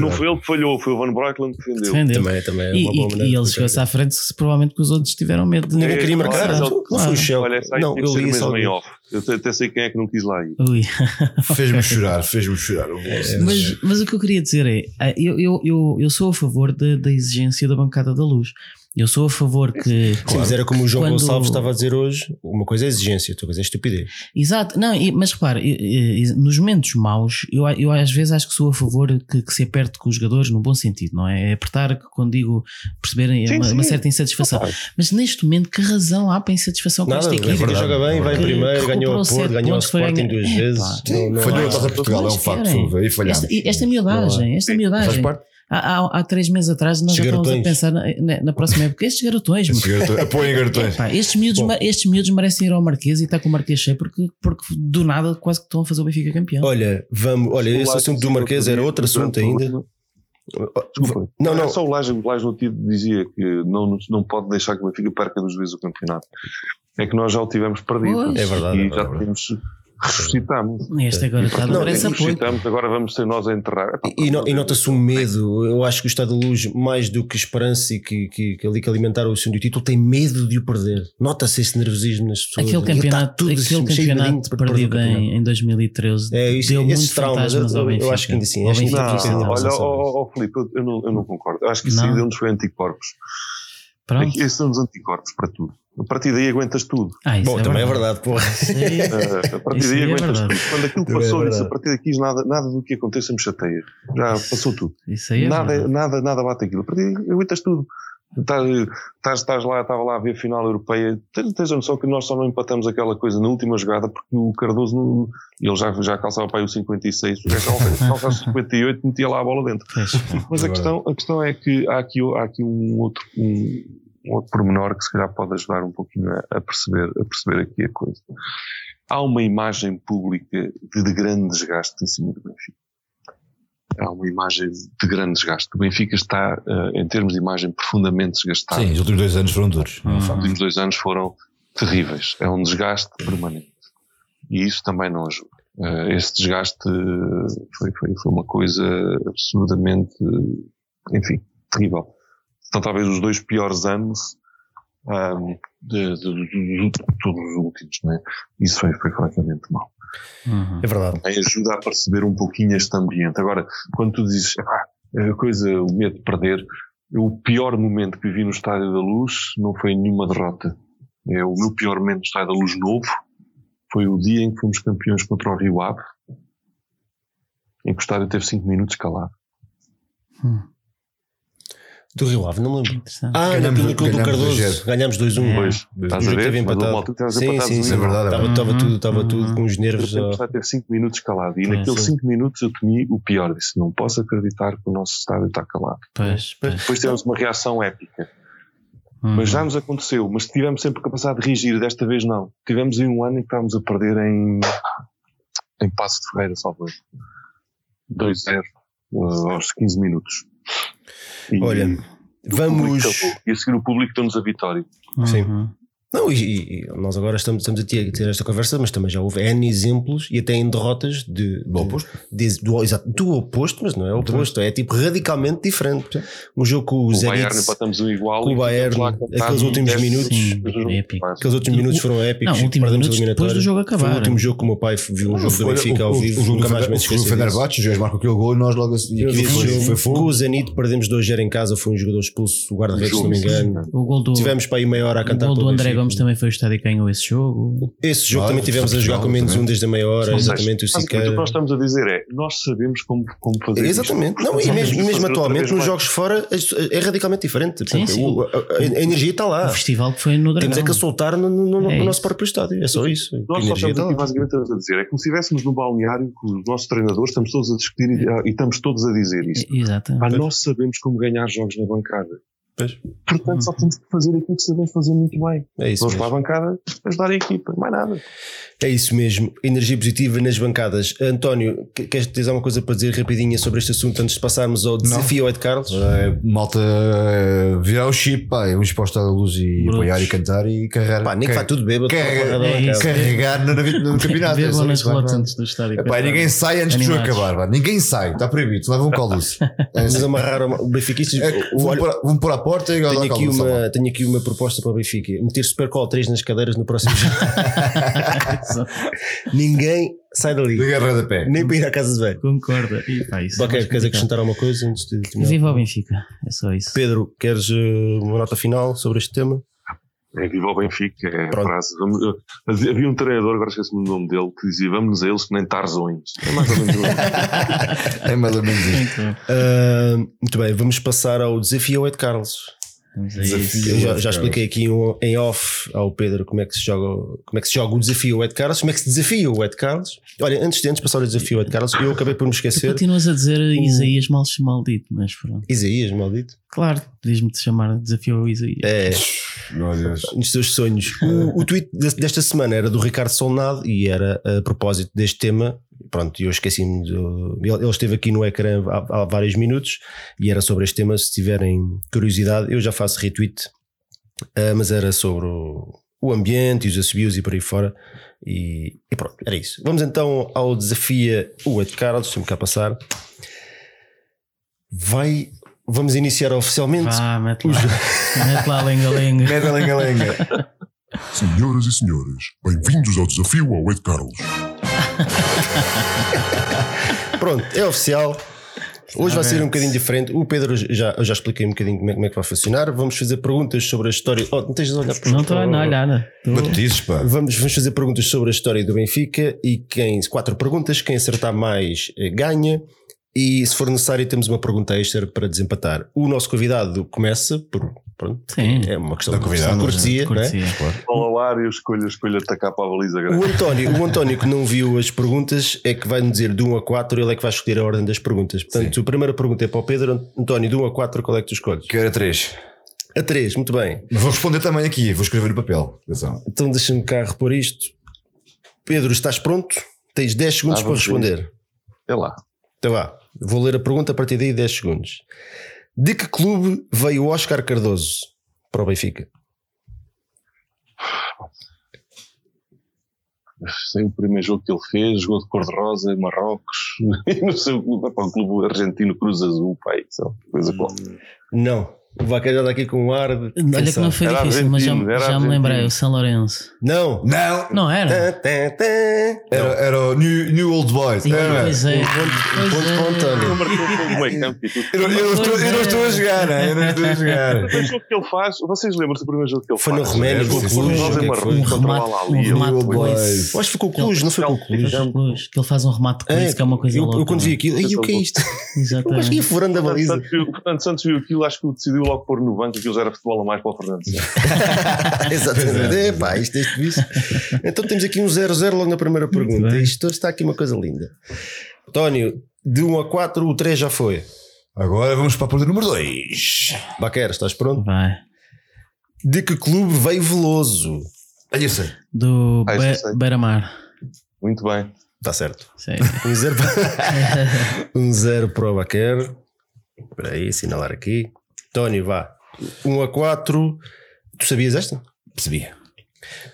S3: não foi ele que falhou, foi o Van Breukelen que defendeu.
S4: Defendeu.
S1: Também, também é
S4: E,
S1: uma boa
S4: e- e ele chegou-se à frente, se- provavelmente que os outros tiveram medo de
S1: Ninguém
S3: É,
S1: queria marcar.
S3: claro,
S1: Não,
S3: claro.
S1: não foi o Shell.
S3: Olha, essa aí
S1: Não, eu li isso.
S3: mesmo em off. Eu até- sei quem é que não quis lá ir.
S2: Fez-me chorar, fez-me chorar. O Veloso.
S4: Mas, mas o que eu queria dizer é: ah, eu, eu, eu, eu sou a favor da, da exigência da bancada da luz. Eu sou a favor que.
S1: Sim, mas era como o João
S4: Quando-
S1: Gonçalves estava a dizer hoje: uma coisa é exigência, outra coisa é estupidez.
S4: Exato, não, e- mas repare, e- e- nos momentos maus, eu, eu às vezes acho que sou a favor que, que se aperte com os jogadores no bom sentido, não é? É apertar que quando digo perceberem é
S3: Sim,
S4: uma,
S3: sim.
S4: uma certa insatisfação. Mas neste momento, que razão há para insatisfação com
S1: Nada,
S4: esta
S1: o
S4: equipe?
S1: Benfica joga bem, vai
S4: Que-
S1: primeiro,
S4: que
S1: ganhou o Porto, ganhou o Sporting duas vezes.
S2: Sim,
S1: Não- não
S2: falhou a Taça de Portugal, é um facto. falhámos.
S4: Esta, esta miudagem, esta
S2: Faz
S4: miudagem.
S2: parte.
S4: Há, há, há três meses atrás nós
S1: Estes
S4: já estávamos a pensar na, na- próxima época. Estes garotões,
S2: Estes garotões- Apoiem garotões.
S4: Pá, estes, miúdos,
S1: Bom.
S4: estes miúdos merecem ir ao Marquês e está com o Marquês cheio porque, porque do nada quase que estão a fazer o Benfica campeão.
S1: Olha, vamos, olha, esse assunto do Marquês era outro assunto ainda.
S3: Desculpa.
S1: Não, não.
S3: É só o Laje, o Laje no título dizia que não, não pode deixar que o Benfica perca duas vezes o campeonato. É que nós já o tivemos perdido.
S4: Pois.
S1: É verdade,
S3: E
S1: é
S3: já
S1: verdade.
S3: temos, ressuscitamos.
S4: Este agora está de
S1: Não,
S4: apoio.
S3: Ressuscitamos, agora vamos ser nós a enterrar. Epá,
S1: E, e nota-se um medo. Eu acho que o Estado da Luz, mais do que esperança e que, que, que ali que alimentaram o segundo título, tem medo de o perder. Nota-se esse nervosismo nas pessoas.
S4: Aquele
S1: está
S4: campeonato,
S1: tudo
S4: aquele
S1: de dedinho
S4: campeonato perdido
S1: campeonato.
S4: em, em 2013
S1: É, isso,
S4: deu
S1: esses
S4: muito
S1: traumas,
S4: fantasmas
S1: eu-
S4: ao
S1: eu
S4: Benfica.
S1: acho que ainda sim,
S4: Ao
S1: acho que ainda
S3: Não,
S1: sim,
S4: não.
S3: olha, ó, ó, Filipe, eu- eu não, eu não concordo. Eu acho que isso
S4: Não.
S3: aí deu-nos foi anticorpos.
S4: Pronto.
S3: Esses são os anticorpos para tudo. A partir daí aguentas tudo.
S4: Ah, isso
S1: Bom,
S4: é
S1: também é verdade, porra. [LAUGHS]
S4: Isso
S3: Uh, a partir
S4: Isso
S3: daí
S4: aí é
S3: aguentas
S4: verdade.
S3: tudo. Quando aquilo
S1: Também é
S3: passou, disse,
S1: verdade.
S3: a partir daqui nada, nada do que aconteça me chateia. Já passou tudo.
S4: Isso aí é
S3: nada,
S4: verdade.
S3: nada, nada bate aquilo. A partir daí aguentas tudo. Estás, estás, estás lá, estava lá a ver a final europeia. Tens, tens a noção que nós só não empatamos aquela coisa na última jogada porque o Cardoso, não, ele já, já calçava para aí o 56, o gajo calçava o 58 e metia lá a bola dentro. Mas a questão, a questão é que há aqui, há aqui um outro, um, um outro pormenor que se calhar pode ajudar um pouquinho a, a perceber, a perceber aqui a coisa. Há uma imagem pública de, de grande desgaste em cima do Benfica. Há uma imagem de grande desgaste. O Benfica está, eh, em termos de imagem, profundamente desgastado.
S2: Sim, os últimos dois anos foram duros. é um
S4: Uhum.
S2: facto.
S3: Os últimos dois anos foram terríveis. É um desgaste permanente. E isso também não ajuda. Eh, esse desgaste eh, foi, foi, foi uma coisa absurdamente, eh, enfim, terrível. São talvez os dois piores anos ahm, de, de, de- de- de todos os últimos, né? Isso foi, foi francamente mau.
S4: Uhum.
S1: É verdade.
S3: Também ajuda a perceber um pouquinho este ambiente. Agora, quando tu dizes, ah, a coisa, o medo de perder, o pior momento que vivi no Estádio da Luz não foi nenhuma derrota. É o meu pior momento no Estádio da Luz novo foi o dia em que fomos campeões contra o Rio Ave, em que o estádio teve 5 minutos calado.
S4: Hum.
S1: Do Rio Ave, não me lembro. Ah,
S2: Ganhamos-
S1: naquele gol do
S2: ganhamos
S1: Cardoso.
S2: 2-0.
S1: Ganhámos 2-1.
S4: É.
S3: Pois, estás a ver?
S1: empatado. Sim, sim, sim.
S2: verdade,
S1: Estava, estava tudo, estava tudo com os nervos.
S3: De repente,
S1: a-
S3: teve 5 minutos calado. E
S4: É,
S3: naqueles
S1: sim.
S3: 5 minutos eu temi o pior. Disse, não posso acreditar que o nosso estádio está calado.
S4: Pois, pois.
S3: Depois tivemos uma reação épica.
S4: Uhum.
S3: Mas já nos aconteceu, mas tivemos sempre capacidade de reagir, desta vez não. Tivemos em um ano em que estávamos a perder em, em Passo de Ferreira, salvo erro. 2-0 uh, aos 15 minutos. E
S1: Olha,
S3: o
S1: vamos.
S3: público. E a seguir o público deu-nos a vitória.
S1: Sim. Não, e, e nós agora estamos, estamos a ter, ter esta conversa, mas também já houve N exemplos e até em derrotas de,
S2: Do
S1: de-
S2: oposto.
S1: de- do, exato, do oposto, mas não é o oposto, é tipo radicalmente diferente. Um jogo com o,
S3: O
S1: Zenit,
S3: Bayern empatamos um igual.
S1: com o Bayern, aqueles últimos minutos, aqueles últimos minutos foram épicos.
S4: Não,
S1: e
S4: últimos
S1: perdemos
S4: minutos
S1: a
S4: depois do jogo
S1: Foi
S4: acabar.
S1: o último jogo que o meu pai viu um jogo do Benfica ao vivo,
S2: o, jogo
S1: nunca mais me
S2: o
S1: esqueci disso.
S2: Fenerbahçe, os gajos marcam aquele gol e nós logo foi, foi
S1: Com o Zenit perdemos 2-0 em casa, foi um jogador expulso, o guarda-redes, se não me engano.
S4: O
S1: Tivemos para aí meia hora a
S4: o
S1: cantar
S4: gol do André. Gomes também foi o estádio que ganhou esse jogo.
S1: Esse jogo
S2: Ah,
S1: também tivemos a jogar com menos um desde a meia hora,
S3: seja,
S1: exatamente o Siqueira.
S3: O que nós estamos a dizer é, nós sabemos como, como fazer isto.
S1: Exatamente. Não, e mesmo, mesmo atualmente nos jogos fora é, é radicalmente diferente. Portanto,
S4: sim.
S1: o- a, a- a energia está lá.
S4: O festival que foi no Dragão.
S1: Temos é que a soltar no, no- no
S4: É
S1: nosso
S4: isso.
S1: próprio estádio. É só isso.
S3: Nós só estamos aqui
S1: lá.
S3: basicamente a dizer, é como se estivéssemos no balneário com os nossos treinadores, estamos todos a discutir e, e estamos todos a dizer isto.
S4: Exato.
S3: Ah, nós sabemos como ganhar jogos na bancada.
S1: Pois.
S3: Portanto, só temos que fazer aquilo que sabemos fazer muito bem.
S1: É isso
S3: Vamos para
S1: mesmo.
S3: a bancada ajudar a equipa, mais nada.
S1: É isso mesmo. Energia positiva nas bancadas. António, que- queres dizer alguma coisa para dizer rapidinha sobre este assunto antes de passarmos ao desafio ao Ed Carlos?
S2: É, malta é, virar o chip, pá, é um exposto à luz e
S4: Brutos.
S2: apoiar e cantar e carregar.
S1: Pá, nem que vai tudo bêbado.
S2: carregar,
S1: para [LAUGHS]
S4: é
S2: no, no, no campeonato. é
S4: Bebam
S2: só
S4: nas do estádio.
S2: Epá, ninguém sai antes do jogo acabar. pá. Ninguém sai, está proibido. Leva um coluço. É
S1: Vamos amarrar o.
S2: É,
S1: o-
S2: pôr- vão pôr à porta e
S1: Tenho aqui, uma, tenho aqui uma proposta para o Benfica: meter Supercol 3 nas cadeiras no próximo jogo. [LAUGHS] Ninguém sai dali,
S2: Liga a pé.
S1: nem para ir à casa de velho.
S4: Concorda. E, pá, isso é
S1: queres
S4: complicado.
S1: acrescentar alguma coisa antes de terminar?
S4: Viva o Benfica. É só isso.
S1: Pedro, queres eh, uma nota final sobre este tema?
S3: É viva o Benfica, é a
S1: Pronto.
S3: frase. Vamos- eu- havia um treinador, agora esqueci-me do nome dele, que dizia vamos a eles que nem tarzões. É mais ou menos o [LAUGHS]
S2: É mais ou menos isso.
S1: Ah, muito bem, vamos passar ao desafio ao Ed Carlos.
S2: Desafio.
S1: já, já expliquei aqui em- em off ao Pedro como é que se joga, como é que se joga o desafio ao Ed Carlos, como é que se desafia o Ed Carlos. Olha, antes de antes passar o desafio ao Ed Carlos, eu acabei por me
S4: Tu
S1: esquecer.
S4: continuas a dizer Isaías mal maldito, mas pronto.
S1: Isaías, maldito.
S4: Claro, diz-me de chamar desafio ao Isaías.
S1: É, nos teus sonhos. O, o tweet de- desta semana era do Ricardo Solnado e era a propósito deste tema. Pronto, eu esqueci-me. do- Ele ele esteve aqui no ecrã há, há vários minutos e era sobre este tema. Se tiverem curiosidade, eu já faço retweet, ah, mas era sobre o, o ambiente e os assobios e por aí fora. E, e pronto, era isso. Vamos então ao desafio o Ed Carlos, deixa-me cá passar. Vai, vamos iniciar oficialmente.
S4: Vá, mete lá. [LAUGHS] mete lá a lenga-lenga.
S2: Mete a lenga-lenga.
S5: Senhoras e senhores, bem-vindos ao desafio ao Ed Carlos. [LAUGHS]
S1: Pronto, é oficial. Hoje vai ser um bocadinho diferente. O Pedro já, eu já expliquei um bocadinho como é, como é que vai funcionar. Vamos fazer perguntas sobre a história. Oh, não tens de olhar para
S4: Não estou a olhar nada. Tô-
S2: Batizes, pá.
S1: Vamos, vamos fazer perguntas sobre a história do Benfica e quem quatro perguntas, quem acertar mais eh, ganha. E se for necessário, temos uma pergunta extra para desempatar. O nosso convidado começa por pronto,
S4: Sim.
S1: é uma questão
S2: Da
S1: de
S2: convidado,
S1: cortesia. é?
S4: Cortesia.
S3: Bola ao ar e eu escolho, escolho atacar para a baliza grande.
S1: O António, o António que não viu as perguntas é que vai nos dizer de 1 a 4, ele é que vai escolher a ordem das perguntas. Portanto, a primeira pergunta é para o Pedro. António, de 1 a 4, qual é que tu escolhes?
S2: Que era 3.
S1: A 3, muito bem.
S2: Mas vou responder também aqui, vou escrever no papel. Atenção.
S1: Então deixa-me cá repor isto. Pedro, estás pronto? Tens 10 segundos
S3: Ah,
S1: para responder.
S3: É lá.
S1: Então vá, vou ler a pergunta a partir daí 10 segundos. De que clube veio o Oscar Cardoso para o Benfica?
S3: Sei o primeiro jogo que ele fez, jogou de cor-de-rosa em Marrocos, [LAUGHS] e não sei o clube, o clube argentino Cruz Azul, pai, coisa qualquer.
S1: Não. O Vaqueiro já está aqui com um ar de.
S4: Olha que não foi
S3: Era
S4: difícil, mas já, já me lembrei. O São Lourenço.
S1: Não!
S2: Não!
S4: Não era?
S1: Tã, tã, tã.
S2: Era, era o New, New Old Boys.
S4: Sim,
S2: Era.
S4: Pois é.
S1: ponto
S4: Pois
S1: para o
S4: é.
S3: O e tudo.
S2: Eu, não- estou, a jogar, né? eu não estou a
S3: O [LAUGHS]
S2: jogar.
S3: primeiro jogo que ele faz, vocês lembram-se do primeiro jogo que ele
S1: Foi no
S3: faz? Cor-de-rosa
S1: sim.
S3: em
S4: Um
S3: o
S4: remate, um de.
S2: Boys.
S1: Eu acho que foi com o Cluj, não foi com o Cluj.
S4: Foi o Cluj, Que ele faz um remate de coice, que é uma coisa
S1: eu,
S4: louca.
S1: eu quando vi aquilo, "Ei, o que é isto? Eu acho que ia
S4: Exatamente.
S1: furando a
S3: Portanto,
S1: baliza.
S3: Santos viu- Portanto, Santos viu aquilo, acho que o decidiu logo pôr no banco, aquilo já era futebol a mais para o Fernando. [LAUGHS]
S1: Exatamente. É pá, isto é isto, isso. Então temos aqui um 0-0 logo na primeira pergunta. Isto está aqui uma coisa linda. António, de 1 a 4, o 3 já foi.
S2: Agora vamos para a pergunta número 2.
S1: Baquera, estás pronto?
S4: Vai.
S1: De que clube veio Veloso?
S2: Olha isso.
S4: Do
S3: Ah,
S4: Be. Beira-Mar.
S3: Muito bem.
S1: Está certo.
S4: Sei.
S1: Um 0 [LAUGHS] para, [LAUGHS] um zero para o Baquer. Espera aí, assinalar aqui. António, vá. 1 a 4. Tu sabias esta?
S2: Percebi.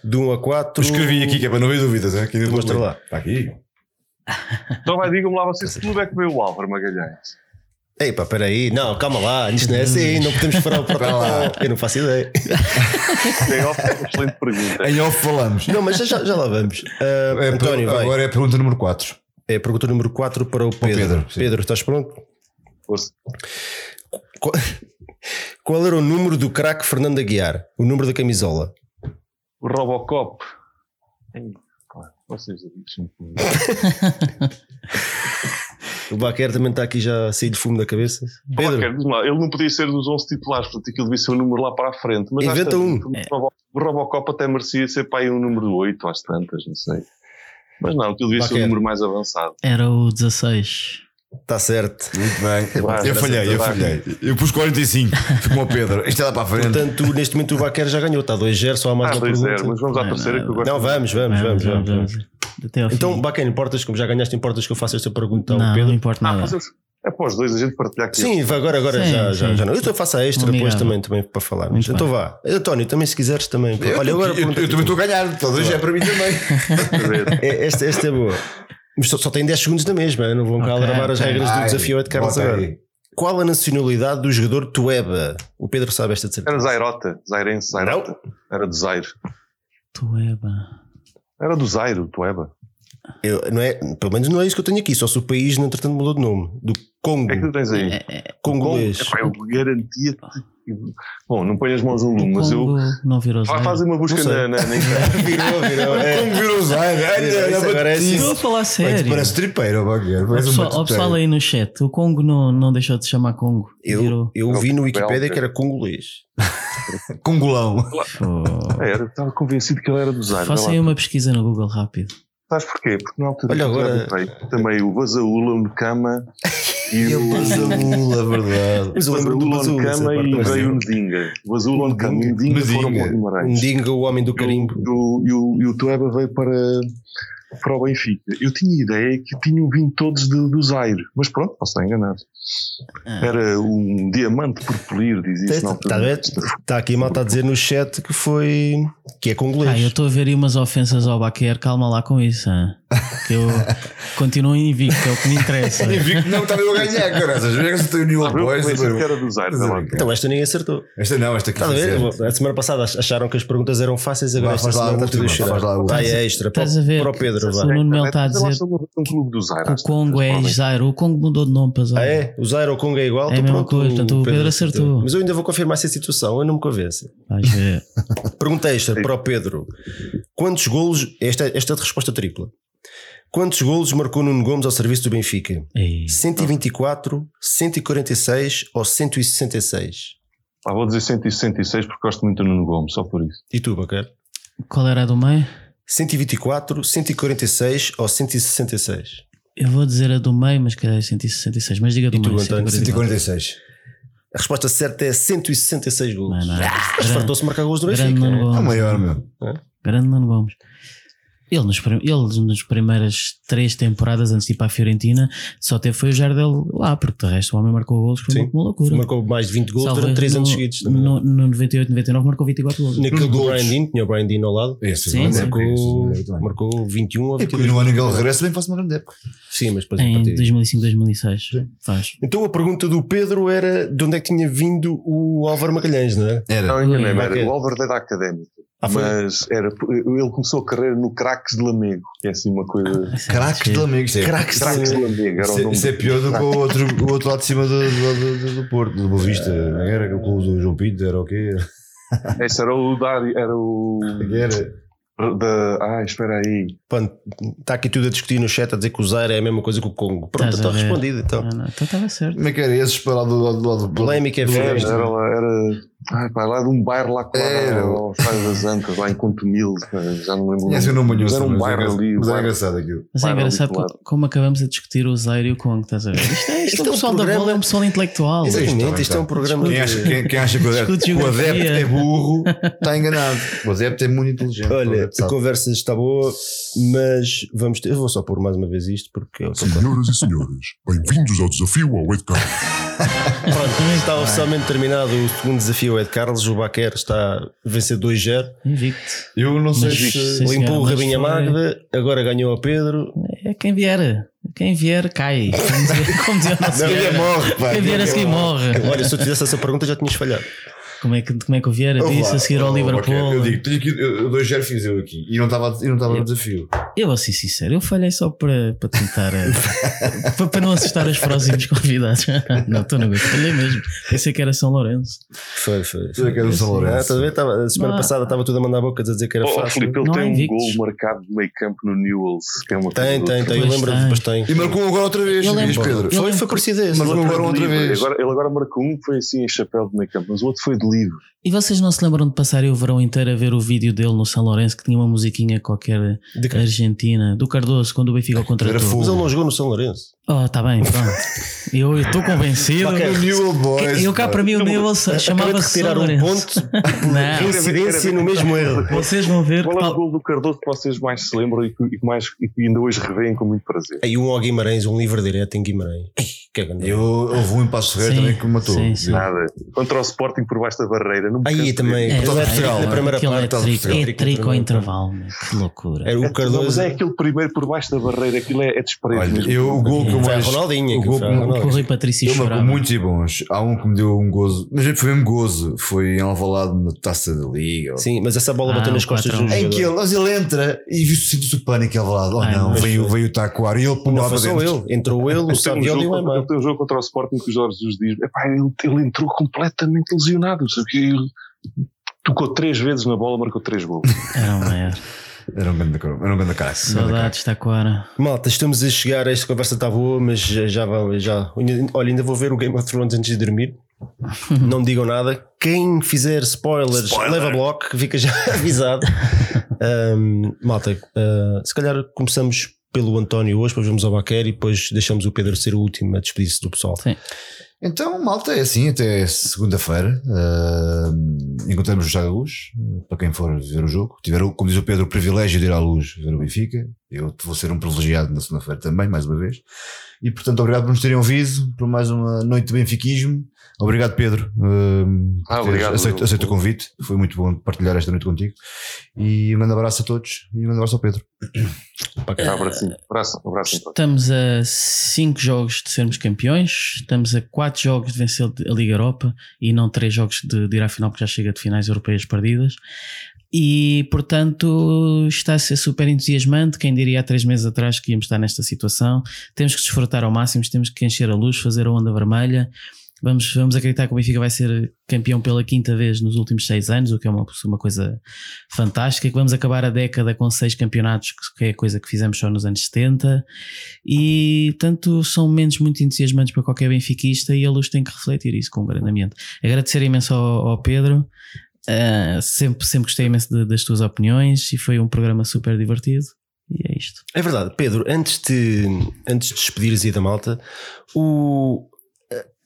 S1: De 1 a 4.
S2: Eu escrevi aqui que é para não haver dúvidas. É? Aqui
S1: Mostra lá.
S2: Está aqui.
S3: Então vai, digam-me lá vocês, que é que veio o Álvaro Magalhães?
S1: Ei pá, espera aí. Não, calma lá. Isto não é assim. Não podemos furar o [LAUGHS] protocolo. Eu não faço ideia.
S3: É uma excelente pergunta.
S2: Em off falamos.
S1: Não, mas já, já lá vamos. Ah,
S2: É,
S1: António, vai.
S2: agora é a pergunta número 4.
S1: É a pergunta número 4 para o Pedro.
S2: Pedro, sim.
S1: estás pronto?
S3: Força.
S1: Qual, era o número do craque Fernando Aguiar? O número da camisola?
S3: O Robocop. Vocês deixem-me [LAUGHS]
S1: O Baquer também está aqui já a sair de fumo da cabeça. Pedro,
S3: lá, ele não podia ser dos 11 titulares, portanto aquilo devia ser um número lá para a frente. Mas
S1: Inventa um.
S3: O Robo- o Robocop até merecia ser para aí um número 8, às tantas, não sei. Mas não, aquilo devia ser um
S1: Baquer.
S3: número mais avançado.
S4: Era o 16.
S1: Está certo.
S2: Muito bem.
S3: Vai,
S2: eu falhei, eu falhei. Eu pus 45. Fui como o Pedro. Isto é lá para a frente.
S1: Portanto, neste momento o Baquer já ganhou. Está 2-0, só há mais
S3: Ah,
S1: uma
S3: 2-0,
S1: pergunta.
S3: mas vamos à
S4: Não,
S3: terceira que eu gosto.
S1: Não, vamos, vamos, vamos. vamos, vamos.
S4: Fim.
S1: Então, Baquer, importas, como já ganhaste, importas que eu faça esta pergunta ao
S4: não, não
S1: Pedro?
S4: importa
S3: Ah,
S4: nada.
S3: mas eu- é para os dois a gente partilhar aqui.
S1: Sim, vai agora, agora
S4: Sim,
S1: já, já,
S4: sim.
S1: já não. Eu estou faço a extra depois também, também para falarmos.
S4: Muito
S1: Então
S4: bem.
S1: vá. António, também se quiseres também.
S2: Eu,
S1: Olha, agora
S2: eu, eu, eu também estou a ganhar. Já é para mim também. [LAUGHS]
S1: É, Esta, esta é boa. Mas só, só tem 10 segundos na mesma, eu não vão cá
S4: Ok,
S1: gravar as regras do desafio de Carlos agora. Qual a nacionalidade do jogador Tueba? O Pedro sabe esta de certeza.
S3: Era Zairota, Zairense, Zairota. Era do Zaire.
S4: Tueba.
S3: Era do Zairo, Tueba.
S1: Eu, não é, pelo menos não é isso que eu tenho aqui, só se o país, no entretanto, mudou de nome. Do Congo.
S3: É que tu tens aí.
S1: Congolês.
S3: Epá, eu garantia-te. Bom, não ponho as mãos no lume, mas eu.
S4: Congo não virou
S3: Vai fazer uma busca na, na, na internet. [LAUGHS]
S1: virou, virou. É.
S2: Como virou o Zaire? Olha, olha,
S1: é assim.
S4: Estou a falar sério.
S2: Parece tripeiro, Bagueiro.
S4: O
S2: Parece um
S4: pessoal, o
S2: baticeiro.
S4: pessoal aí no chat, o Congo não, não deixou de se chamar Congo.
S1: Eu,
S4: Virou.
S1: eu vi no Wikipedia
S3: Belga.
S1: que era congolês. [LAUGHS]
S2: Congolão.
S4: Pô.
S3: É, era, estava convencido que ele era do Zaire.
S4: Faça
S3: Vai
S4: aí uma pesquisa no Google rápido.
S3: Sabes porquê? Porque na altura
S1: Olha agora-
S3: veio, também o Vazaula, o Necama [LAUGHS] e o.
S2: Bazula, verdade.
S1: Mas eu lembro do parte
S3: e veio o Ndinga. O Vazaula, o Necama e o Ndinga foram para o.
S1: Um
S3: Guimarães.
S1: dinga, o homem do carimbo.
S3: E o, e o, e o Tueba veio para, para o Benfica. Eu tinha ideia que tinham vindo todos de- do Zaire, mas pronto, posso estar enganado.
S4: Ah.
S3: Era um diamante por polir, dizia isso
S1: Está tá aqui malta a dizer no chat que foi. que é congolês.
S4: Ah, eu estou a ver aí umas ofensas ao Baquer, calma lá com isso. hã? Que eu continuo invicto, é o que me interessa.
S2: Invicto não, estava eu a ganhar, cara. Às vezes o
S3: Ah, eu Zaire, vê lá.
S1: Então esta ninguém acertou.
S2: Esta não, esta aqui.
S1: Estás a A semana passada acharam que as perguntas eram fáceis, agora esta semana
S2: a
S1: está tudo a
S2: a.
S1: Vai é extra
S4: Estás a ver
S1: para o Pedro. Vá.
S4: O Nuno Mel está a dizer
S3: um
S4: o Congo é. Zaire. O Congo mudou de nome para
S1: Ah,
S4: Zaire.
S1: é? O Zaire ou Congo é igual?
S4: É a
S1: Então
S4: mesma
S1: pronto,
S4: coisa, portanto o Pedro acertou.
S1: Mas eu ainda vou confirmar essa situação, eu não me.
S4: Vais ver. [LAUGHS]
S1: Pergunta extra para o Pedro: quantos golos? Esta, esta é de resposta tripla. Quantos golos marcou Nuno Gomes ao serviço do Benfica?
S4: Ei,
S1: 124, 146 ou 166?
S3: Ah, vou dizer 166 porque gosto muito do Nuno Gomes, só por isso.
S1: E tu, Bacar?
S4: Qual era a do meio?
S1: 124, 146 ou 166?
S4: Eu vou dizer a do meio, mas calhar é 166. Mas diga do
S1: E tu. António?
S4: 144.
S2: 146.
S1: A resposta certa é 166 golos.
S4: Não, não.
S1: Mas fartou-se marcar golos do Benfica.
S4: Nuno
S1: né?
S2: É o
S4: Gomes.
S2: maior, meu.
S4: Grande Nuno Gomes. Ele nos, ele nas primeiras três temporadas antes de ir para a Fiorentina só teve foi o Jardel lá, porque de resto o homem marcou golos foi
S1: Sim.
S4: uma loucura.
S1: Marcou mais de 20 golos
S4: Salvo
S1: durante
S4: erro,
S1: 3 anos
S4: no-
S1: seguidos. também.
S4: No, no 98, 99 marcou 24 golos.
S1: Naquele do. Brian Dean, tinha o Brian Dean ao lado.
S2: Esse
S4: Sim,
S2: é
S4: sim.
S1: Marcou,
S2: Marcou,
S1: marcou 21 ou
S2: E
S1: 22.
S2: no ano em que ele regressa, bem faz uma grande época.
S1: Sim, mas depois a
S4: Em
S1: partir-
S4: 2005, 2006. Faz.
S1: Então a pergunta do Pedro era de onde é que tinha vindo o Álvaro Magalhães, não é?
S2: Era.
S3: Não, enganei-me,
S1: Ok.
S3: era o Álvaro da Académica.
S1: Ah,
S3: mas era, ele começou a carreira no Craques de Lamego, que é assim uma coisa.
S2: Craques de Lamego. Isso é,
S1: Craques de
S3: Craques de Lamego, era o
S2: isso é,
S3: nome.
S2: isso é pior do que o outro, o outro lado de cima do, do, do, do Porto, do Boa Vista. Não Era o clube do João Pinto, era o quê? [LAUGHS]
S3: Esse era o Dário, era o.
S2: Era.
S3: Da, ah, espera aí.
S1: Está aqui tudo a discutir no chat a dizer que o Zaire é a mesma coisa que o Congo. Pronto, está
S4: ver?
S1: respondido então.
S4: Ah, não, então estava certo.
S2: Como é que era? Esses para lá do lado do lado do
S1: Polémica é
S3: Era,
S1: feia.
S3: era, lá- era, ah, pá, lá de um bairro lá com
S2: Era.
S3: aos Pais das Ancas, lá em Contumil, já não lembro. o
S2: Tinha o nome
S3: Mas
S2: manhoso.
S3: Era um
S2: mas é
S3: bairro
S2: engra-
S3: ali.
S2: Mas é engraçado aquilo.
S4: Mas é engraçado
S3: ali do
S4: co- como acabamos a discutir o Zaire e o Congo, estás a ver? Isto é, isto
S1: Isto
S4: é
S1: é
S4: o
S1: um
S4: pessoal da
S1: programa-
S4: bola, é um pessoal intelectual.
S2: É
S1: Exatamente,
S2: Isto
S1: isto é um programa
S2: Quem
S1: de-
S2: acha, quem, quem acha que o adepto, o adepto é burro está enganado. O adepto é muito inteligente.
S1: Olha,
S2: adepto
S1: a conversa está boa, mas vamos ter, eu vou só pôr mais uma vez isto porque
S5: Senhoras e senhores, bem-vindos ao desafio ao Ed Carlos. [LAUGHS]
S1: Pronto, está oficialmente terminado o segundo desafio é de Carlos. O Baquer está a vencer 2-0.
S4: Invicto.
S2: Eu não sei se.
S4: Sim,
S1: Limpou o
S4: mas
S1: rabinho a
S4: foi-
S1: Magda, agora ganhou a Pedro.
S4: É quem vier. Quem vier, cai. Como dizia, o nosso. Quem vier a seguir morre.
S1: Olha, se eu te fizesse essa pergunta já tinhas falhado.
S4: Como é que, como é que o Vieira
S2: Ouve
S4: disse
S2: lá,
S4: a seguir ao
S2: oh,
S4: Liverpool?
S2: ok, Eu digo, tenho aqui, eu, dois fiz eu aqui e não estava e não estava no desafio.
S4: Eu vou ser sincero, eu falhei só para, para tentar. eh, [LAUGHS] para, para não assustar os próximos convidados. [LAUGHS] não, estou no gosto. Falhei mesmo. Pensei que era São Lourenço.
S1: Foi, foi.
S2: Tu é que do São
S1: Ah,
S2: Lourenço.
S1: estás a ver? Estava- a semana
S4: Não.
S1: passada estava tudo a mandar bocas a dizer que era
S3: Oh,
S1: fácil.
S3: Filipe, ele
S4: Não
S3: tem um
S4: invictos.
S3: gol marcado de meio campo no Newells, que é uma
S1: Tem,
S3: coisa
S1: tem, tem. Eu lembro
S4: tem.
S1: depois tem.
S2: E marcou agora outra vez,
S4: Eu lembro.
S2: Pedro?
S4: Eu
S1: Foi, foi parecido a esse.
S3: Outro
S2: agora
S3: foi
S2: outra vez.
S3: Ele agora marcou um que foi assim em chapéu de meio campo, mas o outro foi de
S4: E vocês não se lembram de passarem o verão inteiro a ver o vídeo dele no São Lourenço que tinha uma musiquinha qualquer
S1: De
S4: argentina, do Cardoso, quando o Benfica contratou?
S2: fogo.
S1: Mas ele não jogou no São Lourenço.
S4: Oh, tá bem, pronto. Eu estou convencido.
S1: Ok.
S2: O Newell Boys.
S4: Eu cá para mim o Newell
S1: de
S4: chamava-se
S1: retirar
S4: São
S1: um
S4: Lourenço.
S1: ponto
S4: Não.
S1: Coincidência no mesmo erro.
S4: Vocês vão ver que
S3: Qual é o gol do Cardoso que vocês mais se lembram e que, e que mais, e que ainda hoje revêem com muito prazer?
S1: Aí um ao Guimarães, um livre direto em Guimarães. Que é grande.
S2: Eu, houve um em Passo Ferreira também que me matou.
S4: sim, sim.
S3: Nada. Contra o Sporting por baixo da barreira. Não
S1: Aí
S3: de
S1: também.
S4: É, é,
S1: é Portugal,
S4: é,
S1: na primeira
S4: aquele
S1: parte,
S4: é trico,
S1: Portugal.
S4: é trico ao intervalo, que loucura.
S1: Era o
S3: Não, mas
S1: Cardoso.
S3: é aquele primeiro por baixo da barreira, aquilo é, é desprezo
S2: Olha, eu, o gol eu
S1: Foi a
S2: o
S1: foi a
S2: que-
S4: O. Rui Patrício
S2: Eu marcou muitos e bons. Há um que me deu um gozo, mas foi mesmo gozo. Foi em Alvalade na taça da Liga.
S1: Sim, mas essa bola
S4: Ah,
S1: bateu nas
S4: o
S1: costas do
S4: 4-1.
S2: Em que ele, mas ele entra e viu- sentiu-se o pânico em Alvalade. Oh não, veio, veio tacoar e ele pum
S1: Não
S2: lá
S1: foi
S2: para
S1: só
S2: dentro.
S1: ele. Entrou ele, o
S3: Ele um
S1: Savioli e
S3: jogo,
S1: o
S3: contra-
S1: Aymar.
S3: ele tem um jogo contra o Sporting que o Jorge Jesus diz: "Epá, ele, ele entrou completamente lesionado. Sabe? que Ele tocou três vezes na bola, marcou três gols.
S4: Era o maior. [LAUGHS]
S2: Era um grande era um grande cara.
S4: Saudades, Taquara.
S1: Malta, estamos a chegar. Esta conversa está boa, mas já, já vamos. Já, olha, ainda vou ver o Game of Thrones antes de dormir. [LAUGHS] Não digam nada. Quem fizer spoilers, leva bloco, fica já [LAUGHS] avisado. Ahm, malta, ah, se calhar começamos pelo António hoje, depois vamos ao Baquer e depois deixamos o Pedro ser o último a despedir-se do pessoal.
S4: Sim.
S2: Então, malta, é assim, até segunda-feira. Uh, encontramos já a luz, para quem for ver o jogo. Tiver, como diz o Pedro, o privilégio de ir à luz ver o Benfica. Eu vou ser um privilegiado na segunda-feira também, mais uma vez. E portanto, obrigado por nos terem ouvido, por mais uma noite de benfiquismo. Obrigado, Pedro. Uh,
S3: Ah, obrigado.
S2: Aceito, aceito o convite. Foi muito bom partilhar esta noite contigo. E um grande abraço a todos e um grande abraço ao Pedro.
S3: Abraço, abraço, abraço.
S4: Estamos a 5 jogos de sermos campeões, estamos a 4 jogos de vencer a Liga Europa e não 3 jogos de, de ir à final, porque já chega de finais europeias perdidas. E portanto está a ser super entusiasmante. Quem diria há três meses atrás que íamos estar nesta situação? Temos que desfrutar ao máximo, temos que encher a luz, fazer a onda vermelha. Vamos, vamos acreditar que o Benfica vai ser campeão pela quinta vez nos últimos seis anos, o que é uma, uma coisa fantástica. Que vamos acabar a década com seis campeonatos, que é coisa que fizemos só nos anos 70. E, portanto, são momentos muito entusiasmantes para qualquer benfiquista e a luz tem que refletir isso com grande ambiente. Agradecer imenso ao, ao Pedro. Uh, sempre, sempre gostei imenso de, das tuas opiniões e foi um programa super divertido. E é isto.
S1: É verdade, Pedro, antes de, antes de despedires aí da malta, o,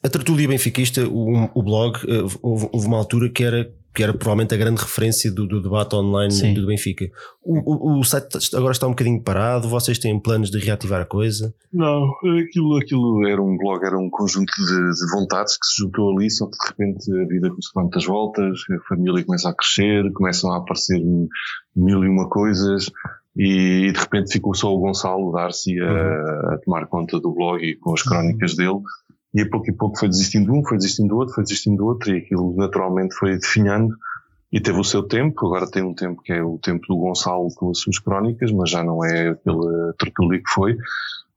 S1: a tertulia benfiquista, o, o blog, eh, houve, houve, uma altura que era, que era provavelmente a grande referência do, do debate online Sim. do Benfica. O, o, o, site agora está um bocadinho parado, vocês têm planos de reativar a coisa?
S3: Não, aquilo, aquilo era um blog, era um conjunto de, de vontades que se juntou ali, só que de repente a vida começou a dar muitas voltas, a família começa a crescer, começam a aparecer mil e uma coisas, e de repente ficou só o Gonçalo Darcy a, uhum. a tomar conta do blog e com as crónicas dele e a pouco e pouco foi desistindo de um, foi desistindo do outro, foi desistindo do outro, e aquilo naturalmente foi definhando e teve o seu tempo. Agora tem um tempo que é o tempo do Gonçalo com as suas crónicas, mas já não é aquele tertúlio que foi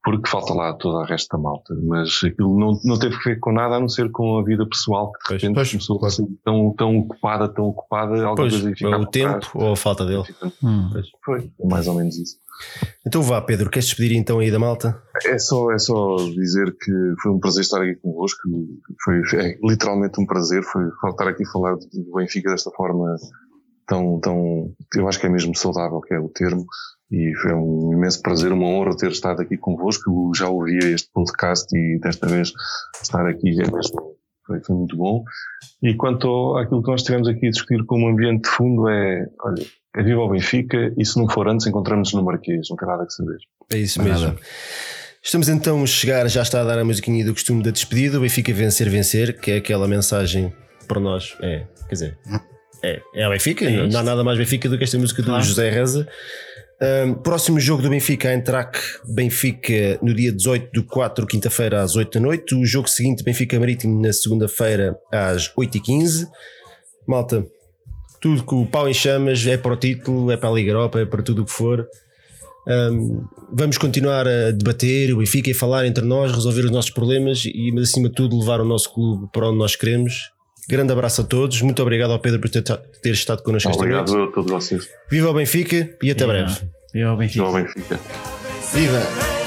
S3: porque falta lá toda a resta da malta. Mas aquilo não, não teve que ver com nada a não ser com a vida pessoal que de repente pois, começou claro. a ser tão, tão ocupada, tão ocupada.
S1: Pois, o tempo ou a falta dele.
S3: Hum. Foi, mais ou menos isso.
S1: Então vá, Pedro, queres despedir então aí da malta?
S3: É só, é só dizer que foi um prazer estar aqui convosco. Foi é, literalmente um prazer. Foi estar aqui a falar do Benfica desta forma tão, tão, eu acho que é mesmo saudável, que é o termo e foi um imenso prazer, uma honra ter estado aqui convosco. Eu já ouvia este podcast e desta vez estar aqui é mesmo foi, foi muito bom. E quanto àquilo que nós tivemos aqui a discutir como ambiente de fundo é, olha, é viva o Benfica e se não for antes encontramos-nos no Marquês, não tem nada que saber.
S1: É isso mesmo. Nada. Estamos então a chegar, já está a dar a musiquinha do costume da despedida, o Benfica vencer, vencer, que é aquela mensagem para nós, é, quer dizer, é, é a Benfica, é não há nada mais Benfica do que esta música do José Reza. Um, próximo jogo do Benfica, Eintracht Benfica no dia 18 do 4, quinta-feira às 8 da noite. O jogo seguinte, Benfica Marítimo, na segunda-feira às 8h15. Malta, tudo com o pau em chamas, é para o título, é para a Liga Europa, é para tudo o que for. Um, vamos continuar a debater o Benfica e falar entre nós, resolver os nossos problemas e, acima de tudo, levar o nosso clube para onde nós queremos. Grande abraço a todos. Muito obrigado ao Pedro por ter, ter estado connosco esta
S3: noite. Obrigado a todos vocês.
S1: Viva o Benfica e até Viva. breve.
S4: Viva o Benfica.
S3: Viva o Benfica.
S1: Viva!